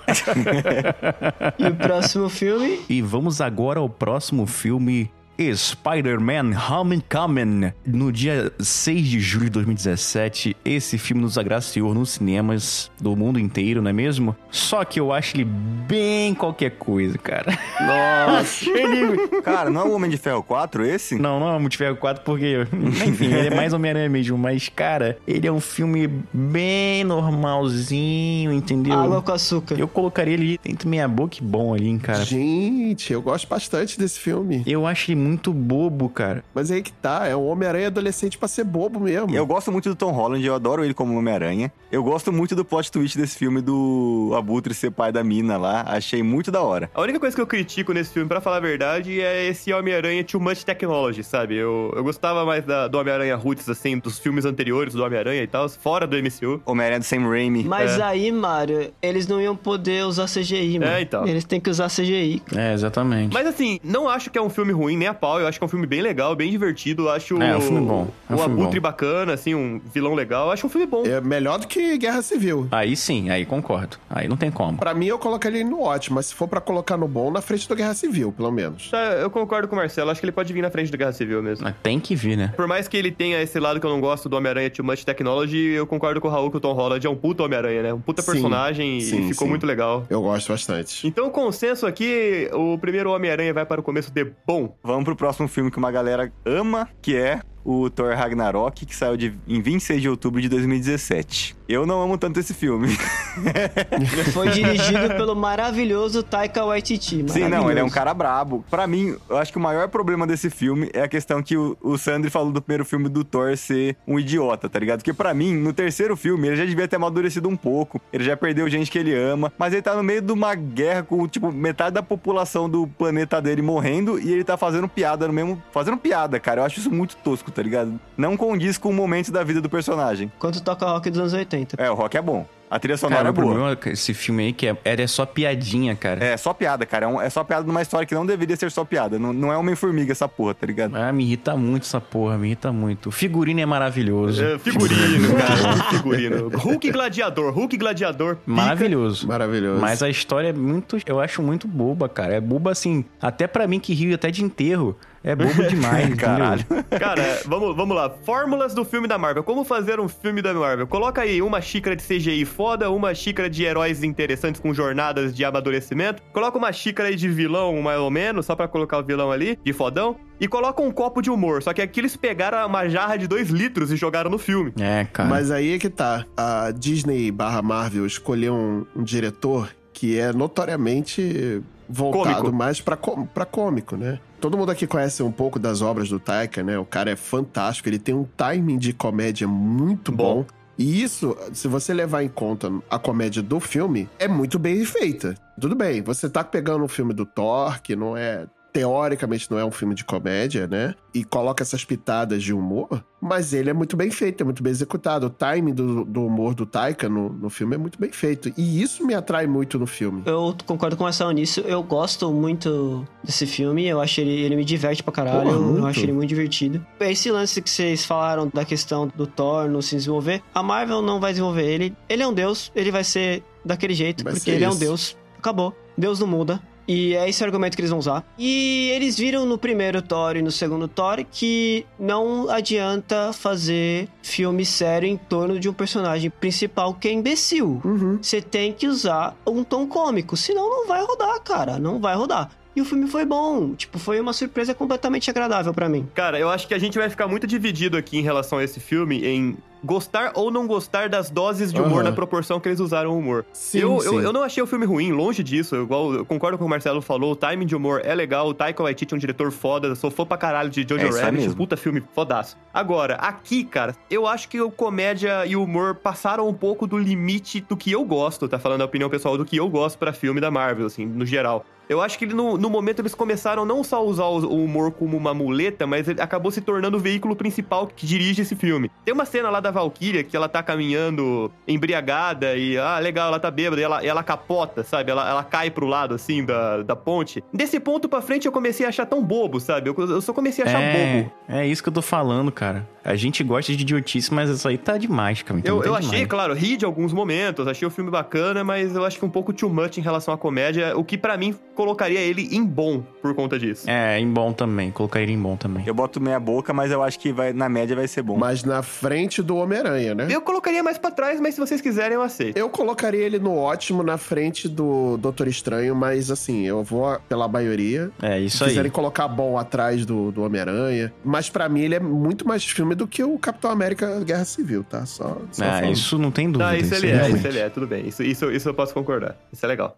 Speaker 5: E o próximo filme?
Speaker 4: E vamos agora ao próximo filme. Spider-Man Homecoming. No dia 6 de julho de 2017, esse filme nos agraciou nos cinemas do mundo inteiro, não é mesmo? Só que eu acho ele bem qualquer coisa, cara.
Speaker 7: Nossa! [laughs] Cara, não é o Homem de Ferro 4 esse?
Speaker 4: Não, não é o Multiverso 4 porque, enfim, ele é mais Homem-Aranha mesmo, mas, cara, ele é um filme bem normalzinho, entendeu?
Speaker 5: Água com açúcar.
Speaker 4: Eu colocaria ele entre meia boca e bom ali, hein, cara.
Speaker 6: Gente, eu gosto bastante desse filme.
Speaker 4: Eu acho ele muito bobo, cara.
Speaker 6: Mas aí que tá, é um Homem-Aranha adolescente pra ser bobo mesmo.
Speaker 7: Eu gosto muito do Tom Holland, eu adoro ele como Homem-Aranha. Eu gosto muito do plot twist desse filme do Abutre ser pai da mina lá. Achei muito da hora.
Speaker 2: A única coisa que eu critico nesse filme, pra falar a verdade, é esse Homem-Aranha Too Much Technology, sabe? Eu, eu gostava mais da- do Homem-Aranha Roots, assim, dos filmes anteriores do Homem-Aranha e tal, fora do MCU.
Speaker 7: Homem-Aranha do Sam Raimi.
Speaker 5: Mas
Speaker 2: É.
Speaker 5: aí, Mário, eles não iam poder usar CGI, mano.
Speaker 2: É, então.
Speaker 5: Eles têm que usar CGI.
Speaker 4: É, exatamente.
Speaker 2: Mas assim, não acho que é um filme ruim, nem a pau. Eu acho que é um filme bem legal, bem divertido. Eu acho
Speaker 4: É, é um filme bom. É um
Speaker 2: o
Speaker 4: filme
Speaker 2: Abutre
Speaker 4: bom.
Speaker 2: bacana, assim, um vilão legal. Eu acho um filme bom.
Speaker 6: É melhor do que Guerra Civil.
Speaker 4: Aí sim, aí concordo. Aí não tem como.
Speaker 6: Pra mim, eu colocaria ele no ótimo, mas se for pra colocar no bom, na frente do Guerra Civil, pelo menos.
Speaker 2: Tá, Eu concordo com o Marcelo. Acho que ele pode vir na frente do Guerra Civil mesmo.
Speaker 4: Mas tem que vir, né?
Speaker 2: Por mais que ele tenha esse lado que eu não gosto do Homem-Aranha Too Much Technology, eu concordo com o Raul que o Tom Holland é um puta Homem-Aranha, né? Um puta
Speaker 6: Sim,
Speaker 2: personagem e
Speaker 6: sim,
Speaker 2: ficou
Speaker 6: sim.
Speaker 2: muito legal.
Speaker 6: Eu gosto bastante.
Speaker 2: Então, o consenso aqui, o primeiro Homem-Aranha vai para o começo de bom.
Speaker 7: Vamos pro próximo filme que uma galera ama, que é o Thor Ragnarok, que saiu de- em 26 de outubro de 2017. Eu não amo tanto esse filme. [laughs]
Speaker 5: Foi dirigido pelo maravilhoso Taika Waititi.
Speaker 7: Sim, não, ele é um cara brabo. Pra mim, eu acho que o maior problema desse filme é a questão que o, o Sandri falou do primeiro filme do Thor ser um idiota, tá ligado? Porque pra mim, no terceiro filme, ele já devia ter amadurecido um pouco. Ele já perdeu gente que ele ama, mas ele tá no meio de uma guerra com, tipo, metade da população do planeta dele morrendo e ele tá fazendo piada no mesmo. Fazendo piada, cara. Eu acho isso muito tosco, tá ligado? Não condiz com o momento da vida do personagem.
Speaker 5: Quanto toca rock dos anos 80.
Speaker 7: É, o rock é bom. A trilha sonora
Speaker 4: Cara,
Speaker 7: é
Speaker 4: o
Speaker 7: boa.
Speaker 4: problema com esse filme aí que é, era só piadinha, cara.
Speaker 7: É só piada, cara. É, um- é só piada numa história que não deveria ser só piada. Não, não é Homem-Formiga essa porra, tá ligado?
Speaker 4: Ah, me irrita muito essa porra, me irrita muito. O figurino é maravilhoso.
Speaker 2: É, figurino, [laughs] cara. figurino. Hulk Gladiador, Hulk Gladiador. pica.
Speaker 4: Maravilhoso.
Speaker 6: Maravilhoso.
Speaker 4: Mas a história é muito. Eu acho muito boba, cara. É boba assim. Até pra mim que rio até de enterro. É bobo demais? [laughs]
Speaker 7: Caralho.
Speaker 2: Cara, vamos, vamos lá. Fórmulas do filme da Marvel. Como fazer um filme da Marvel? Coloca aí uma xícara de CGI foda, uma xícara de heróis interessantes com jornadas de amadurecimento. Coloca uma xícara aí de vilão, mais ou menos, só pra colocar o vilão ali, de fodão. E coloca um copo de humor. Só que aqui eles pegaram uma jarra de dois litros e jogaram no filme.
Speaker 4: É, cara.
Speaker 6: Mas aí é que tá. A Disney barra Marvel escolheu um, um diretor que é notoriamente voltado
Speaker 2: Cômico.
Speaker 6: mais pra, com- pra cômico, né? Todo mundo aqui conhece um pouco das obras do Taika, né? O cara é fantástico, ele tem um timing de comédia muito bom.
Speaker 2: Bom.
Speaker 6: E isso, se você levar em conta a comédia do filme, é muito bem feita. Tudo bem, você tá pegando um filme do Thor, que não é. Teoricamente não é um filme de comédia, né? E coloca essas pitadas de humor, mas ele é muito bem feito, é muito bem executado. O timing do, do humor do Taika no, no filme é muito bem feito. E isso me atrai muito no filme.
Speaker 5: Eu concordo com Marcelo nisso. Eu gosto muito desse filme. Eu acho ele, ele me diverte pra caralho.
Speaker 6: Porra,
Speaker 5: eu acho ele muito divertido. Esse lance que vocês falaram da questão do Thor não se desenvolver, a Marvel não vai desenvolver ele. Ele é um deus, ele vai ser daquele jeito,
Speaker 6: Vai
Speaker 5: porque ele é um
Speaker 6: isso.
Speaker 5: deus. Acabou. Deus não muda. E é esse argumento que eles vão usar. E eles viram no primeiro Thor e no segundo Thor que não adianta fazer filme sério em torno de um personagem principal que é imbecil. Você tem que usar um tom cômico, senão não vai rodar, cara. Não vai rodar. E o filme foi bom. Tipo, foi uma surpresa completamente agradável pra mim.
Speaker 2: Cara, eu acho que a gente vai ficar muito dividido aqui em relação a esse filme em gostar ou não gostar das doses de humor
Speaker 6: Aham.
Speaker 2: na proporção que eles usaram o humor.
Speaker 6: Sim,
Speaker 2: eu,
Speaker 6: sim.
Speaker 2: Eu, eu não achei o filme ruim, longe disso. Eu, igual, eu concordo com o que o Marcelo falou, o timing de humor é legal, o Taika Waititi é um diretor foda, sou fã pra caralho de Jojo
Speaker 7: É, é
Speaker 2: Rabbit,
Speaker 7: mesmo.
Speaker 2: puta filme fodaço. Agora, aqui, cara, eu acho que o comédia e o humor passaram um pouco do limite do que eu gosto, tá falando a opinião pessoal do que eu gosto pra filme da Marvel, assim, no geral. Eu acho que ele, no, no momento eles começaram não só a usar o, humor como uma muleta, mas ele acabou se tornando o veículo principal que dirige esse filme. Tem uma cena lá da Valkyria que ela tá caminhando embriagada e, ah, legal, ela tá bêbada e ela, ela capota, sabe? Ela, ela cai pro lado, assim, da, da ponte. Desse ponto pra frente eu comecei a achar tão bobo, sabe? Eu, eu só comecei a achar
Speaker 4: é,
Speaker 2: bobo.
Speaker 4: é isso que eu tô falando, cara. A gente gosta de idiotice, mas isso aí tá demais, cara.
Speaker 2: Eu,
Speaker 4: Tá
Speaker 2: eu achei,
Speaker 4: demais.
Speaker 2: claro, ri de alguns momentos, achei o filme bacana, mas eu acho que um pouco too much em relação à comédia, o que pra mim colocaria ele em bom por conta disso.
Speaker 4: É, em bom também. Colocar ele em bom também.
Speaker 7: Eu boto meia boca, mas eu acho que vai, na média vai ser bom.
Speaker 6: Mas na frente do Homem-Aranha, né?
Speaker 2: Eu colocaria mais pra trás, mas se vocês quiserem eu aceito.
Speaker 6: Eu colocaria ele no ótimo na frente do Doutor Estranho, mas assim, eu vou pela maioria.
Speaker 4: É, isso
Speaker 6: Se
Speaker 4: aí.
Speaker 6: quiserem colocar bom atrás do, do Homem-Aranha. Mas pra mim ele é muito mais filme do que o Capitão América Guerra Civil, tá? Só, só
Speaker 4: Ah,
Speaker 6: falando.
Speaker 4: isso não tem dúvida.
Speaker 2: Não, isso ele é,
Speaker 4: realmente.
Speaker 2: isso ele é, tudo bem. Isso, isso, isso eu posso concordar. Isso é legal.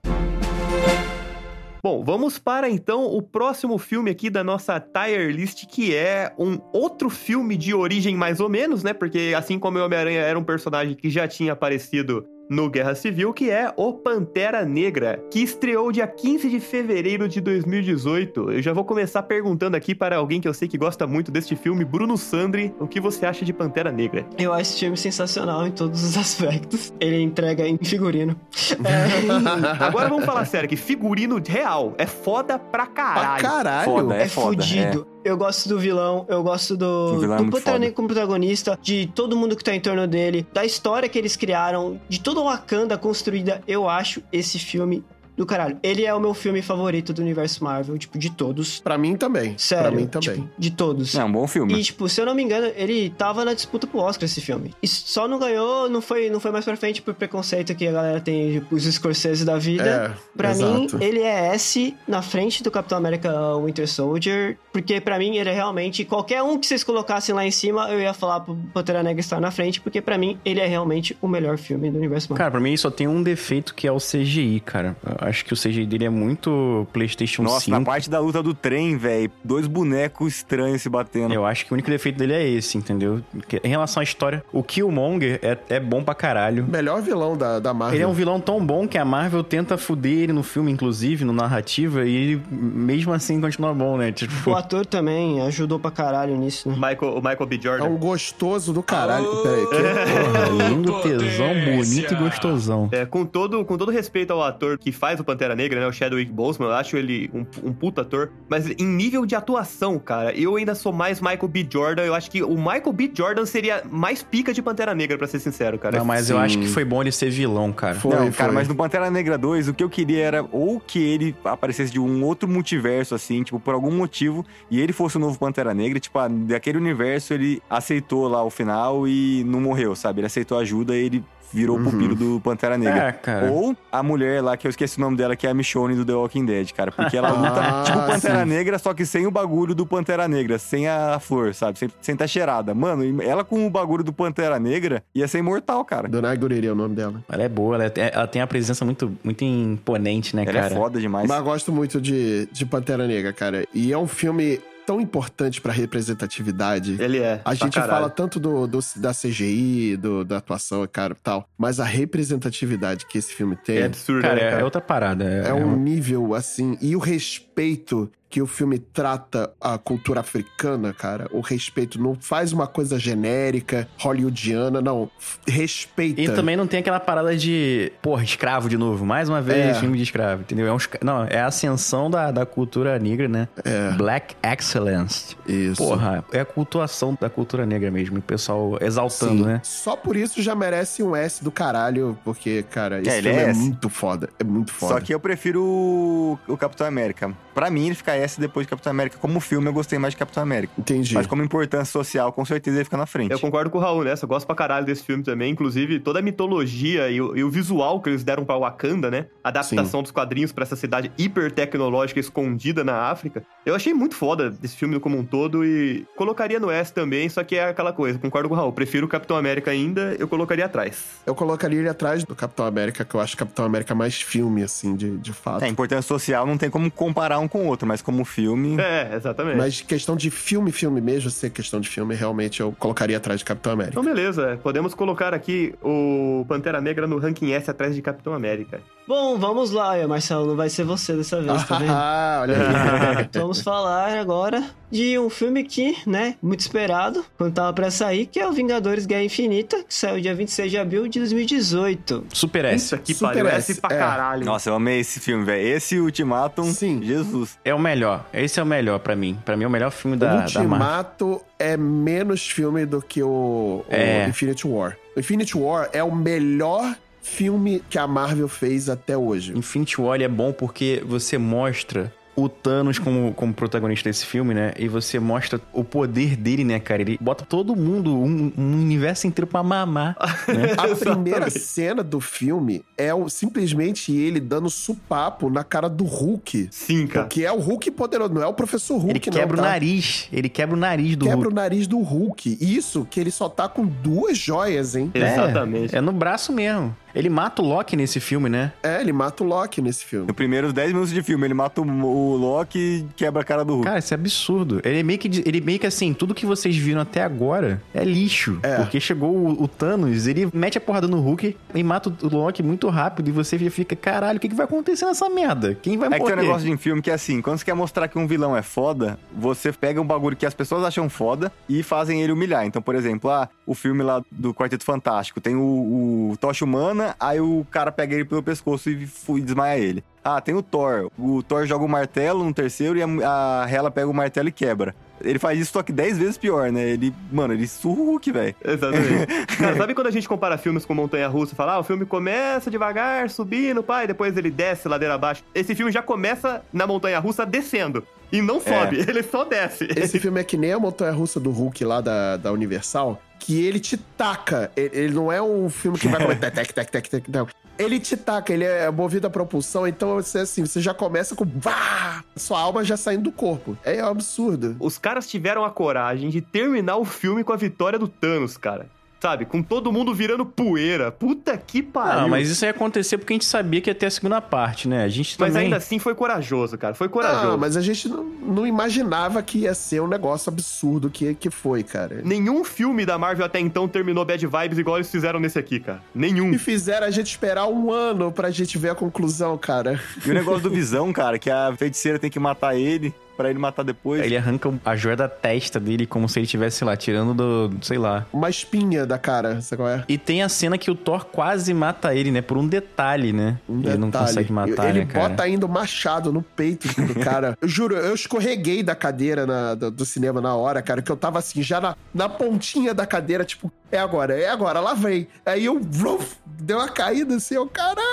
Speaker 2: Bom, vamos para então o próximo filme aqui da nossa tier list, que é um outro filme de origem mais ou menos, né? Porque assim como o Homem-Aranha era um personagem que já tinha aparecido no Guerra Civil, que é o Pantera Negra, que estreou dia 15 de fevereiro de 2018. Eu já vou começar perguntando aqui para alguém que eu sei que gosta muito deste filme, Bruno Sandri, o que você acha de Pantera Negra?
Speaker 5: Eu acho esse filme sensacional em todos os [laughs] aspectos. Ele entrega em figurino. [laughs] É,
Speaker 2: Agora vamos falar sério, que figurino real é foda pra
Speaker 6: Pra
Speaker 2: caralho.
Speaker 6: caralho.
Speaker 7: Foda,
Speaker 5: é,
Speaker 7: É foda,
Speaker 5: fudido. Eu gosto do vilão, eu gosto
Speaker 7: O
Speaker 5: do,
Speaker 7: é
Speaker 5: do
Speaker 7: foda.
Speaker 5: Negra como protagonista, de todo mundo que tá em torno dele, da história que eles criaram, de toda a Wakanda construída. Eu acho esse filme do caralho. Ele é o meu filme favorito do universo Marvel, tipo, de todos.
Speaker 6: Pra mim também.
Speaker 5: Sério.
Speaker 6: Pra mim também.
Speaker 5: tipo, de todos.
Speaker 7: É um bom filme.
Speaker 5: E, tipo, se eu não me engano, ele tava na disputa pro Oscar esse filme. E só não ganhou, não foi, não foi mais pra frente por preconceito que a galera tem, tipo, os Scorsese da vida.
Speaker 6: É,
Speaker 5: Pra mim,
Speaker 6: exato.
Speaker 5: ele é S na frente do Capitão América Winter Soldier, porque pra mim ele é realmente qualquer um que vocês colocassem lá em cima, eu ia falar pro Pantera Negra estar na frente, porque pra mim ele é realmente o melhor filme do universo Marvel.
Speaker 4: Cara, pra mim só tem um defeito que é o CGI, cara. Acho que o CGI dele é muito PlayStation
Speaker 7: Nossa,
Speaker 4: 5.
Speaker 7: na parte da luta do trem, velho, dois bonecos estranhos se batendo.
Speaker 4: Eu acho que o único defeito dele é esse, entendeu? Em relação à história, o Killmonger é, é bom pra caralho.
Speaker 6: Melhor vilão da, da Marvel.
Speaker 4: Ele é um vilão tão bom que a Marvel tenta fuder ele no filme, inclusive, no narrativa, e ele mesmo assim continua bom, né? Tipo,
Speaker 5: O ator também ajudou pra caralho nisso, né?
Speaker 2: Michael, o Michael B.
Speaker 6: É
Speaker 2: Jordan.
Speaker 6: um gostoso do caralho. Peraí, que...
Speaker 4: porra, lindo, tesão, bonito e gostosão.
Speaker 2: É, com, todo, com todo respeito ao ator que faz o Pantera Negra, né? O Chadwick Boseman, eu acho ele um, um puta ator. Mas em nível de atuação, cara, eu ainda sou mais Michael B. Jordan. Eu acho que o Michael B. Jordan seria mais pica de Pantera Negra, pra ser sincero, cara.
Speaker 4: Não, mas eu acho que foi bom ele ser vilão, cara.
Speaker 6: Foi,
Speaker 7: não, cara,
Speaker 6: foi.
Speaker 7: mas no Pantera Negra 2, o que eu queria era ou que ele aparecesse de um outro multiverso, assim, tipo, por algum motivo, e ele fosse o novo Pantera Negra, tipo, ah, daquele universo ele aceitou lá o final e não morreu, sabe? Ele aceitou ajuda e ele virou o pupilo do Pantera Negra.
Speaker 4: É, cara.
Speaker 7: Ou a mulher lá, que eu esqueci o nome dela, que é a Michonne do The Walking Dead, cara. Porque ela luta [laughs]
Speaker 6: Ah,
Speaker 7: tipo Pantera
Speaker 6: sim.
Speaker 7: Negra, só que sem o bagulho do Pantera Negra, sem a flor, sabe? Sem, sem tá cheirada. Mano, ela com o bagulho do Pantera Negra ia ser imortal, cara.
Speaker 6: Donai Guriri é o nome dela.
Speaker 4: Ela é boa, ela, é- ela tem a presença muito, muito imponente, né,
Speaker 7: Ela
Speaker 4: cara?
Speaker 7: é foda demais.
Speaker 6: Mas gosto muito de, de Pantera Negra, cara. E é um filme tão importante pra representatividade.
Speaker 2: Ele é.
Speaker 6: A gente
Speaker 2: caralho.
Speaker 6: fala tanto do, do- da CGI, do, da atuação, cara, tal. Mas a representatividade que esse filme tem
Speaker 2: É
Speaker 6: é,
Speaker 2: absurdo,
Speaker 4: Cara,
Speaker 2: né,
Speaker 4: é,
Speaker 2: cara?
Speaker 4: é outra parada. É, é
Speaker 6: um
Speaker 4: um-
Speaker 6: nível assim. E o respeito que o filme trata a cultura africana, cara. O respeito não faz uma coisa genérica, hollywoodiana, não. Respeita.
Speaker 4: E também não tem aquela parada de, porra, escravo de novo. Mais uma vez,
Speaker 6: É.
Speaker 4: filme de escravo, entendeu? É um Não, é a ascensão da, da cultura negra, né?
Speaker 6: É.
Speaker 4: Black Excellence.
Speaker 6: Isso.
Speaker 4: Porra, é a cultuação da cultura negra mesmo. O pessoal exaltando,
Speaker 6: Sim.
Speaker 4: né?
Speaker 6: Só por isso já merece um S do caralho, porque, cara, esse
Speaker 7: ele
Speaker 6: filme
Speaker 7: é
Speaker 6: é, muito foda. É muito foda.
Speaker 7: Só que eu prefiro o, o Capitão América. Pra mim, ele fica S depois de Capitão América. Como filme, eu gostei mais de Capitão América.
Speaker 6: Entendi.
Speaker 7: Mas como importância social, com certeza ele fica na frente.
Speaker 2: Eu concordo com o Raul nessa, eu gosto pra caralho desse filme também. Inclusive, toda a mitologia e o, e o visual que eles deram pra Wakanda, né? A adaptação dos quadrinhos pra essa cidade hiper tecnológica escondida na África. Eu achei muito foda desse filme como um todo e colocaria no S também, só que é aquela coisa, concordo com o Raul. Prefiro o Capitão América ainda, eu colocaria atrás.
Speaker 6: Eu colocaria ele atrás do Capitão América, que eu acho Capitão América mais filme, assim, de, de fato.
Speaker 7: É, importância social não tem como comparar um com o outro, mas como filme.
Speaker 2: É, exatamente.
Speaker 6: Mas questão de filme, filme mesmo, ser questão de filme, realmente eu colocaria atrás de Capitão América.
Speaker 2: Então, beleza. Podemos colocar aqui o Pantera Negra no ranking S atrás de Capitão América.
Speaker 5: Bom, vamos lá, Marcelo, não vai ser você dessa vez, tá vendo?
Speaker 6: Ah, [laughs] olha aí. [laughs]
Speaker 5: Vamos falar agora de um filme que, né, muito esperado, quando tava pra sair, que é o Vingadores Guerra Infinita, que saiu dia 26 de abril de 2018.
Speaker 4: Super S.
Speaker 2: Puta que
Speaker 6: Super
Speaker 2: pariu,
Speaker 6: S,
Speaker 2: pra
Speaker 6: é.
Speaker 2: caralho.
Speaker 7: Nossa, eu amei esse filme, velho. Esse o Ultimatum.
Speaker 6: Sim.
Speaker 7: Jesus.
Speaker 4: É o melhor. Esse é o melhor pra mim. Pra mim é o melhor filme da, da Marvel.
Speaker 6: Ultimato é menos filme do que o, o
Speaker 4: É.
Speaker 6: Infinity War. O Infinity War é o melhor filme que a Marvel fez até hoje.
Speaker 4: Infinity War é bom porque você mostra o Thanos como, como protagonista desse filme, né? E você mostra o poder dele, né, cara? Ele bota todo mundo, um, um universo inteiro pra mamar. [laughs] né?
Speaker 6: A primeira cena do filme é o, simplesmente ele dando supapo na cara do Hulk.
Speaker 2: Sim, cara.
Speaker 6: Que é o Hulk poderoso, não é o professor Hulk,
Speaker 4: Ele
Speaker 6: não.
Speaker 4: quebra
Speaker 6: tá?
Speaker 4: o nariz. Ele quebra o nariz do
Speaker 6: Quebra
Speaker 4: Hulk.
Speaker 6: o nariz do Hulk. Isso, que ele só tá com duas joias, hein?
Speaker 4: É,
Speaker 2: Exatamente.
Speaker 4: É no braço mesmo. Ele mata o Loki nesse filme, né?
Speaker 6: É, ele mata o Loki nesse filme.
Speaker 7: No primeiros 10 minutos de filme, ele mata o, o Loki e quebra a cara do Hulk.
Speaker 4: Cara, isso é absurdo. Ele é meio que, ele meio que assim, tudo que vocês viram até agora é lixo.
Speaker 6: É.
Speaker 4: Porque chegou o, o Thanos, ele mete a porrada no Hulk e mata o Loki muito rápido. E você já fica, caralho, o que, que vai acontecer nessa merda? Quem vai
Speaker 7: É que
Speaker 4: morrer?
Speaker 7: tem um negócio de filme que é assim, quando você quer mostrar que um vilão é foda, você pega um bagulho que as pessoas acham foda e fazem ele humilhar. Então, por exemplo, ah, o filme lá do Quarteto Fantástico, tem o, o Tocha Humana, aí o cara pega ele pelo pescoço e, e desmaia ele. Ah, tem o Thor. O Thor joga o martelo no terceiro e a, a Hela pega o martelo e quebra. Ele faz isso só que 10 vezes pior, né? Ele, mano, ele surra o Hulk, velho.
Speaker 2: Exatamente. [laughs] Cara, sabe quando a gente compara filmes com Montanha Russa? Fala, ah, o filme começa devagar, subindo, pai, depois ele desce ladeira abaixo. Esse filme já começa na Montanha Russa descendo. E não sobe, [laughs] ele só desce.
Speaker 6: Esse filme é que nem a montanha-russa do Hulk lá da, da Universal, que ele te taca. Ele, ele não é um filme que vai [laughs] comer tec, tec, tec, tec, tec, não. Ele te taca, ele é movido a propulsão, então você assim, você já começa com vá, sua alma já saindo do corpo. É um absurdo.
Speaker 2: Os caras tiveram a coragem de terminar o filme com a vitória do Thanos, cara. Sabe? Com todo mundo virando poeira. Puta que pariu.
Speaker 4: Ah, mas isso ia acontecer porque a gente sabia que ia ter a segunda parte, né? A gente
Speaker 2: Mas
Speaker 4: também...
Speaker 2: ainda assim foi corajoso, cara. Foi corajoso.
Speaker 6: Ah, mas a gente não, não imaginava que ia ser um negócio absurdo que, que foi, cara.
Speaker 2: Nenhum filme da Marvel até então terminou bad vibes igual eles fizeram nesse aqui, cara. Nenhum.
Speaker 6: E fizeram a gente esperar um ano pra gente ver a conclusão, cara.
Speaker 7: E o negócio do Visão, cara, que a feiticeira tem que matar ele pra ele matar depois.
Speaker 4: Ele arranca a joia da testa dele como se ele estivesse, sei lá, tirando do... sei lá.
Speaker 6: Uma espinha da cara, sabe qual é?
Speaker 4: E tem a cena que o Thor quase mata ele, né? Por um detalhe, né?
Speaker 6: Um
Speaker 4: ele não
Speaker 6: detalhe.
Speaker 4: consegue matar,
Speaker 6: Ele
Speaker 4: né, cara?
Speaker 6: bota ainda o machado no peito do cara. [laughs] eu juro, eu escorreguei da cadeira na- do, do cinema na hora, cara, que eu tava assim, já na, na pontinha da cadeira, tipo, é agora, é agora, lá vem. Aí eu, vruf, deu uma caída assim, eu, caralho.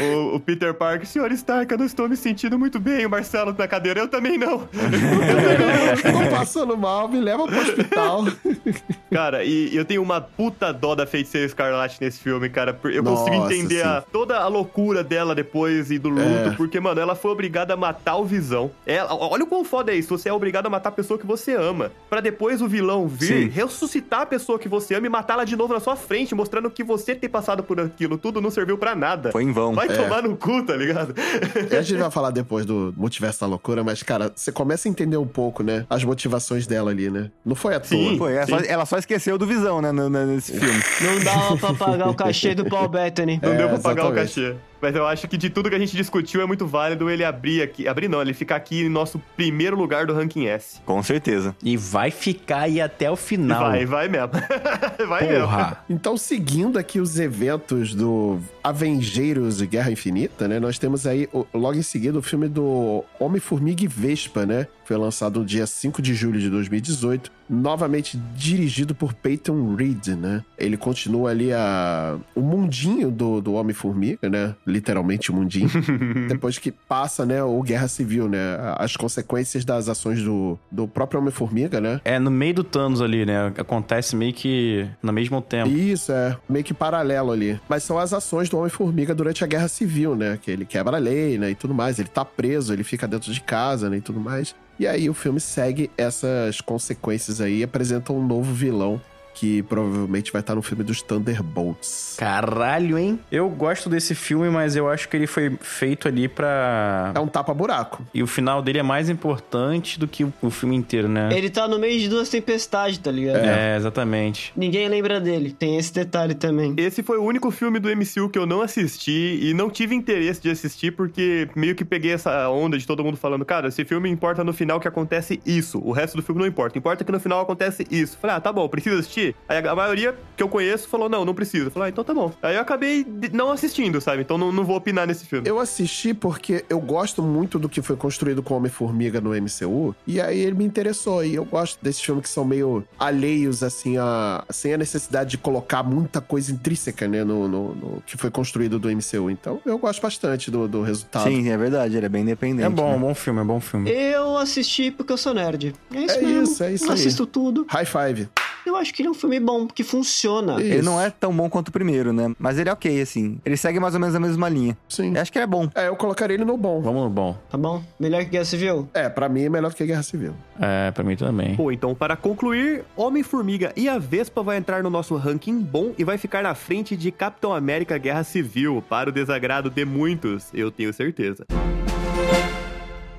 Speaker 2: O, o Peter Parker, senhor Stark, eu não estou me sentindo muito bem. O Marcelo na cadeira, eu também não.
Speaker 6: Eu [laughs] tô passando mal, me leva pro hospital.
Speaker 2: Cara, e eu tenho uma puta dó da feiticeira Escarlate nesse filme, cara. Eu consigo
Speaker 6: Nossa,
Speaker 2: entender
Speaker 6: sim.
Speaker 2: a- toda a loucura dela depois e do luto,
Speaker 6: É.
Speaker 2: porque, mano, ela foi obrigada a matar o Visão. Ela, olha o quão foda é isso, você é obrigado a matar a pessoa que você ama, Pra depois o vilão vir,
Speaker 7: Sim.
Speaker 2: ressuscitar a pessoa que você ama e matá-la de novo na sua frente, mostrando que você ter passado por aquilo tudo não serviu pra nada.
Speaker 7: Foi em vão.
Speaker 2: Vai
Speaker 6: É.
Speaker 2: tomar no cu, tá ligado?
Speaker 6: E a gente vai falar depois do multiverso da loucura, mas, cara, você começa a entender um pouco, né? As motivações dela ali, né? Não foi à toa.
Speaker 2: Sim.
Speaker 7: Foi, ela, só, ela só esqueceu do Visão, né, nesse filme.
Speaker 5: Não dava pra pagar o cachê do Paul Bettany.
Speaker 2: Não
Speaker 6: É,
Speaker 2: deu pra pagar o cachê. Mas eu acho que de tudo que a gente discutiu é muito válido ele abrir aqui. Abrir não, ele ficar aqui em nosso primeiro lugar do ranking S.
Speaker 7: Com certeza.
Speaker 4: E vai ficar aí até o final.
Speaker 2: Vai, vai mesmo. [laughs] vai mesmo.
Speaker 4: Porra.
Speaker 6: Então, seguindo aqui os eventos do Avengeiros de Guerra Infinita, né? Nós temos aí, logo em seguida, o filme do Homem-Formiga e Vespa, né? Foi lançado no dia 5 de julho de 2018. Novamente dirigido por Peyton Reed, né? Ele continua ali a... o mundinho do, do Homem-Formiga, né? Literalmente o mundinho. [laughs] Depois que passa, né? O Guerra Civil, né? As consequências das ações do, do próprio Homem-Formiga, né?
Speaker 4: É no meio do Thanos ali, né? Acontece meio que no mesmo tempo.
Speaker 6: Isso, é. Meio que paralelo ali. Mas são as ações do Homem-Formiga durante a Guerra Civil, né? Que ele quebra a lei, né? E tudo mais. Ele tá preso, ele fica dentro de casa, né? E tudo mais. E aí o filme segue essas consequências aí apresenta um novo vilão que provavelmente vai estar no filme dos Thunderbolts.
Speaker 4: Caralho, hein? Eu gosto desse filme, mas eu acho que ele foi feito ali pra.
Speaker 6: É um tapa-buraco.
Speaker 4: E o final dele é mais importante do que o, filme inteiro, né?
Speaker 5: Ele tá no meio de duas tempestades, tá ligado?
Speaker 4: É, exatamente.
Speaker 5: Ninguém lembra dele. Tem esse detalhe também.
Speaker 2: Esse foi o único filme do MCU que eu não assisti e não tive interesse de assistir porque meio que peguei essa onda de todo mundo falando, cara, esse filme importa no final que acontece isso. O resto do filme não importa. Importa que no final acontece isso. Falei, ah, tá bom, precisa assistir? Aí a maioria que eu conheço falou, não, não precisa. Falei, ah, então tá bom. Aí eu acabei não assistindo, sabe? Então não, não vou opinar nesse filme.
Speaker 6: Eu assisti porque eu gosto muito do que foi construído com Homem-Formiga no MCU, e aí ele me interessou. E eu gosto desses filmes que são meio alheios, assim, a, sem a necessidade de colocar muita coisa intrínseca, né, no, no- no que foi construído do MCU. Então eu gosto bastante do, do resultado.
Speaker 7: Sim, é verdade, ele é bem independente.
Speaker 4: É bom,
Speaker 7: né?
Speaker 4: é bom filme, é bom filme.
Speaker 5: Eu assisti porque eu sou nerd. É isso
Speaker 6: É
Speaker 5: mesmo.
Speaker 6: isso, é isso
Speaker 5: Eu
Speaker 6: aí.
Speaker 5: assisto tudo.
Speaker 6: High five.
Speaker 5: Eu acho que ele é um filme bom, que funciona.
Speaker 6: Isso.
Speaker 7: Ele não é tão bom quanto o primeiro, né? Mas ele é ok, assim. Ele segue mais ou menos a mesma linha.
Speaker 6: Sim.
Speaker 7: Eu acho que ele é bom.
Speaker 6: É, eu colocaria ele no bom.
Speaker 4: Vamos no bom.
Speaker 5: Tá bom? Melhor que Guerra Civil?
Speaker 6: É, pra mim é melhor que Guerra Civil.
Speaker 4: É, pra mim também.
Speaker 2: Pô, então para concluir, Homem-Formiga e a Vespa vai entrar no nosso ranking bom e vai ficar na frente de Capitão América Guerra Civil, para o desagrado de muitos, eu tenho certeza.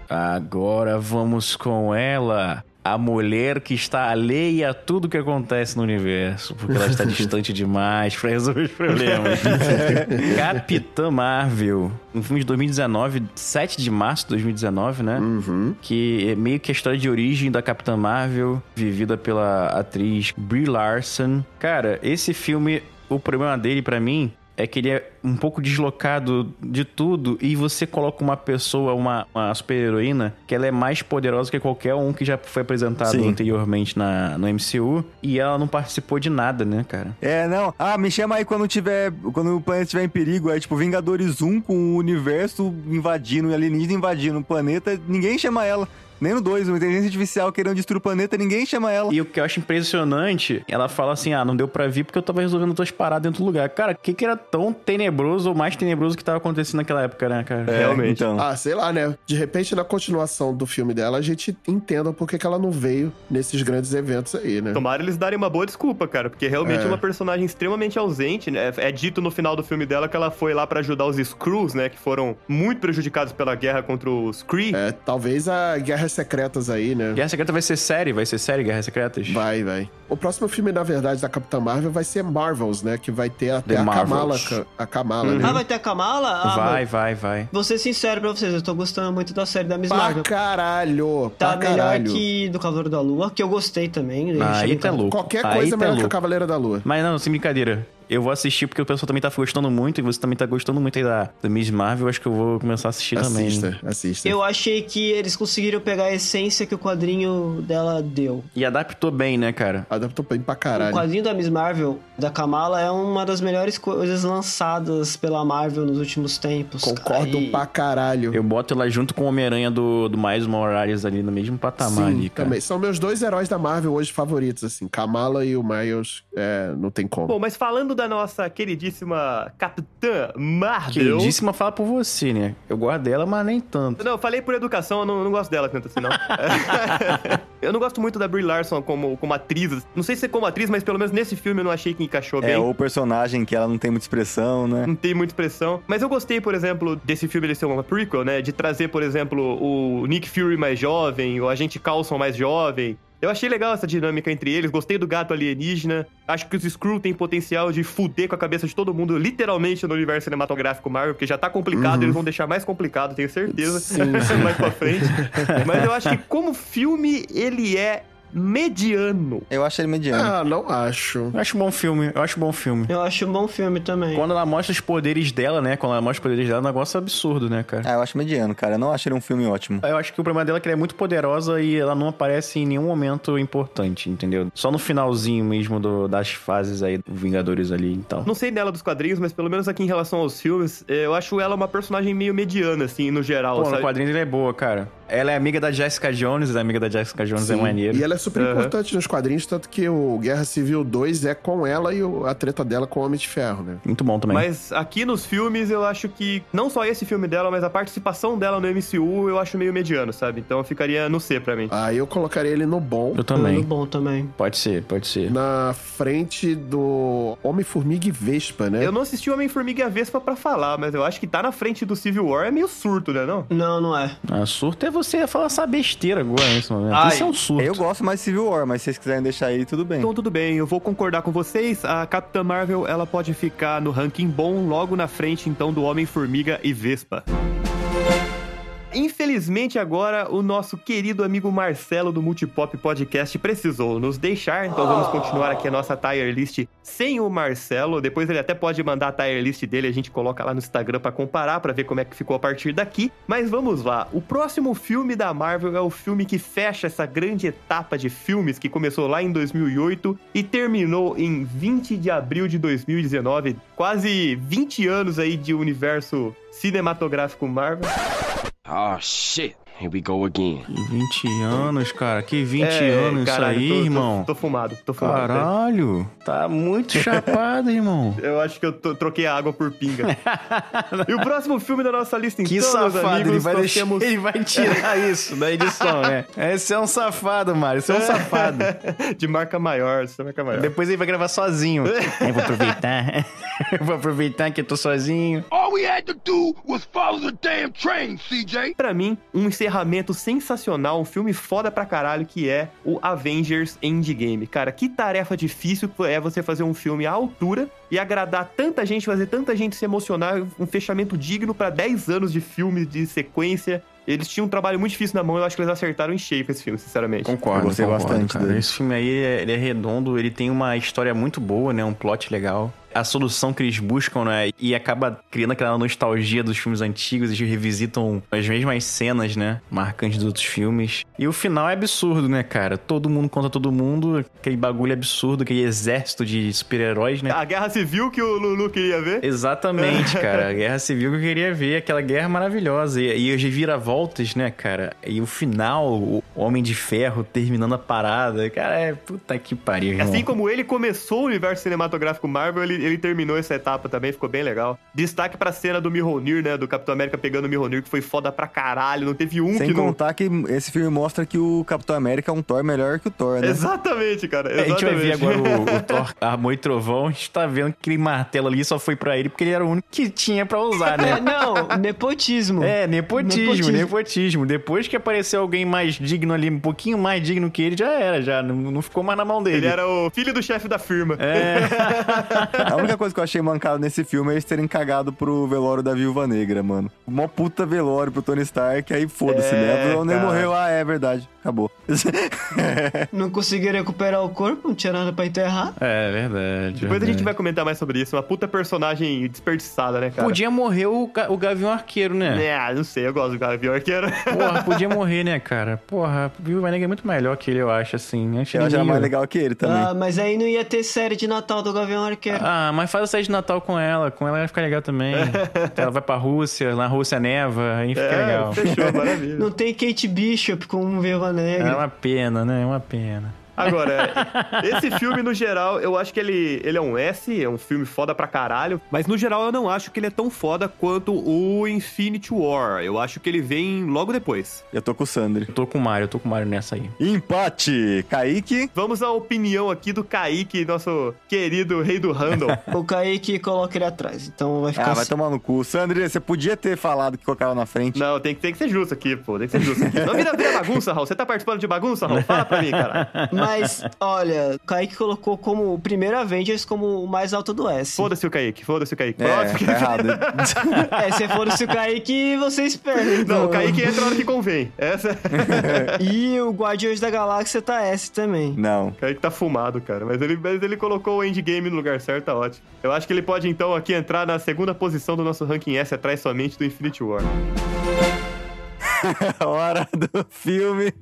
Speaker 4: Agora vamos com ela. A mulher que está alheia a tudo que acontece no universo, porque ela está [laughs] distante demais para resolver os problemas. [laughs] Capitã Marvel, um filme de 2019, 7 de março de 2019, né?
Speaker 6: Uhum.
Speaker 4: Que é meio que a história de origem da Capitã Marvel, vivida pela atriz Brie Larson. Cara, esse filme, o problema dele pra mim é que ele é um pouco deslocado de tudo e você coloca uma pessoa, uma, uma super-heroína, que ela é mais poderosa que qualquer um que já foi apresentado
Speaker 7: Sim.
Speaker 4: anteriormente na, no MCU e ela não participou de nada, né, cara?
Speaker 7: É, não. Ah, me chama aí quando tiver. Quando o planeta estiver em perigo. É tipo Vingadores 1 com o universo invadindo, alienígena invadindo o planeta. Ninguém chama ela. Nem no 2, uma inteligência artificial querendo destruir o planeta, ninguém chama ela.
Speaker 4: E o que eu acho impressionante, ela fala assim: ah, não deu pra vir porque eu tava resolvendo outras paradas dentro do lugar. Cara, o que, que era tão tenebroso ou mais tenebroso que tava acontecendo naquela época, né, cara?
Speaker 7: É,
Speaker 2: realmente.
Speaker 7: Então.
Speaker 6: Ah, sei lá, né? De repente, na continuação do filme dela, a gente entenda por que que ela não veio nesses grandes eventos aí, né?
Speaker 2: Tomara eles darem uma boa desculpa, cara, porque realmente é
Speaker 6: É.
Speaker 2: uma personagem extremamente ausente, né? É dito no final do filme dela que ela foi lá pra ajudar os Skrulls, né? Que foram muito prejudicados pela guerra contra os Kree.
Speaker 6: É, talvez a Guerras Secretas aí, né?
Speaker 4: Guerra Secreta vai ser série? Vai ser série Guerras Secretas?
Speaker 6: Vai, vai. O próximo filme, na verdade, da Capitã Marvel vai ser Marvels, né? Que vai ter até
Speaker 4: The
Speaker 6: a Kamala,
Speaker 4: Marvels.
Speaker 6: a Kamala,
Speaker 2: Uhum.
Speaker 6: né?
Speaker 5: Ah, vai ter a Kamala? Ah,
Speaker 4: vai, vai, vai.
Speaker 5: Vou ser sincero pra vocês, eu tô gostando muito da série da Miss
Speaker 6: Pra
Speaker 5: Marvel.
Speaker 6: caralho!
Speaker 5: Tá
Speaker 6: pra
Speaker 5: melhor
Speaker 6: caralho.
Speaker 5: que do Cavaleiro da Lua, que eu gostei também.
Speaker 4: Ah, aí
Speaker 5: bem
Speaker 4: tá louco.
Speaker 6: Qualquer
Speaker 4: Aí
Speaker 6: coisa é
Speaker 4: tá
Speaker 6: melhor que o
Speaker 4: louco.
Speaker 6: Cavaleira da Lua.
Speaker 4: Mas não, sem brincadeira. Eu vou assistir porque o pessoal também tá gostando muito e você também tá gostando muito aí da, da Miss Marvel. Acho que eu vou começar a assistir também.
Speaker 6: Assista, assista.
Speaker 5: Eu achei que eles conseguiram pegar a essência que o quadrinho dela deu.
Speaker 4: E adaptou bem, né, cara?
Speaker 6: Adaptou bem pra
Speaker 5: O
Speaker 6: caralho.
Speaker 5: quadrinho da Miss Marvel, da Kamala, é uma das melhores coisas lançadas pela Marvel nos últimos tempos.
Speaker 6: Concordo
Speaker 5: cara, e-
Speaker 6: pra caralho.
Speaker 4: Eu boto ela junto com o Homem-Aranha do, do Miles Morales ali no mesmo patamar
Speaker 6: Sim,
Speaker 4: ali, cara.
Speaker 6: também. São meus dois heróis da Marvel hoje favoritos, assim. Kamala e o Miles, é, não tem como.
Speaker 2: Bom, mas falando da nossa queridíssima Capitã Marvel...
Speaker 4: Queridíssima fala por você, né? Eu gosto dela, mas nem tanto.
Speaker 2: Não, eu falei por educação, eu não, não gosto dela tanto assim, não. [laughs] [laughs] eu não gosto muito da Brie Larson como, como atriz. Não sei se é como atriz, mas pelo menos nesse filme eu não achei que encaixou
Speaker 7: É,
Speaker 2: bem.
Speaker 7: o personagem que ela não tem muita expressão, né?
Speaker 2: Não tem muita expressão. Mas eu gostei, por exemplo, desse filme ele ser uma prequel, né? De trazer, por exemplo, o Nick Fury mais jovem, o Agente Coulson mais jovem. Eu achei legal essa dinâmica entre eles, gostei do gato alienígena. Acho que os Skrull têm potencial de fuder com a cabeça de todo mundo, literalmente, no universo cinematográfico Marvel, porque já tá complicado,
Speaker 6: Uhum.
Speaker 2: eles vão deixar mais complicado, tenho certeza.
Speaker 6: Sim, [laughs]
Speaker 2: mais pra frente. Mas eu acho que como filme, ele é mediano.
Speaker 7: Eu acho ele mediano.
Speaker 6: Ah, não acho.
Speaker 4: Eu acho um bom filme, eu acho um bom filme.
Speaker 5: Eu acho um bom filme também.
Speaker 4: Quando ela mostra os poderes dela, né? Quando ela mostra os poderes dela, é um negócio absurdo, né, cara?
Speaker 7: Ah, eu acho mediano, cara. Eu não acho ele um filme ótimo.
Speaker 4: Eu acho que o problema dela é que ela é muito poderosa e ela não aparece em nenhum momento importante, entendeu? Só no finalzinho mesmo do- das fases aí do Vingadores ali e tal.
Speaker 2: Não sei dela dos quadrinhos, mas pelo menos aqui em relação aos filmes, eh, eu acho ela uma personagem meio mediana, assim, no geral,
Speaker 4: Pô, no
Speaker 2: sabe?
Speaker 4: quadrinho ela é boa, cara. Ela é amiga da Jessica Jones, a amiga da Jessica Jones é
Speaker 6: Sim.
Speaker 4: maneiro.
Speaker 6: E ela é super
Speaker 2: Aham.
Speaker 6: importante nos quadrinhos, tanto que o Guerra Civil 2 é com ela e a treta dela com o Homem de Ferro, né?
Speaker 4: Muito bom também.
Speaker 2: Mas aqui nos filmes, eu acho que não só esse filme dela, mas a participação dela no MCU, eu acho meio mediano, sabe? Então eu ficaria no C pra mim.
Speaker 6: Aí eu colocaria ele no bom,
Speaker 4: Eu também.
Speaker 5: Muito bom também.
Speaker 4: Pode ser, pode ser.
Speaker 6: na frente do Homem-Formiga e Vespa, né?
Speaker 2: Eu não assisti o Homem-Formiga e a Vespa pra falar, mas eu acho que tá na frente do Civil War é meio surto, né, não?
Speaker 5: Não, não é.
Speaker 4: Ah, surto é você falar essa besteira agora nesse momento.
Speaker 2: Ai,
Speaker 4: Isso é um surto.
Speaker 7: Eu gosto mais de Civil War, mas se vocês quiserem deixar aí, tudo bem.
Speaker 2: Então tudo bem, eu vou concordar com vocês. A Capitã Marvel, ela pode ficar no ranking bom logo na frente, então, do Homem-Formiga e Vespa. Infelizmente agora o nosso querido amigo Marcelo do Multipop Podcast precisou nos deixar, então vamos continuar aqui a nossa tier list sem o Marcelo. Depois ele até pode mandar a tier list dele, a gente coloca lá no Instagram pra comparar, pra ver como é que ficou a partir daqui. Mas vamos lá, o próximo filme da Marvel é o filme que fecha essa grande etapa de filmes que começou lá em 2008 e terminou em 20 de abril de 2019, quase 20 anos aí de universo cinematográfico Marvel.
Speaker 9: Oh shit. Here we go again.
Speaker 4: Que 20 anos, cara. Que 20
Speaker 2: É,
Speaker 4: anos
Speaker 2: caralho,
Speaker 4: isso aí,
Speaker 2: tô- tô-
Speaker 4: irmão.
Speaker 2: Tô, fumado, tô fumado. né?
Speaker 4: Caralho. Tá muito chapado, irmão. [laughs]
Speaker 2: Eu acho que eu to- troquei a água por pinga. [laughs] e o próximo filme da nossa lista, então,
Speaker 4: Que
Speaker 2: meus
Speaker 4: safado,
Speaker 2: amigos,
Speaker 4: ele vai, deixar,
Speaker 2: temos-
Speaker 4: ele vai tirar [laughs] isso da edição, né? Esse é um safado, Mário. Esse é um safado.
Speaker 2: de marca maior, de marca maior.
Speaker 4: Depois ele vai gravar sozinho. Eu vou aproveitar. Eu vou aproveitar que eu tô sozinho.
Speaker 11: All we had to do was follow the damn train, CJ.
Speaker 2: Pra mim, um encerramento sensacional, um filme foda pra caralho, que é o Avengers Endgame. Cara, que tarefa difícil é você fazer um filme à altura e agradar tanta gente, fazer tanta gente se emocionar, um fechamento digno pra 10 anos de filme, de sequência. Eles tinham um trabalho muito difícil na mão, eu acho que eles acertaram em cheio com esse filme, sinceramente.
Speaker 4: Concordo,
Speaker 7: Eu gostei
Speaker 4: concordo,
Speaker 7: bastante
Speaker 4: cara.
Speaker 7: dele.
Speaker 4: Esse filme aí, ele é redondo, ele tem uma história muito boa, né? Um plot legal. A solução que eles buscam, né? E acaba criando aquela nostalgia dos filmes antigos. Eles revisitam as mesmas cenas, né? Marcantes dos outros filmes. E o final é absurdo, né, cara? Todo mundo contra todo mundo. Aquele bagulho absurdo, aquele exército de super-heróis, né?
Speaker 2: A Guerra Civil que o Lulu queria ver.
Speaker 4: Exatamente, [laughs] cara. A guerra civil que eu queria ver, aquela guerra maravilhosa. E, e os reviravoltas, né, cara? E o final, o Homem de Ferro terminando a parada. Cara, é puta que pariu, irmão.
Speaker 2: Assim como ele começou o universo cinematográfico Marvel, ele, ele terminou essa etapa também, ficou bem legal. Destaque pra cena do Mjolnir, né? Do Capitão América pegando o Mjolnir, que foi foda pra caralho. Não teve um
Speaker 7: Sem
Speaker 2: que não...
Speaker 7: contar que esse filme mostra que o Capitão América é um Thor melhor que o Thor, né?
Speaker 2: Exatamente, cara.
Speaker 4: É, a gente vai ver
Speaker 2: Exatamente.
Speaker 4: agora o, o [laughs] Thor, Amor e Trovão. A gente tá vendo que aquele martelo ali só foi pra ele porque ele era o único que tinha pra usar,
Speaker 5: É,
Speaker 4: né? [laughs]
Speaker 5: não, nepotismo.
Speaker 4: É, nepotismo, nepotismo,
Speaker 5: Nepotismo.
Speaker 4: Depois que apareceu alguém mais digno ali, um pouquinho mais digno que ele, já era, já. Não, não ficou mais na mão dele.
Speaker 2: Ele era o filho do chefe da firma.
Speaker 4: É. [laughs]
Speaker 7: A única coisa que eu achei mancado nesse filme é eles terem cagado pro velório da Viúva Negra, mano. Mó puta velório pro Tony Stark, aí foda-se,
Speaker 2: É,
Speaker 7: né? O nem morreu, ah, é verdade, acabou. [laughs]
Speaker 5: Não conseguiram recuperar o corpo, não tinha nada pra enterrar.
Speaker 4: É, verdade.
Speaker 2: Depois a gente vai comentar mais sobre isso. Uma puta personagem desperdiçada, né, cara?
Speaker 4: Podia morrer o, o Gavião Arqueiro, né?
Speaker 2: É, não sei, eu gosto do Gavião Arqueiro.
Speaker 4: Porra, [laughs] podia morrer, né, cara? Porra, o Viúva Negra é muito melhor que ele, eu acho, assim. Acho
Speaker 7: Eu
Speaker 4: ele
Speaker 7: acho mais legal que ele também.
Speaker 5: Ah, mas aí não ia ter série de Natal do Gavião Arqueiro.
Speaker 4: Ah, mas faz a série de Natal com ela. Com ela vai ficar legal também. [laughs] ela vai pra Rússia, na Rússia neva, aí fica
Speaker 2: É,
Speaker 4: legal.
Speaker 2: fechou, maravilha.
Speaker 5: Não tem Kate Bishop com um Viúva
Speaker 4: É
Speaker 5: Negra.
Speaker 4: uma pena, né? É uma pena.
Speaker 2: Agora, esse filme, no geral, eu acho que ele, ele é um S, é um filme foda pra caralho. Mas no geral eu não acho que ele é tão foda quanto o Infinity War. Eu acho que ele vem logo depois.
Speaker 7: Eu tô com o Sandro.
Speaker 4: Eu tô com o Mario, eu tô com o Mario nessa aí.
Speaker 7: Empate! Kaique.
Speaker 2: Vamos à opinião aqui do Kaique, nosso querido rei do Randall. [laughs]
Speaker 5: O Kaique coloca ele atrás, então vai ficar
Speaker 7: Ah, vai
Speaker 5: assim.
Speaker 7: tomar no cu. Sandro, você podia ter falado que colocava na frente.
Speaker 2: Não, tem que, tem que ser justo aqui, pô. Tem que ser justo aqui. Não vira, vira bagunça, Raul. Você tá participando de bagunça, Raul? Fala pra mim, cara. [laughs]
Speaker 5: Mas, olha, o Kaique colocou como o primeiro Avengers como o mais alto do S.
Speaker 2: Foda-se o Kaique, foda-se o Kaique.
Speaker 7: É,
Speaker 2: Próximo.
Speaker 7: tá errado. [laughs]
Speaker 5: É, se fosse o Kaique, você espera.
Speaker 2: Não,
Speaker 5: então.
Speaker 2: o Kaique entra na hora que convém. Essa. [laughs]
Speaker 5: E o Guardiões da Galáxia tá S também.
Speaker 7: Não.
Speaker 2: O Kaique tá fumado, cara. Mas ele, mas ele colocou o endgame no lugar certo, tá ótimo. Eu acho que ele pode, então, aqui entrar na segunda posição do nosso ranking S, atrás somente do Infinity War. [laughs]
Speaker 7: Hora do filme.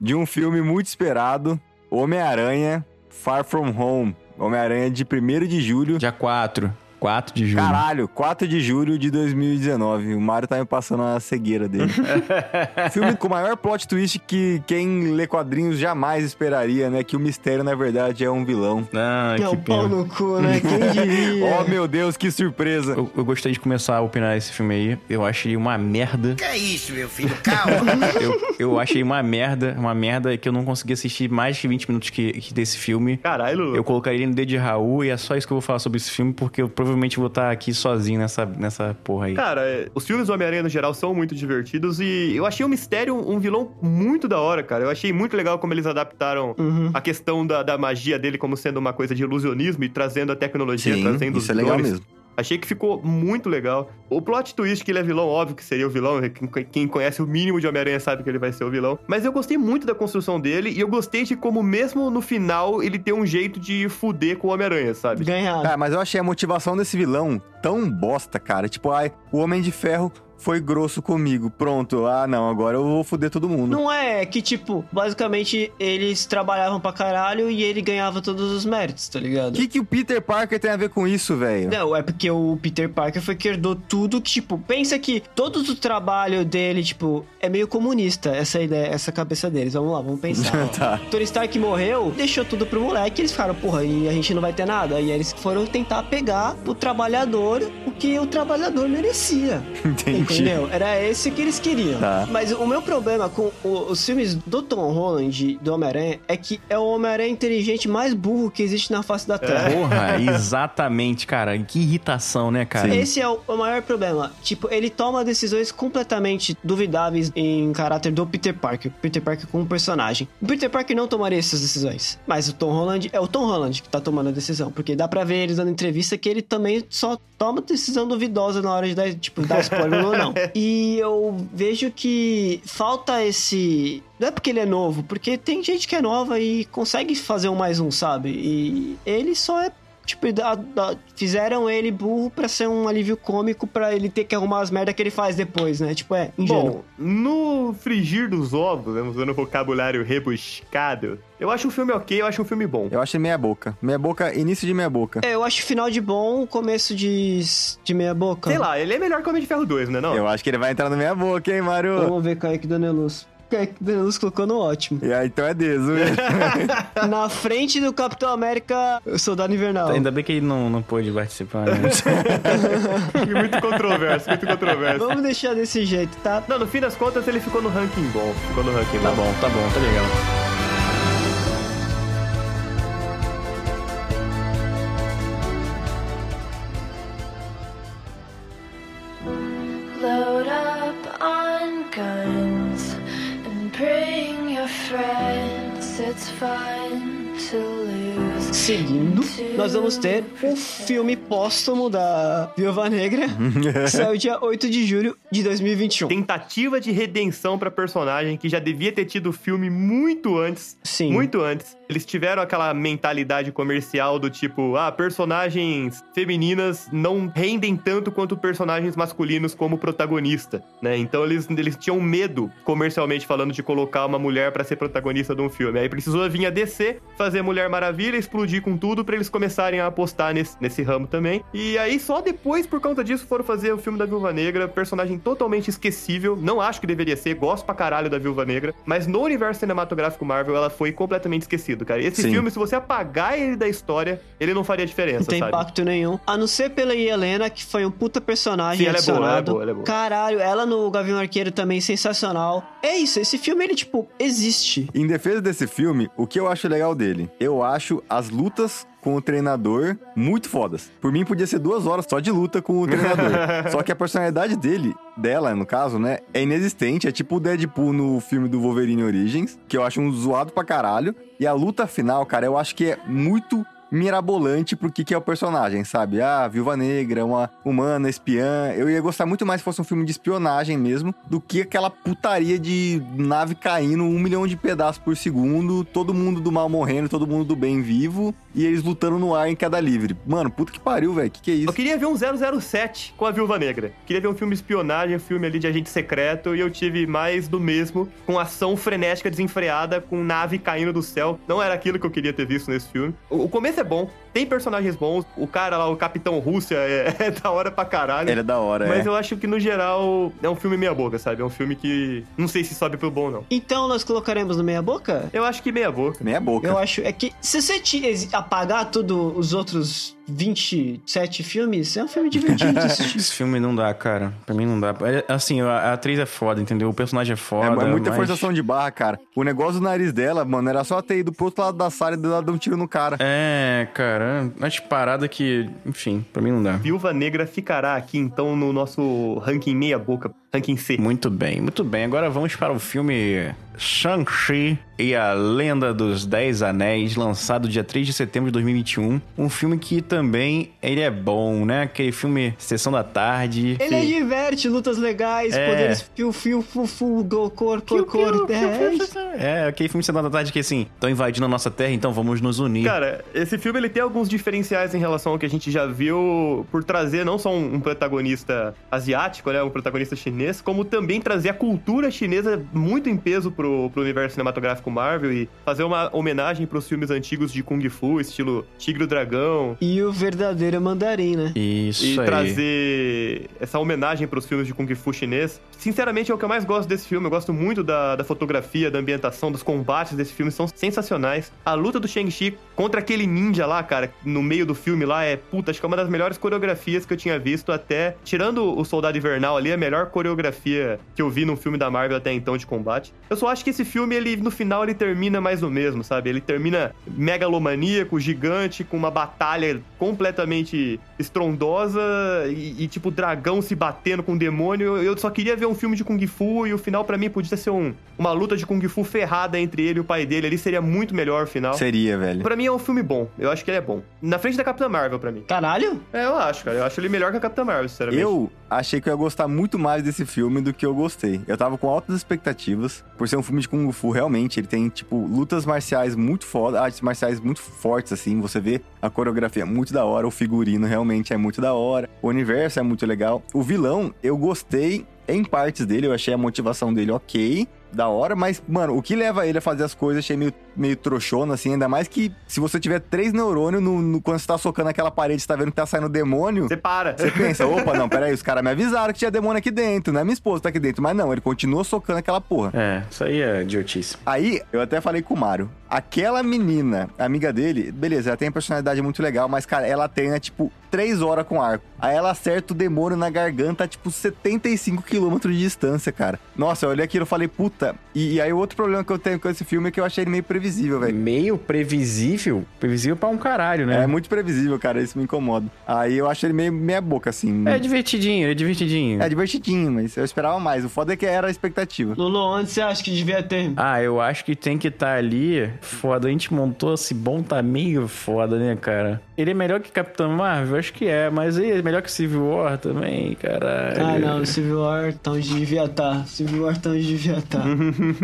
Speaker 7: De um filme muito esperado: Homem-Aranha Far From Home. Homem-Aranha de 1 de julho.
Speaker 4: Dia 4. 4 de julho.
Speaker 7: Caralho, 4 de julho de 2019. O Mario tá me passando a cegueira dele. [laughs] Filme com o maior plot twist que quem lê quadrinhos jamais esperaria, né? Que o mistério, na verdade, é um vilão.
Speaker 4: Ah,
Speaker 5: É
Speaker 4: que
Speaker 5: um pau
Speaker 4: pena.
Speaker 5: no cu, né? Quem [laughs] diria?
Speaker 7: Oh, meu Deus, que surpresa.
Speaker 4: Eu, eu gostei de começar a opinar esse filme aí. Eu achei uma merda.
Speaker 3: Que é isso, meu filho? Calma. [laughs]
Speaker 4: Eu, eu achei uma merda, uma merda que eu não consegui assistir mais de 20 minutos que, que desse filme.
Speaker 2: Caralho.
Speaker 4: Eu colocaria ele no dedo de Raul e é só isso que eu vou falar sobre esse filme, porque eu provavelmente vou estar aqui sozinho nessa, nessa porra aí.
Speaker 2: Cara, os filmes do Homem-Aranha no geral são muito divertidos e eu achei o Mistério um vilão muito da hora, cara. Eu achei muito legal como eles adaptaram
Speaker 5: Uhum.
Speaker 2: a questão da, da magia dele como sendo uma coisa de ilusionismo e trazendo a tecnologia,
Speaker 7: Sim,
Speaker 2: trazendo os
Speaker 7: isso é legal
Speaker 2: vilões.
Speaker 7: mesmo.
Speaker 2: Achei que ficou muito legal. O plot twist que ele é vilão, óbvio que seria o vilão. Quem- Quem conhece o mínimo de Homem-Aranha sabe que ele vai ser o vilão. Mas eu gostei muito da construção dele e eu gostei de como, mesmo no final, ele tem um jeito de fuder com o Homem-Aranha, sabe?
Speaker 5: Ganhado.
Speaker 7: Ah, mas eu achei a motivação desse vilão tão bosta, cara. Tipo, ai, o Homem de Ferro foi grosso comigo. Pronto. Ah, não, agora eu vou foder todo mundo.
Speaker 5: Não é que, tipo, basicamente eles trabalhavam pra caralho e ele ganhava todos os méritos, tá ligado?
Speaker 7: O que, que o Peter Parker tem a ver com isso, velho?
Speaker 5: Não, é porque o Peter Parker foi que herdou tudo que, tipo, pensa que todo o trabalho dele, tipo, é meio comunista, essa ideia, essa cabeça deles. Vamos lá, vamos pensar. [laughs]
Speaker 7: Tá.
Speaker 5: Tony Stark morreu, deixou tudo pro moleque, eles ficaram, porra, e a gente não vai ter nada. E aí eles foram tentar pegar pro trabalhador o que o trabalhador merecia. [laughs]
Speaker 7: Entendi.
Speaker 5: Entendeu? Era esse que eles queriam.
Speaker 7: Tá.
Speaker 5: Mas o meu problema com o- os filmes do Tom Holland, do Homem-Aranha, é que é o Homem-Aranha inteligente mais burro que existe na face da Terra.
Speaker 4: Porra, [laughs] exatamente, cara. Que irritação, né, cara?
Speaker 7: Sim.
Speaker 5: Esse é o, o maior problema. Tipo, ele toma decisões completamente duvidáveis em caráter do Peter Parker. Peter Parker como personagem. O Peter Parker não tomaria essas decisões. Mas o Tom Holland é o Tom Holland que tá tomando a decisão. Porque dá pra ver eles dando entrevista que ele também só toma decisão duvidosa na hora de dar, tipo, dar spoiler ou não. [laughs] [laughs] E eu vejo que falta esse. Não é porque ele é novo, porque tem gente que é nova e consegue fazer um mais um, sabe? E ele só é Tipo, da- da- fizeram ele burro pra ser um alívio cômico pra ele ter que arrumar as merdas que ele faz depois, né? Tipo, é, ingênuo.
Speaker 2: Bom, no frigir dos ovos, né, usando vocabulário rebuscado, eu acho um filme ok, eu acho um filme bom.
Speaker 7: Eu achei meia boca. Meia boca, início de meia boca.
Speaker 5: É, eu acho final de bom, começo de, de meia boca.
Speaker 2: Sei lá, ele é melhor que o Homem de Ferro 2, né não?
Speaker 7: Eu acho que ele vai entrar na meia boca, hein, Mario?
Speaker 5: Vamos ver Kaique Daneluz. Daneluz colocou no ótimo.
Speaker 7: E aí, então é deso. [laughs]
Speaker 5: Na frente do Capitão América, Soldado Invernal.
Speaker 4: Ainda bem que ele não, não pôde participar, né? [laughs]
Speaker 2: muito controverso, muito controverso.
Speaker 5: Vamos deixar desse jeito, tá?
Speaker 2: Não, no fim das contas ele ficou no ranking bom. Ficou no ranking
Speaker 4: tá
Speaker 2: bom.
Speaker 4: bom, tá bom, tá legal.
Speaker 5: Seguindo, nós vamos ter o filme póstumo da Viúva Negra, [laughs] que saiu dia 8 de julho de 2021.
Speaker 2: Tentativa de redenção pra personagem que já devia ter tido o filme muito antes.
Speaker 5: Sim.
Speaker 2: Muito antes. Eles tiveram aquela mentalidade comercial do tipo, ah, personagens femininas não rendem tanto quanto personagens masculinos como protagonista, né? Então eles, eles tinham medo, comercialmente falando, de colocar uma mulher pra ser protagonista de um filme. Aí precisou vir a DC, fazer Mulher Maravilha, explodir com tudo pra eles começarem a apostar nesse, nesse ramo também. E aí, só depois, por conta disso, foram fazer o filme da Viúva Negra, personagem totalmente esquecível. Não acho que deveria ser, gosto pra caralho da Viúva Negra, mas no universo cinematográfico Marvel, ela foi completamente esquecida, cara. Esse
Speaker 7: Sim.
Speaker 2: filme, se você apagar ele da história, ele não faria diferença,
Speaker 5: Não tem
Speaker 2: sabe?
Speaker 5: impacto nenhum. A não ser pela Helena, que foi um puta personagem
Speaker 2: Sim, ela é boa, ela é boa, ela é boa.
Speaker 5: Caralho, ela no Gavião Arqueiro também sensacional. É isso, esse filme, ele, tipo, existe.
Speaker 7: Em defesa desse filme, o que eu acho legal dele? Eu acho as lutas com o treinador muito fodas. Por mim, podia ser duas horas só de luta com o treinador. [laughs] só que a personalidade dele, dela, no caso, né, é inexistente. É tipo o Deadpool no filme do Wolverine Origins, que eu acho um zoado pra caralho. E a luta final, cara, eu acho que é muito mirabolante pro que, que é o personagem, sabe? Ah, Viúva Negra, uma humana, espiã. Eu ia gostar muito mais se fosse um filme de espionagem mesmo, do que aquela putaria de nave caindo um milhão de pedaços por segundo, todo mundo do mal morrendo, todo mundo do bem vivo, e eles lutando no ar em queda livre. Mano, puta que pariu, velho. Que que é isso?
Speaker 2: Eu queria ver um 007 com a Viúva Negra. Queria ver um filme de espionagem, um filme ali de agente secreto, e eu tive mais do mesmo, com ação frenética desenfreada, com nave caindo do céu. Não era aquilo que eu queria ter visto nesse filme. O começo é bom, tem personagens bons. O cara lá, o Capitão Rússia, é, [laughs] é da hora pra caralho.
Speaker 7: Ele é da hora,
Speaker 2: Mas
Speaker 7: é.
Speaker 2: eu acho que, no geral, é um filme meia boca, sabe? É um filme que não sei se sobe pro bom, não.
Speaker 5: Então nós colocaremos no meia boca?
Speaker 2: Eu acho que meia boca.
Speaker 7: Meia boca.
Speaker 5: Eu acho é que se você te- apagar todos os outros 27 filmes, é um filme divertido de [laughs] assistir.
Speaker 4: Esse filme não dá, cara. Pra mim não dá. É, assim, a, a atriz é foda, entendeu? O personagem é
Speaker 7: É,
Speaker 4: foda.
Speaker 7: é muita
Speaker 4: mas-
Speaker 7: forçação de barra, cara. O negócio do nariz dela, mano, era só ter ido pro outro lado da sala e dar um tiro no cara.
Speaker 4: É, cara. Mas parada que, enfim, pra mim não dá.
Speaker 2: Viúva Negra ficará aqui, então, no nosso ranking meia boca, ranking C.
Speaker 4: Muito bem, muito bem. Agora vamos para o filme Shang-Chi e a Lenda dos Dez Anéis, lançado dia 3 de setembro de 2021. Um filme que também ele é bom, né? Aquele filme Sessão da Tarde.
Speaker 5: Ele é diverte, lutas legais,
Speaker 4: É.
Speaker 5: poderes fio, fio, fu, fu, go, cor, cor, cor,
Speaker 4: É, aquele filme Sessão da Tarde que assim, estão invadindo a nossa terra, então vamos nos unir.
Speaker 2: Cara, esse filme ele tem alguns diferenciais em relação ao que a gente já viu por trazer não só um, um protagonista asiático, né, um protagonista chinês, como também trazer a cultura chinesa muito em peso pro, pro universo cinematográfico Marvel e fazer uma homenagem pros filmes antigos de Kung Fu, estilo Tigre e o Dragão.
Speaker 5: E o verdadeiro mandarim, né?
Speaker 4: Isso
Speaker 2: e
Speaker 4: aí.
Speaker 2: trazer essa homenagem pros filmes de Kung Fu chinês. Sinceramente, é o que eu mais gosto desse filme. Eu gosto muito da, da fotografia, da ambientação, dos combates desse filme. São sensacionais. A luta do Shang-Chi contra aquele ninja lá, cara, no meio do filme lá, é puta, acho que é uma das melhores coreografias que eu tinha visto até. Tirando o Soldado Invernal ali, é a melhor coreografia que eu vi num filme da Marvel até então de combate. Eu só acho que esse filme, ele no final, ele termina mais no mesmo, sabe? Ele termina megalomaníaco, gigante, com uma batalha completamente estrondosa e, e, tipo, dragão se batendo com demônio. Eu só queria ver um filme de Kung Fu e o final, pra mim, podia ser um, uma luta de Kung Fu ferrada entre ele e o pai dele. Ali seria muito melhor o final.
Speaker 7: Seria, velho.
Speaker 2: Pra mim é um filme bom. Eu acho que ele é bom. Na frente da Capitã Marvel, pra mim.
Speaker 5: Caralho?
Speaker 2: É, eu acho, cara. Eu acho ele melhor que a Capitã Marvel, sinceramente.
Speaker 7: Eu achei que eu ia gostar muito mais desse filme do que eu gostei. Eu tava com altas expectativas, por ser um filme de Kung Fu, realmente. Ele tem, tipo, lutas marciais muito foda, artes marciais muito fortes, assim. Você vê a coreografia muito da hora, o figurino realmente é muito da hora, o universo é muito legal. O vilão, eu gostei em partes dele, eu achei a motivação dele ok. Da hora, mas, mano, o que leva ele a fazer as coisas achei meio, meio trouxona, assim. Ainda mais que se você tiver três neurônios no, no- quando você tá socando aquela parede, você tá vendo que tá saindo demônio.
Speaker 2: Você para.
Speaker 7: Você pensa, opa, não, peraí, os caras me avisaram que tinha demônio aqui dentro, né? Minha esposa tá aqui dentro. Mas não, ele continua socando aquela porra.
Speaker 4: É, isso aí é idiotice.
Speaker 7: Aí, eu até falei com o Mário. Aquela menina, amiga dele, beleza, ela tem uma personalidade muito legal, mas, cara, ela treina, tipo, três horas com arco. Aí ela acerta o demônio na garganta a, tipo, 75 quilômetros de distância, cara. Nossa, eu olhei aquilo e falei, puta. E, e aí, o outro problema que eu tenho com esse filme é que eu achei ele meio previsível, velho.
Speaker 4: Meio previsível? Previsível pra um caralho, né?
Speaker 7: É muito previsível, cara, isso me incomoda. Aí eu acho ele meio meia boca, assim.
Speaker 4: É divertidinho, é divertidinho.
Speaker 7: É divertidinho, mas eu esperava mais. O foda é que era a expectativa.
Speaker 5: Lulu, onde você acha que devia ter?
Speaker 4: Ah, eu acho que tem que estar ali. Foda, a gente montou esse bom tá meio foda, né, cara? Ele é melhor que Capitão Marvel? Acho que é, mas ele é melhor que Civil War também, caralho.
Speaker 5: Ah, não, Civil War tá onde devia estar. Civil War tá onde devia estar.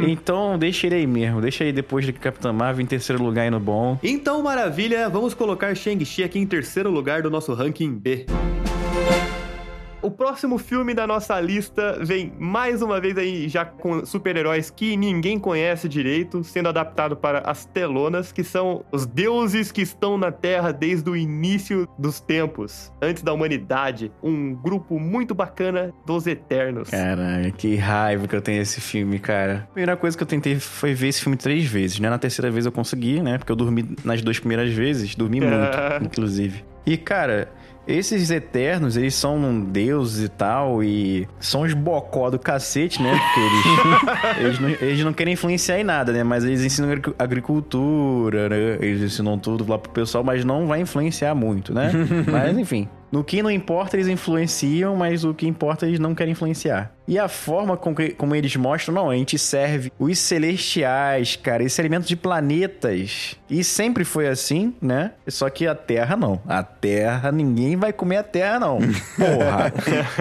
Speaker 4: Então deixa ele aí mesmo, deixa aí depois de Capitão Marvel em terceiro lugar indo bom.
Speaker 2: Então, maravilha, vamos colocar Shang-Chi aqui em terceiro lugar do nosso ranking B. o próximo filme da nossa lista vem mais uma vez aí já com super-heróis que ninguém conhece direito, sendo adaptado para as telonas, que são os deuses que estão na Terra desde o início dos tempos, antes da humanidade. Um grupo muito bacana dos Eternos.
Speaker 4: Caralho, que raiva que eu tenho desse filme, cara. A primeira coisa que eu tentei foi ver esse filme três vezes, né? Na terceira vez eu consegui, né? Porque eu dormi nas duas primeiras vezes, dormi [laughs] muito, inclusive. E, cara, esses Eternos, eles são deuses e tal, e são os bocó do cacete, né? Porque eles, [laughs] eles, não, eles não querem influenciar em nada, né? Mas eles ensinam agricu- agricultura, né? Eles ensinam tudo lá pro pessoal, mas não vai influenciar muito, né? [laughs] mas, enfim. No que não importa, eles influenciam, mas o que importa, eles não querem influenciar. E a forma com que, como eles mostram, não, a gente serve os celestiais, cara, esse alimento de planetas. E sempre foi assim, né? Só que a Terra não. A Terra, ninguém vai comer a Terra, não. [laughs] Porra.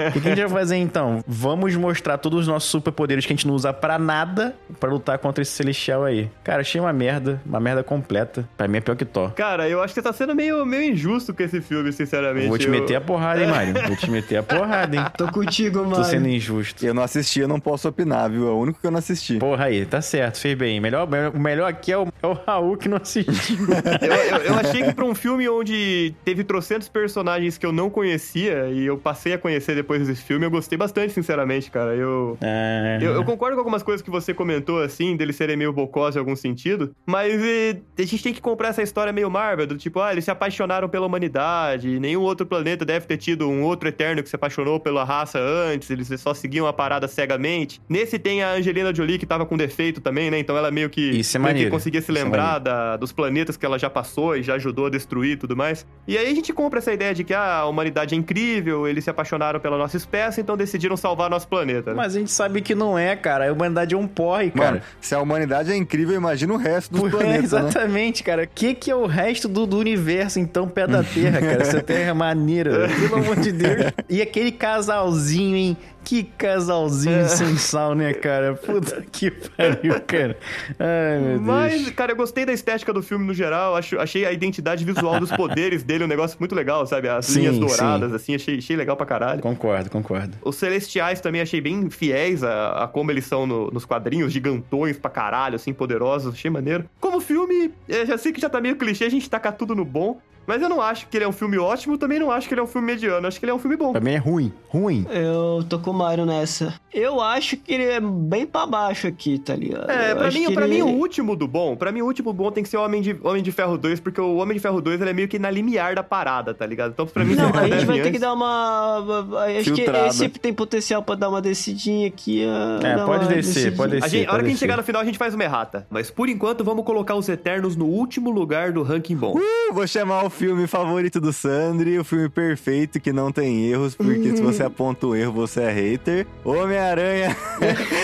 Speaker 4: O que, que a gente vai fazer então? Vamos mostrar todos os nossos superpoderes que a gente não usa pra nada pra lutar contra esse celestial aí. Cara, achei uma merda, uma merda completa. Pra mim é pior que Thor.
Speaker 2: Cara, eu acho que tá sendo meio, meio injusto com esse filme, sinceramente.
Speaker 4: Vou te
Speaker 2: Eu-
Speaker 4: meter a porrada, hein, Mário? Vou te meter a porrada, hein?
Speaker 5: Tô contigo, mano.
Speaker 4: Tô sendo injusto.
Speaker 7: Eu não assisti, eu não posso opinar, viu? É o único que eu não assisti.
Speaker 4: Porra aí, tá certo, fez bem. Melhor, o melhor aqui é o, é o Raul que não assistiu. [laughs]
Speaker 2: Eu, eu- eu achei que pra um filme onde teve trocentos personagens que eu não conhecia e eu passei a conhecer depois desse filme, eu gostei bastante, sinceramente, cara. Eu,
Speaker 4: É...
Speaker 2: eu, eu concordo com algumas coisas que você comentou, assim, deles serem meio bocós em algum sentido, mas eh, a gente tem que comprar essa história meio Marvel, do tipo, ah, eles se apaixonaram pela humanidade, nenhum outro planeta deve ter tido um outro Eterno que se apaixonou pela raça antes, eles só seguiam a parada cegamente. Nesse tem a Angelina Jolie, que tava com defeito também, né? Então ela meio que,
Speaker 4: Isso é
Speaker 2: meio que conseguia se
Speaker 4: Isso é
Speaker 2: lembrar
Speaker 4: maneiro.
Speaker 2: da- dos planetas que ela já passou e já ajudou a destruir e tudo mais. E aí a gente compra essa ideia de que ah, a humanidade é incrível, eles se apaixonaram pela nossa espécie, então decidiram salvar nosso planeta. né?
Speaker 4: Mas a gente sabe que não é, cara. A humanidade é um porre,
Speaker 7: Mano,
Speaker 4: cara.
Speaker 7: se a humanidade é incrível, imagina o resto dos
Speaker 4: Pô, [laughs] é,
Speaker 7: né?
Speaker 4: exatamente, cara. O que, que é o resto do, do universo, então, pé da [laughs] Terra, cara? Essa Terra é maneira, [laughs] pelo amor de Deus. E aquele casalzinho, hein? Que casalzinho sem sal, né, cara? Puta que pariu, cara. Ai, meu Deus.
Speaker 2: Mas, cara, eu gostei da estética do filme no geral. Acho, achei a identidade visual dos [laughs] poderes dele um negócio muito legal, sabe? As
Speaker 4: Sim,
Speaker 2: linhas douradas,
Speaker 4: sim.
Speaker 2: assim, achei, achei legal pra caralho.
Speaker 4: Concordo, concordo.
Speaker 2: Os Celestiais também achei bem fiéis a, a como eles são no- nos quadrinhos, gigantões pra caralho, assim, poderosos, achei maneiro. Como filme, eu já sei que já tá meio clichê a gente tacar tudo no bom, mas eu não acho que ele é um filme ótimo, também não acho que ele é um filme mediano, acho que ele é um filme bom.
Speaker 4: Mim é ruim, ruim.
Speaker 5: Eu tô com o Mário nessa. Eu acho que ele é bem pra baixo aqui, tá ligado?
Speaker 2: É,
Speaker 5: Eu
Speaker 2: pra mim, pra
Speaker 5: ele-
Speaker 2: mim o último do bom, pra mim o último bom tem que ser o Homem de, Homem de Ferro 2, porque o Homem de Ferro 2 ele é meio que na limiar da parada, tá ligado? Então pra mim
Speaker 5: Não, a gente vai ter que
Speaker 2: antes.
Speaker 5: dar uma. Acho
Speaker 7: Filtrada.
Speaker 5: que esse tem potencial pra dar uma descidinha aqui. ah,
Speaker 4: É, pode descer, pode
Speaker 2: A,
Speaker 4: descer.
Speaker 2: gente, a hora que a
Speaker 4: pode
Speaker 2: gente chegar no final, a gente faz uma errata. Mas por enquanto, vamos colocar os Eternos no último lugar do ranking bom.
Speaker 7: Uh, vou chamar o filme favorito do Sandri, o filme perfeito que não tem erros, porque se você aponta o erro, você é hater. Homem-Aranha,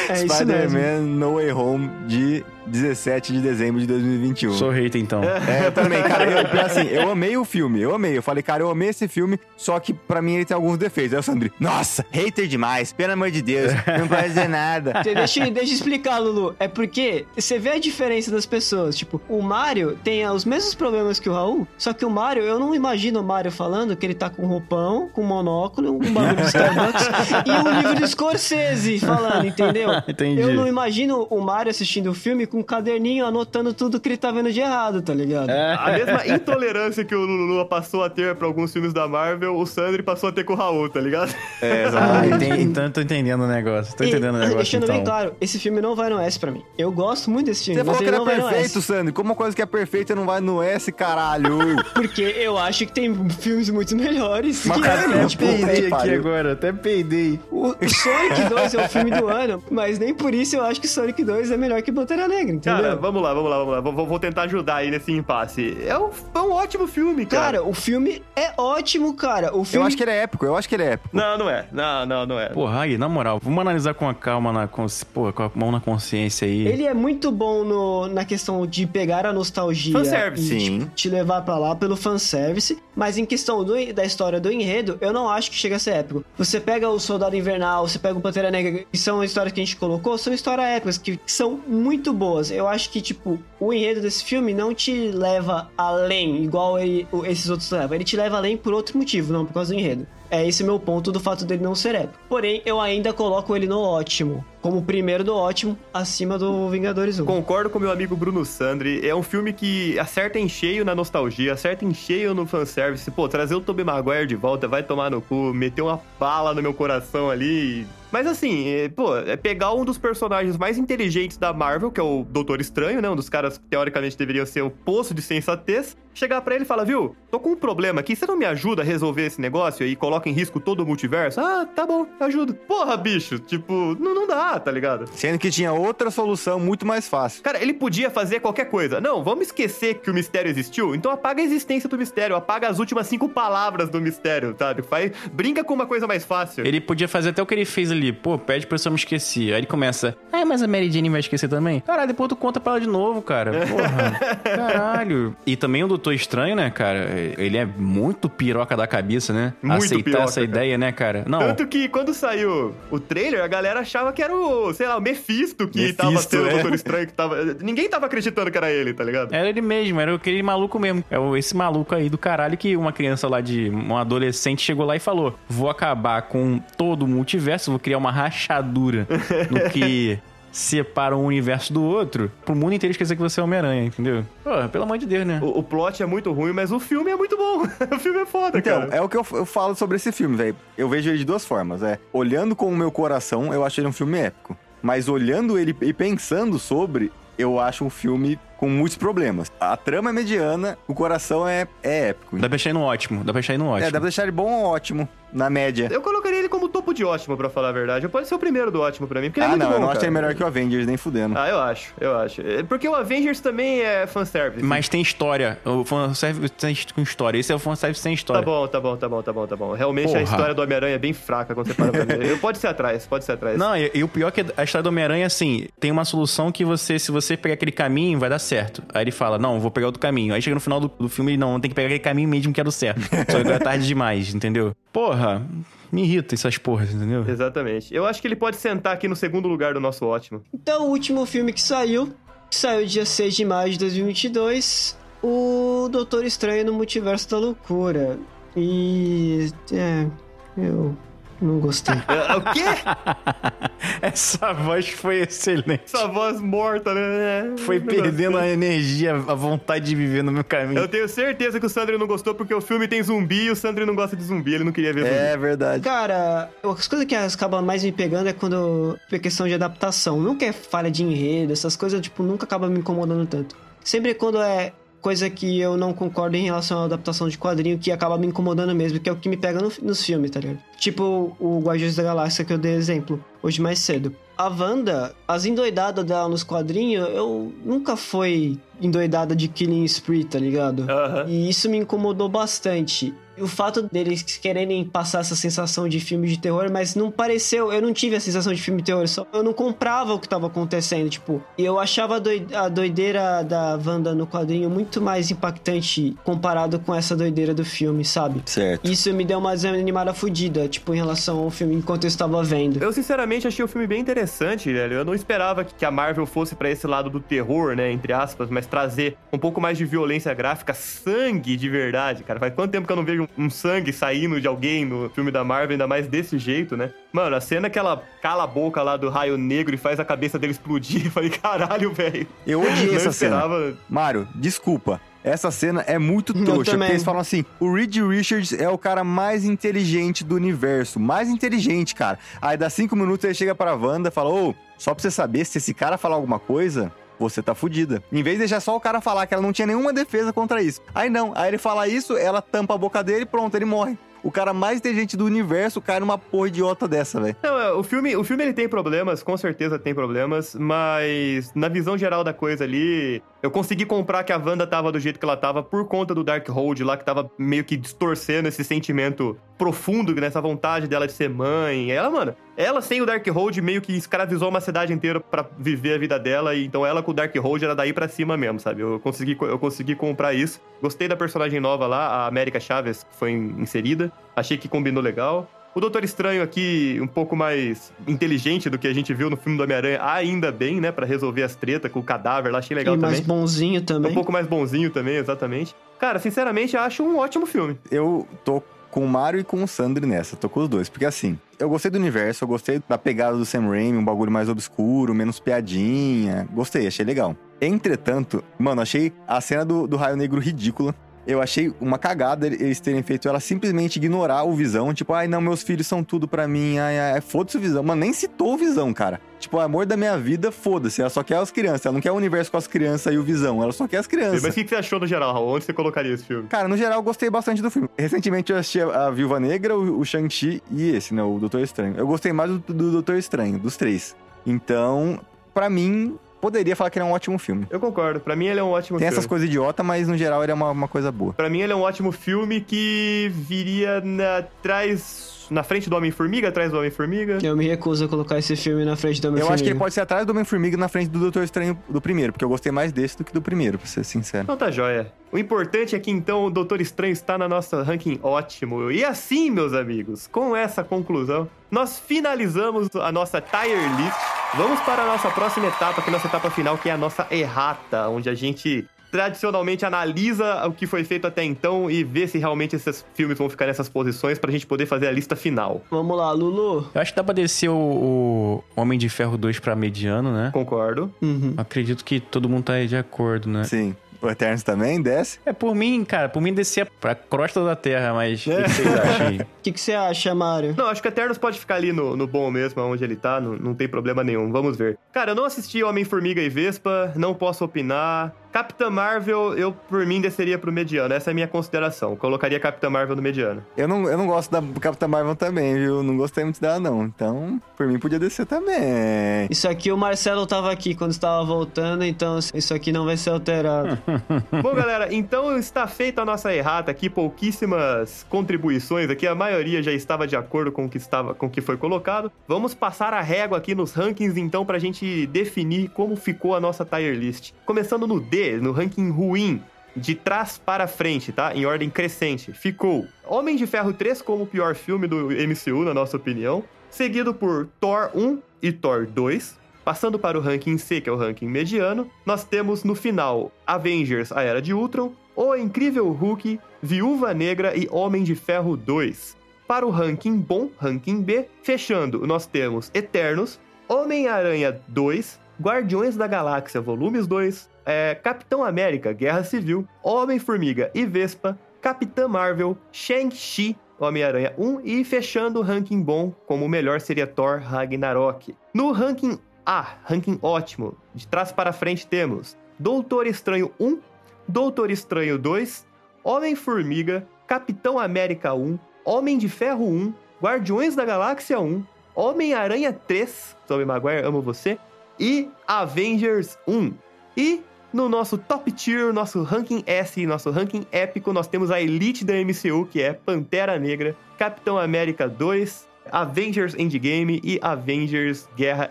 Speaker 5: É isso [laughs]
Speaker 7: Spider-Man No Way Home de 17 de dezembro de 2021.
Speaker 4: Sou hater, então.
Speaker 7: É, [laughs] eu também, cara, eu, assim, eu amei o filme, eu amei. Eu falei, cara, eu amei esse filme, só que pra mim ele tem alguns defeitos. Aí o Sandri, nossa, hater demais, pelo amor de Deus, não pode dizer nada. [laughs]
Speaker 5: Deixa, deixa eu explicar, Lulu. É porque você vê a diferença das pessoas. Tipo, o Mario tem os mesmos problemas que o Raul, só que o Mario, eu não imagino o Mario falando que ele tá com roupão, com monóculo, um bagulho de Starbucks [laughs] e um livro de Scorsese falando, entendeu?
Speaker 4: Entendi.
Speaker 5: Eu não imagino o Mario assistindo o filme com um caderninho anotando tudo que ele tá vendo de errado, tá ligado?
Speaker 4: É.
Speaker 2: A mesma intolerância que o Lulu passou a ter pra alguns filmes da Marvel, o Sandri passou a ter com o Raul, tá ligado?
Speaker 7: É,
Speaker 4: Ah,
Speaker 7: exatamente.
Speaker 4: entendi, então tô entendendo o negócio. Tô
Speaker 5: E,
Speaker 4: entendendo o negócio,
Speaker 5: deixando
Speaker 4: então.
Speaker 5: bem claro, esse filme não vai no S pra mim. Eu gosto muito desse filme,
Speaker 7: Você
Speaker 5: mas
Speaker 7: falou que
Speaker 5: ele no
Speaker 7: perfeito. Sandri. Como uma coisa que é perfeita não vai no S, caralho? [laughs]
Speaker 5: Porque eu acho que tem filmes muito melhores.
Speaker 7: Mas
Speaker 5: que
Speaker 7: cara,
Speaker 5: ele,
Speaker 7: eu
Speaker 5: tipo,
Speaker 7: peidei
Speaker 4: aqui
Speaker 7: pariu.
Speaker 4: agora, até peidei.
Speaker 5: o o Sonic 2 é o filme do ano, mas nem por isso eu acho que Sonic 2 é melhor que Pantera Negra, entendeu?
Speaker 2: Cara, vamos lá, vamos lá, vamos lá. Vou, vou- tentar ajudar aí nesse impasse. É um, é um ótimo filme, cara.
Speaker 5: Cara, o filme é ótimo, cara. O filme
Speaker 7: Eu acho que ele é épico, eu acho que ele é épico.
Speaker 2: Não, não é. Não, não, não é.
Speaker 4: Porra, aí, na moral, vamos analisar com a calma, na consci... Pô, com a mão na consciência aí.
Speaker 5: Ele é muito bom no, na questão de pegar a nostalgia
Speaker 2: Fanservice.
Speaker 5: e
Speaker 7: Sim.
Speaker 5: tipo, te levar pra lá pelo fanservice, mas em questão do- da história do enredo, eu não acho que chega a ser épico. Você pega o Soldado Invernal, você pega o Pantera Negra, que são histórias que a gente colocou, são histórias épicas, que são muito boas. Eu acho que, tipo, o enredo desse filme não te leva além, igual ele- esses outros levam. Ele te leva além por outro motivo, não por causa do enredo. É esse meu ponto do fato dele não ser épico. Porém, eu ainda coloco ele no ótimo. Como o primeiro do ótimo, acima do Vingadores 1.
Speaker 2: Concordo com meu amigo Bruno Sandri. É um filme que acerta em cheio na nostalgia, acerta em cheio no fanservice. Pô, trazer o Tobey Maguire de volta vai tomar no cu, meter uma bala no meu coração ali. Mas assim, é, pô, é pegar um dos personagens mais inteligentes da Marvel, que é o Doutor Estranho, né? Um dos caras que teoricamente deveriam ser o poço de sensatez. Chegar pra ele e falar, viu, tô com um problema aqui, você não me ajuda a resolver esse negócio e coloca em risco todo o multiverso? Ah, tá bom, ajudo. Porra, bicho, tipo, não, não dá, tá ligado?
Speaker 7: Sendo que tinha outra solução muito mais fácil.
Speaker 2: Cara, ele podia fazer qualquer coisa. Não, vamos esquecer que o mistério existiu? Então apaga a existência do mistério, apaga as últimas cinco palavras do mistério, sabe? Faz, brinca com uma coisa mais fácil.
Speaker 4: Ele podia fazer até o que ele fez ali. Pô, pede pra eu me esquecer. Aí ele começa. Ah, mas a Mary Jane vai esquecer também? Caralho, depois tu conta pra ela de novo, cara. Porra. [laughs] Caralho. E também o Doutor Estranho, né, cara? Ele é muito piroca da cabeça, né?
Speaker 2: Muito
Speaker 4: Aceitar
Speaker 2: piroca,
Speaker 4: essa
Speaker 2: cara.
Speaker 4: ideia, né, cara? Não.
Speaker 2: Tanto que quando saiu o trailer, a galera achava que era o, sei lá, o Mephisto que
Speaker 7: Mephisto,
Speaker 2: tava sendo o
Speaker 7: é.
Speaker 2: Doutor Estranho, que tava. Ninguém tava acreditando que era ele, tá ligado?
Speaker 4: Era ele mesmo, era aquele maluco mesmo. É o- esse maluco aí do caralho que uma criança lá de. Um adolescente chegou lá e falou: Vou acabar com todo o multiverso, vou criar uma rachadura no que separa um universo do outro, pro mundo inteiro esquecer que você é Homem-Aranha, entendeu? Pô, pelo amor de Deus, né?
Speaker 2: O, o plot é muito ruim, mas o filme é muito bom. [laughs] o filme é foda,
Speaker 7: Então,
Speaker 2: cara.
Speaker 7: é o que eu, eu falo sobre esse filme, velho. Eu vejo ele de duas formas. É, olhando com o meu coração, eu acho ele um filme épico. Mas olhando ele e pensando sobre, eu acho um filme com muitos problemas. A trama é mediana, o coração é, é épico.
Speaker 4: Dá pra deixar aí no ótimo, dá pra deixar aí no ótimo.
Speaker 7: É, dá pra deixar ele bom ou ótimo, na média.
Speaker 2: Eu colocaria ele como topo de ótimo, pra falar a verdade. Pode ser o primeiro do ótimo pra mim, porque ele é
Speaker 7: ah,
Speaker 2: muito
Speaker 7: não,
Speaker 2: bom,
Speaker 7: eu não acho ele melhor que o Avengers, nem fudendo.
Speaker 2: Ah, eu acho, eu acho. É, Porque o Avengers também é fanservice.
Speaker 4: Mas tem história. O fanservice tem com história. Esse é o fanservice sem
Speaker 2: Tá
Speaker 4: história.
Speaker 2: bom, tá bom, tá bom, tá bom, tá bom. Realmente a
Speaker 4: Porra.
Speaker 2: história do Homem-Aranha é bem fraca quando você para pra ver. Eu- Pode ser atrás, pode ser atrás.
Speaker 4: Não, e, e o pior é que a história do Homem-Aranha, assim, tem uma solução que você, se você pegar aquele caminho, vai dar certo. Aí ele fala, não, vou pegar outro caminho. Aí chega no final do, do filme, ele, não, tem que pegar aquele caminho mesmo que era o certo. [laughs] Só que é tarde demais, entendeu? Porra, me irrita essas porras, entendeu?
Speaker 2: Exatamente. Eu acho que ele pode sentar aqui no segundo lugar do nosso ótimo.
Speaker 5: Então, o último filme que saiu, que saiu dia 6 de maio de 2022, o Doutor Estranho no Multiverso da Loucura. E. É. Eu não gostei.
Speaker 2: É, o quê? [laughs]
Speaker 4: Essa voz foi excelente.
Speaker 2: Essa voz morta, né?
Speaker 4: Foi
Speaker 2: Não
Speaker 4: perdendo a
Speaker 2: gostei.
Speaker 4: energia, a vontade de viver no meu caminho.
Speaker 2: Eu tenho certeza que o Sandro não gostou porque o filme tem zumbi e o Sandro não gosta de zumbi, ele não queria ver zumbi.
Speaker 7: É verdade.
Speaker 5: Cara, as coisas que acabam mais me pegando é quando é questão de adaptação. Nunca é falha de enredo, essas coisas, tipo, nunca acaba me incomodando tanto. Sempre quando é coisa que eu não concordo em relação à adaptação de quadrinho, que acaba me incomodando mesmo, que é o que me pega no- nos filmes, tá ligado? Tipo o Guardiões da Galáxia que eu dei exemplo hoje mais cedo. A Wanda, as endoidadas dela nos quadrinhos, eu nunca foi endoidada de Killing Spree, tá ligado?
Speaker 2: Aham.
Speaker 5: E isso me incomodou bastante. E o fato deles quererem passar essa sensação de filme de terror, mas não pareceu, eu não tive a sensação de filme de terror, só eu não comprava o que tava acontecendo, tipo, e eu achava a, doi- a doideira da Wanda no quadrinho muito mais impactante comparado com essa doideira do filme, sabe?
Speaker 7: Certo.
Speaker 5: Isso me deu uma desanimada fodida, tipo, em relação ao filme enquanto eu estava vendo.
Speaker 2: Eu, sinceramente, achei o filme bem interessante, velho. Eu não esperava que a Marvel fosse pra esse lado do terror, né? Entre aspas, mas trazer um pouco mais de violência gráfica, sangue de verdade, cara. Faz quanto tempo que eu não vejo um sangue saindo de alguém no filme da Marvel, ainda mais desse jeito, né? Mano, a cena que ela cala a boca lá do raio negro e faz a cabeça dele explodir, [laughs] eu falei, caralho, velho.
Speaker 7: Eu odiei essa cena.
Speaker 2: esperava.
Speaker 7: Mário, desculpa. Essa cena é muito trouxa, porque eles falam assim: o Reed Richards é o cara mais inteligente do universo. Mais inteligente, cara. Aí dá cinco minutos ele chega pra Wanda e fala: Ô, só pra você saber, se esse cara falar alguma coisa. Você tá fudida. Em vez de deixar só o cara falar que ela não tinha nenhuma defesa contra isso. Aí não, aí ele fala isso, ela tampa a boca dele e pronto, ele morre. O cara mais inteligente do universo cai numa porra idiota dessa, velho.
Speaker 2: Não, é, o filme, o filme ele tem problemas, com certeza tem problemas, mas na visão geral da coisa ali, eu consegui comprar que a Wanda tava do jeito que ela tava por conta do Darkhold lá, que tava meio que distorcendo esse sentimento profundo, nessa vontade dela de ser mãe. Ela, mano, ela sem o Darkhold meio que escravizou uma cidade inteira pra viver a vida dela, e então ela com o Darkhold era daí pra cima mesmo, sabe? Eu consegui, eu consegui comprar isso. Gostei da personagem nova lá, a América Chaves, que foi inserida. Achei que combinou legal. O Doutor Estranho aqui, um pouco mais inteligente do que a gente viu no filme do Homem-Aranha, ainda bem, né? Pra resolver as tretas com o cadáver lá, achei legal
Speaker 5: e mais
Speaker 2: também.
Speaker 5: bonzinho também.
Speaker 2: Um pouco mais bonzinho também, exatamente. Cara, sinceramente, acho um ótimo filme.
Speaker 7: Eu tô com o Mario e com o Sandro nessa. Tô com os dois. Porque assim, eu gostei do universo, eu gostei da pegada do Sam Raimi, um bagulho mais obscuro, menos piadinha. Gostei, achei legal. Entretanto, mano, achei a cena do, do Raio Negro ridícula. Eu achei uma cagada eles terem feito ela simplesmente ignorar o Visão. Tipo, ai, não, meus filhos são tudo pra mim. Ai, ai, foda-se o Visão. Mano, nem citou o Visão, cara. Tipo, o amor da minha vida, foda-se. Ela só quer as crianças. Ela não quer o universo com as crianças e o Visão. Ela só quer as crianças.
Speaker 2: Mas o que você achou no geral, Raul? Onde você colocaria esse filme?
Speaker 7: Cara, no geral, eu gostei bastante do filme. Recentemente eu assisti a Viúva Negra, o o Shang-Chi e esse, né? O Doutor Estranho. Eu gostei mais do, do Doutor Estranho, dos três. Então, pra mim, poderia falar que ele é um ótimo filme.
Speaker 2: Eu concordo. Pra mim ele é um ótimo
Speaker 7: Tem
Speaker 2: filme.
Speaker 7: essas coisas idiota, mas no geral ele é uma, uma coisa boa.
Speaker 2: Pra mim ele é um ótimo filme que viria na, atrás... Na frente do Homem-Formiga, atrás do Homem-Formiga.
Speaker 5: Eu me recuso a colocar esse filme na frente do
Speaker 7: Eu
Speaker 5: Homem-Formiga.
Speaker 7: acho que ele pode ser atrás do Homem-Formiga na frente do Doutor Estranho do primeiro, porque eu gostei mais desse do que do primeiro, pra ser sincero.
Speaker 2: Então tá joia. O importante é que então o Doutor Estranho está na nossa ranking ótimo. E assim, meus amigos, com essa conclusão, nós finalizamos a nossa tier list. Vamos para a nossa próxima etapa, que é a nossa etapa final, que é a nossa errata, onde a gente tradicionalmente analisa o que foi feito até então e vê se realmente esses filmes vão ficar nessas posições pra gente poder fazer a lista final.
Speaker 5: Vamos lá, Lulu.
Speaker 4: Eu acho que dá pra descer o, o Homem de Ferro 2 pra mediano, né?
Speaker 2: Concordo.
Speaker 5: Uhum.
Speaker 4: Acredito que todo mundo tá aí de acordo, né?
Speaker 7: Sim. O Eternos também desce?
Speaker 4: É, por mim, cara, por mim descer pra crosta da Terra, mas o que que vocês acham aí?
Speaker 5: O [laughs] que, que você acha, Mário?
Speaker 2: Não, acho que Eternos pode ficar ali no, no bom mesmo, onde ele tá, não, não tem problema nenhum. Vamos ver. Cara, eu não assisti Homem-Formiga e Vespa, não posso opinar. Capitã Marvel, eu por mim desceria pro mediano. Essa é a minha consideração. Colocaria Capitã Marvel no mediano.
Speaker 7: Eu não, eu não gosto da Capitã Marvel também, viu? Não gostei muito dela, não. Então, por mim, podia descer também.
Speaker 5: Isso aqui, o Marcelo tava aqui quando estava voltando, então isso aqui não vai ser alterado. [laughs]
Speaker 2: Bom, galera, então está feita a nossa errata aqui, pouquíssimas contribuições aqui, a maioria já estava de acordo com o que estava, com o que foi colocado. Vamos passar a régua aqui nos rankings então pra gente definir como ficou a nossa tier list. Começando no D, no ranking ruim, de trás para frente, tá? Em ordem crescente. Ficou Homem de Ferro 3 como o pior filme do MCU, na nossa opinião, seguido por Thor 1 e Thor 2, Passando para o ranking C, que é o ranking mediano, nós temos no final Avengers, a Era de Ultron, O Incrível Hulk, Viúva Negra e Homem de Ferro 2. Para o ranking bom, ranking B, fechando, nós temos Eternos, Homem-Aranha 2, Guardiões da Galáxia Volumes 2, é, Capitão América Guerra Civil, Homem-Formiga e Vespa, Capitã Marvel, Shang-Chi, Homem-Aranha 1 e fechando o ranking bom, como o melhor seria Thor Ragnarok. No ranking A, ranking ótimo, de trás para frente temos Doutor Estranho 1, Doutor Estranho 2, Homem-Formiga, Capitão América 1, Homem de Ferro 1, Guardiões da Galáxia 1, Homem-Aranha 3, Tobey Maguire, amo você, e Avengers 1. E no nosso top tier, nosso ranking S, nosso ranking épico, nós temos a elite da MCU, que é Pantera Negra, Capitão América 2, Avengers Endgame e Avengers Guerra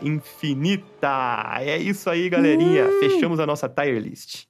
Speaker 2: Infinita. É isso aí, galerinha. Fechamos a nossa tier list.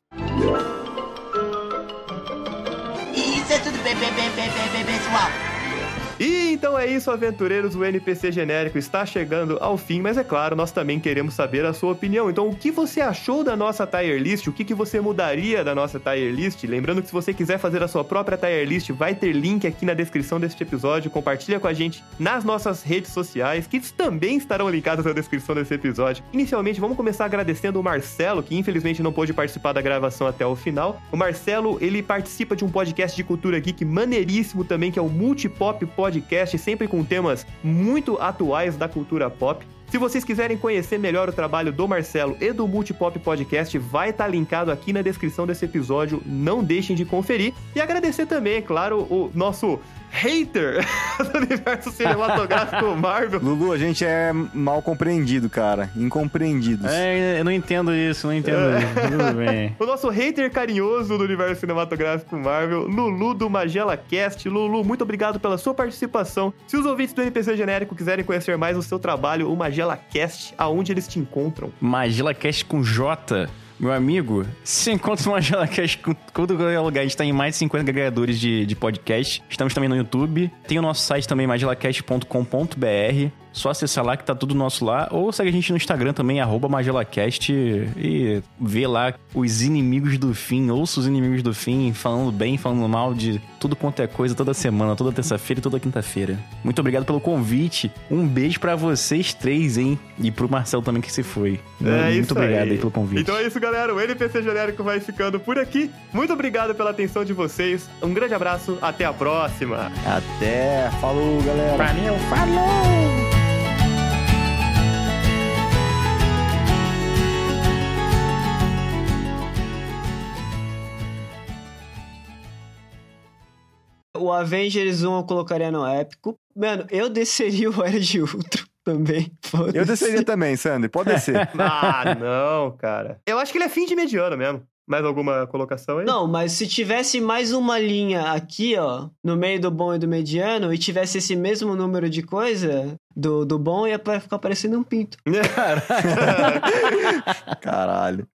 Speaker 2: E então é isso, aventureiros. O NPC genérico está chegando ao fim, mas é claro, nós também queremos saber a sua opinião. Então, o que você achou da nossa tier list? O que, que você mudaria da nossa tier list? Lembrando que se você quiser fazer a sua própria tier list, vai ter link aqui na descrição deste episódio. Compartilha com a gente nas nossas redes sociais, que também estarão linkadas na descrição desse episódio. Inicialmente, vamos começar agradecendo o Marcelo, que infelizmente não pôde participar da gravação até o final. O Marcelo, ele participa de um podcast de cultura geek maneiríssimo também, que é o Multipop Podcast, sempre com temas muito atuais da cultura pop. Se vocês quiserem conhecer melhor o trabalho do Marcelo e do Multipop Podcast, vai estar linkado aqui na descrição desse episódio. Não deixem de conferir. E agradecer também, é claro, o nosso hater [laughs] do universo cinematográfico [laughs] Marvel.
Speaker 7: Lulu, a gente é mal compreendido, cara. Incompreendidos.
Speaker 4: É, eu não entendo isso, não entendo isso. Tudo bem. [laughs]
Speaker 2: O nosso hater carinhoso do universo cinematográfico Marvel, Lulu do Magela Cast. Lulu, muito obrigado pela sua participação. Se os ouvintes do NPC Genérico quiserem conhecer mais o seu trabalho, o Magela Cast, aonde eles te encontram?
Speaker 4: Magela Cast com J Meu amigo, se encontra uma [laughs] GelaCast com todo lugar. A gente tá em mais de 50 agregadores de, de podcast. Estamos também no YouTube. Tem o nosso site também, magelacast.com.br. Só acessar lá que tá tudo nosso lá. Ou segue a gente no Instagram também, arroba MagelaCast. E vê lá os inimigos do fim. Ouça os inimigos do fim falando bem, falando mal de tudo quanto é coisa toda semana, toda terça-feira e toda quinta-feira. Muito obrigado pelo convite. Um beijo pra vocês três, hein? E pro Marcelo também que se foi.
Speaker 2: É
Speaker 4: Muito
Speaker 2: isso
Speaker 4: obrigado
Speaker 2: aí.
Speaker 4: aí pelo convite.
Speaker 2: Então é isso, galera. O NPC Genérico vai ficando por aqui. Muito obrigado pela atenção de vocês. Um grande abraço. Até a próxima.
Speaker 7: Até. Falou, galera.
Speaker 4: Valeu, falou!
Speaker 5: O Avengers 1 eu colocaria no épico. Mano, eu desceria o Era de Ultron [laughs] também.
Speaker 7: Eu desceria também, Sandy. Pode descer. [laughs]
Speaker 2: Ah, não, cara. Eu acho que ele é fim de mediano mesmo. Mais alguma colocação aí?
Speaker 5: Não, mas se tivesse mais uma linha aqui, ó, no meio do bom e do mediano, e tivesse esse mesmo número de coisa, do, do bom ia ficar parecendo um pinto. [laughs]
Speaker 7: Caralho.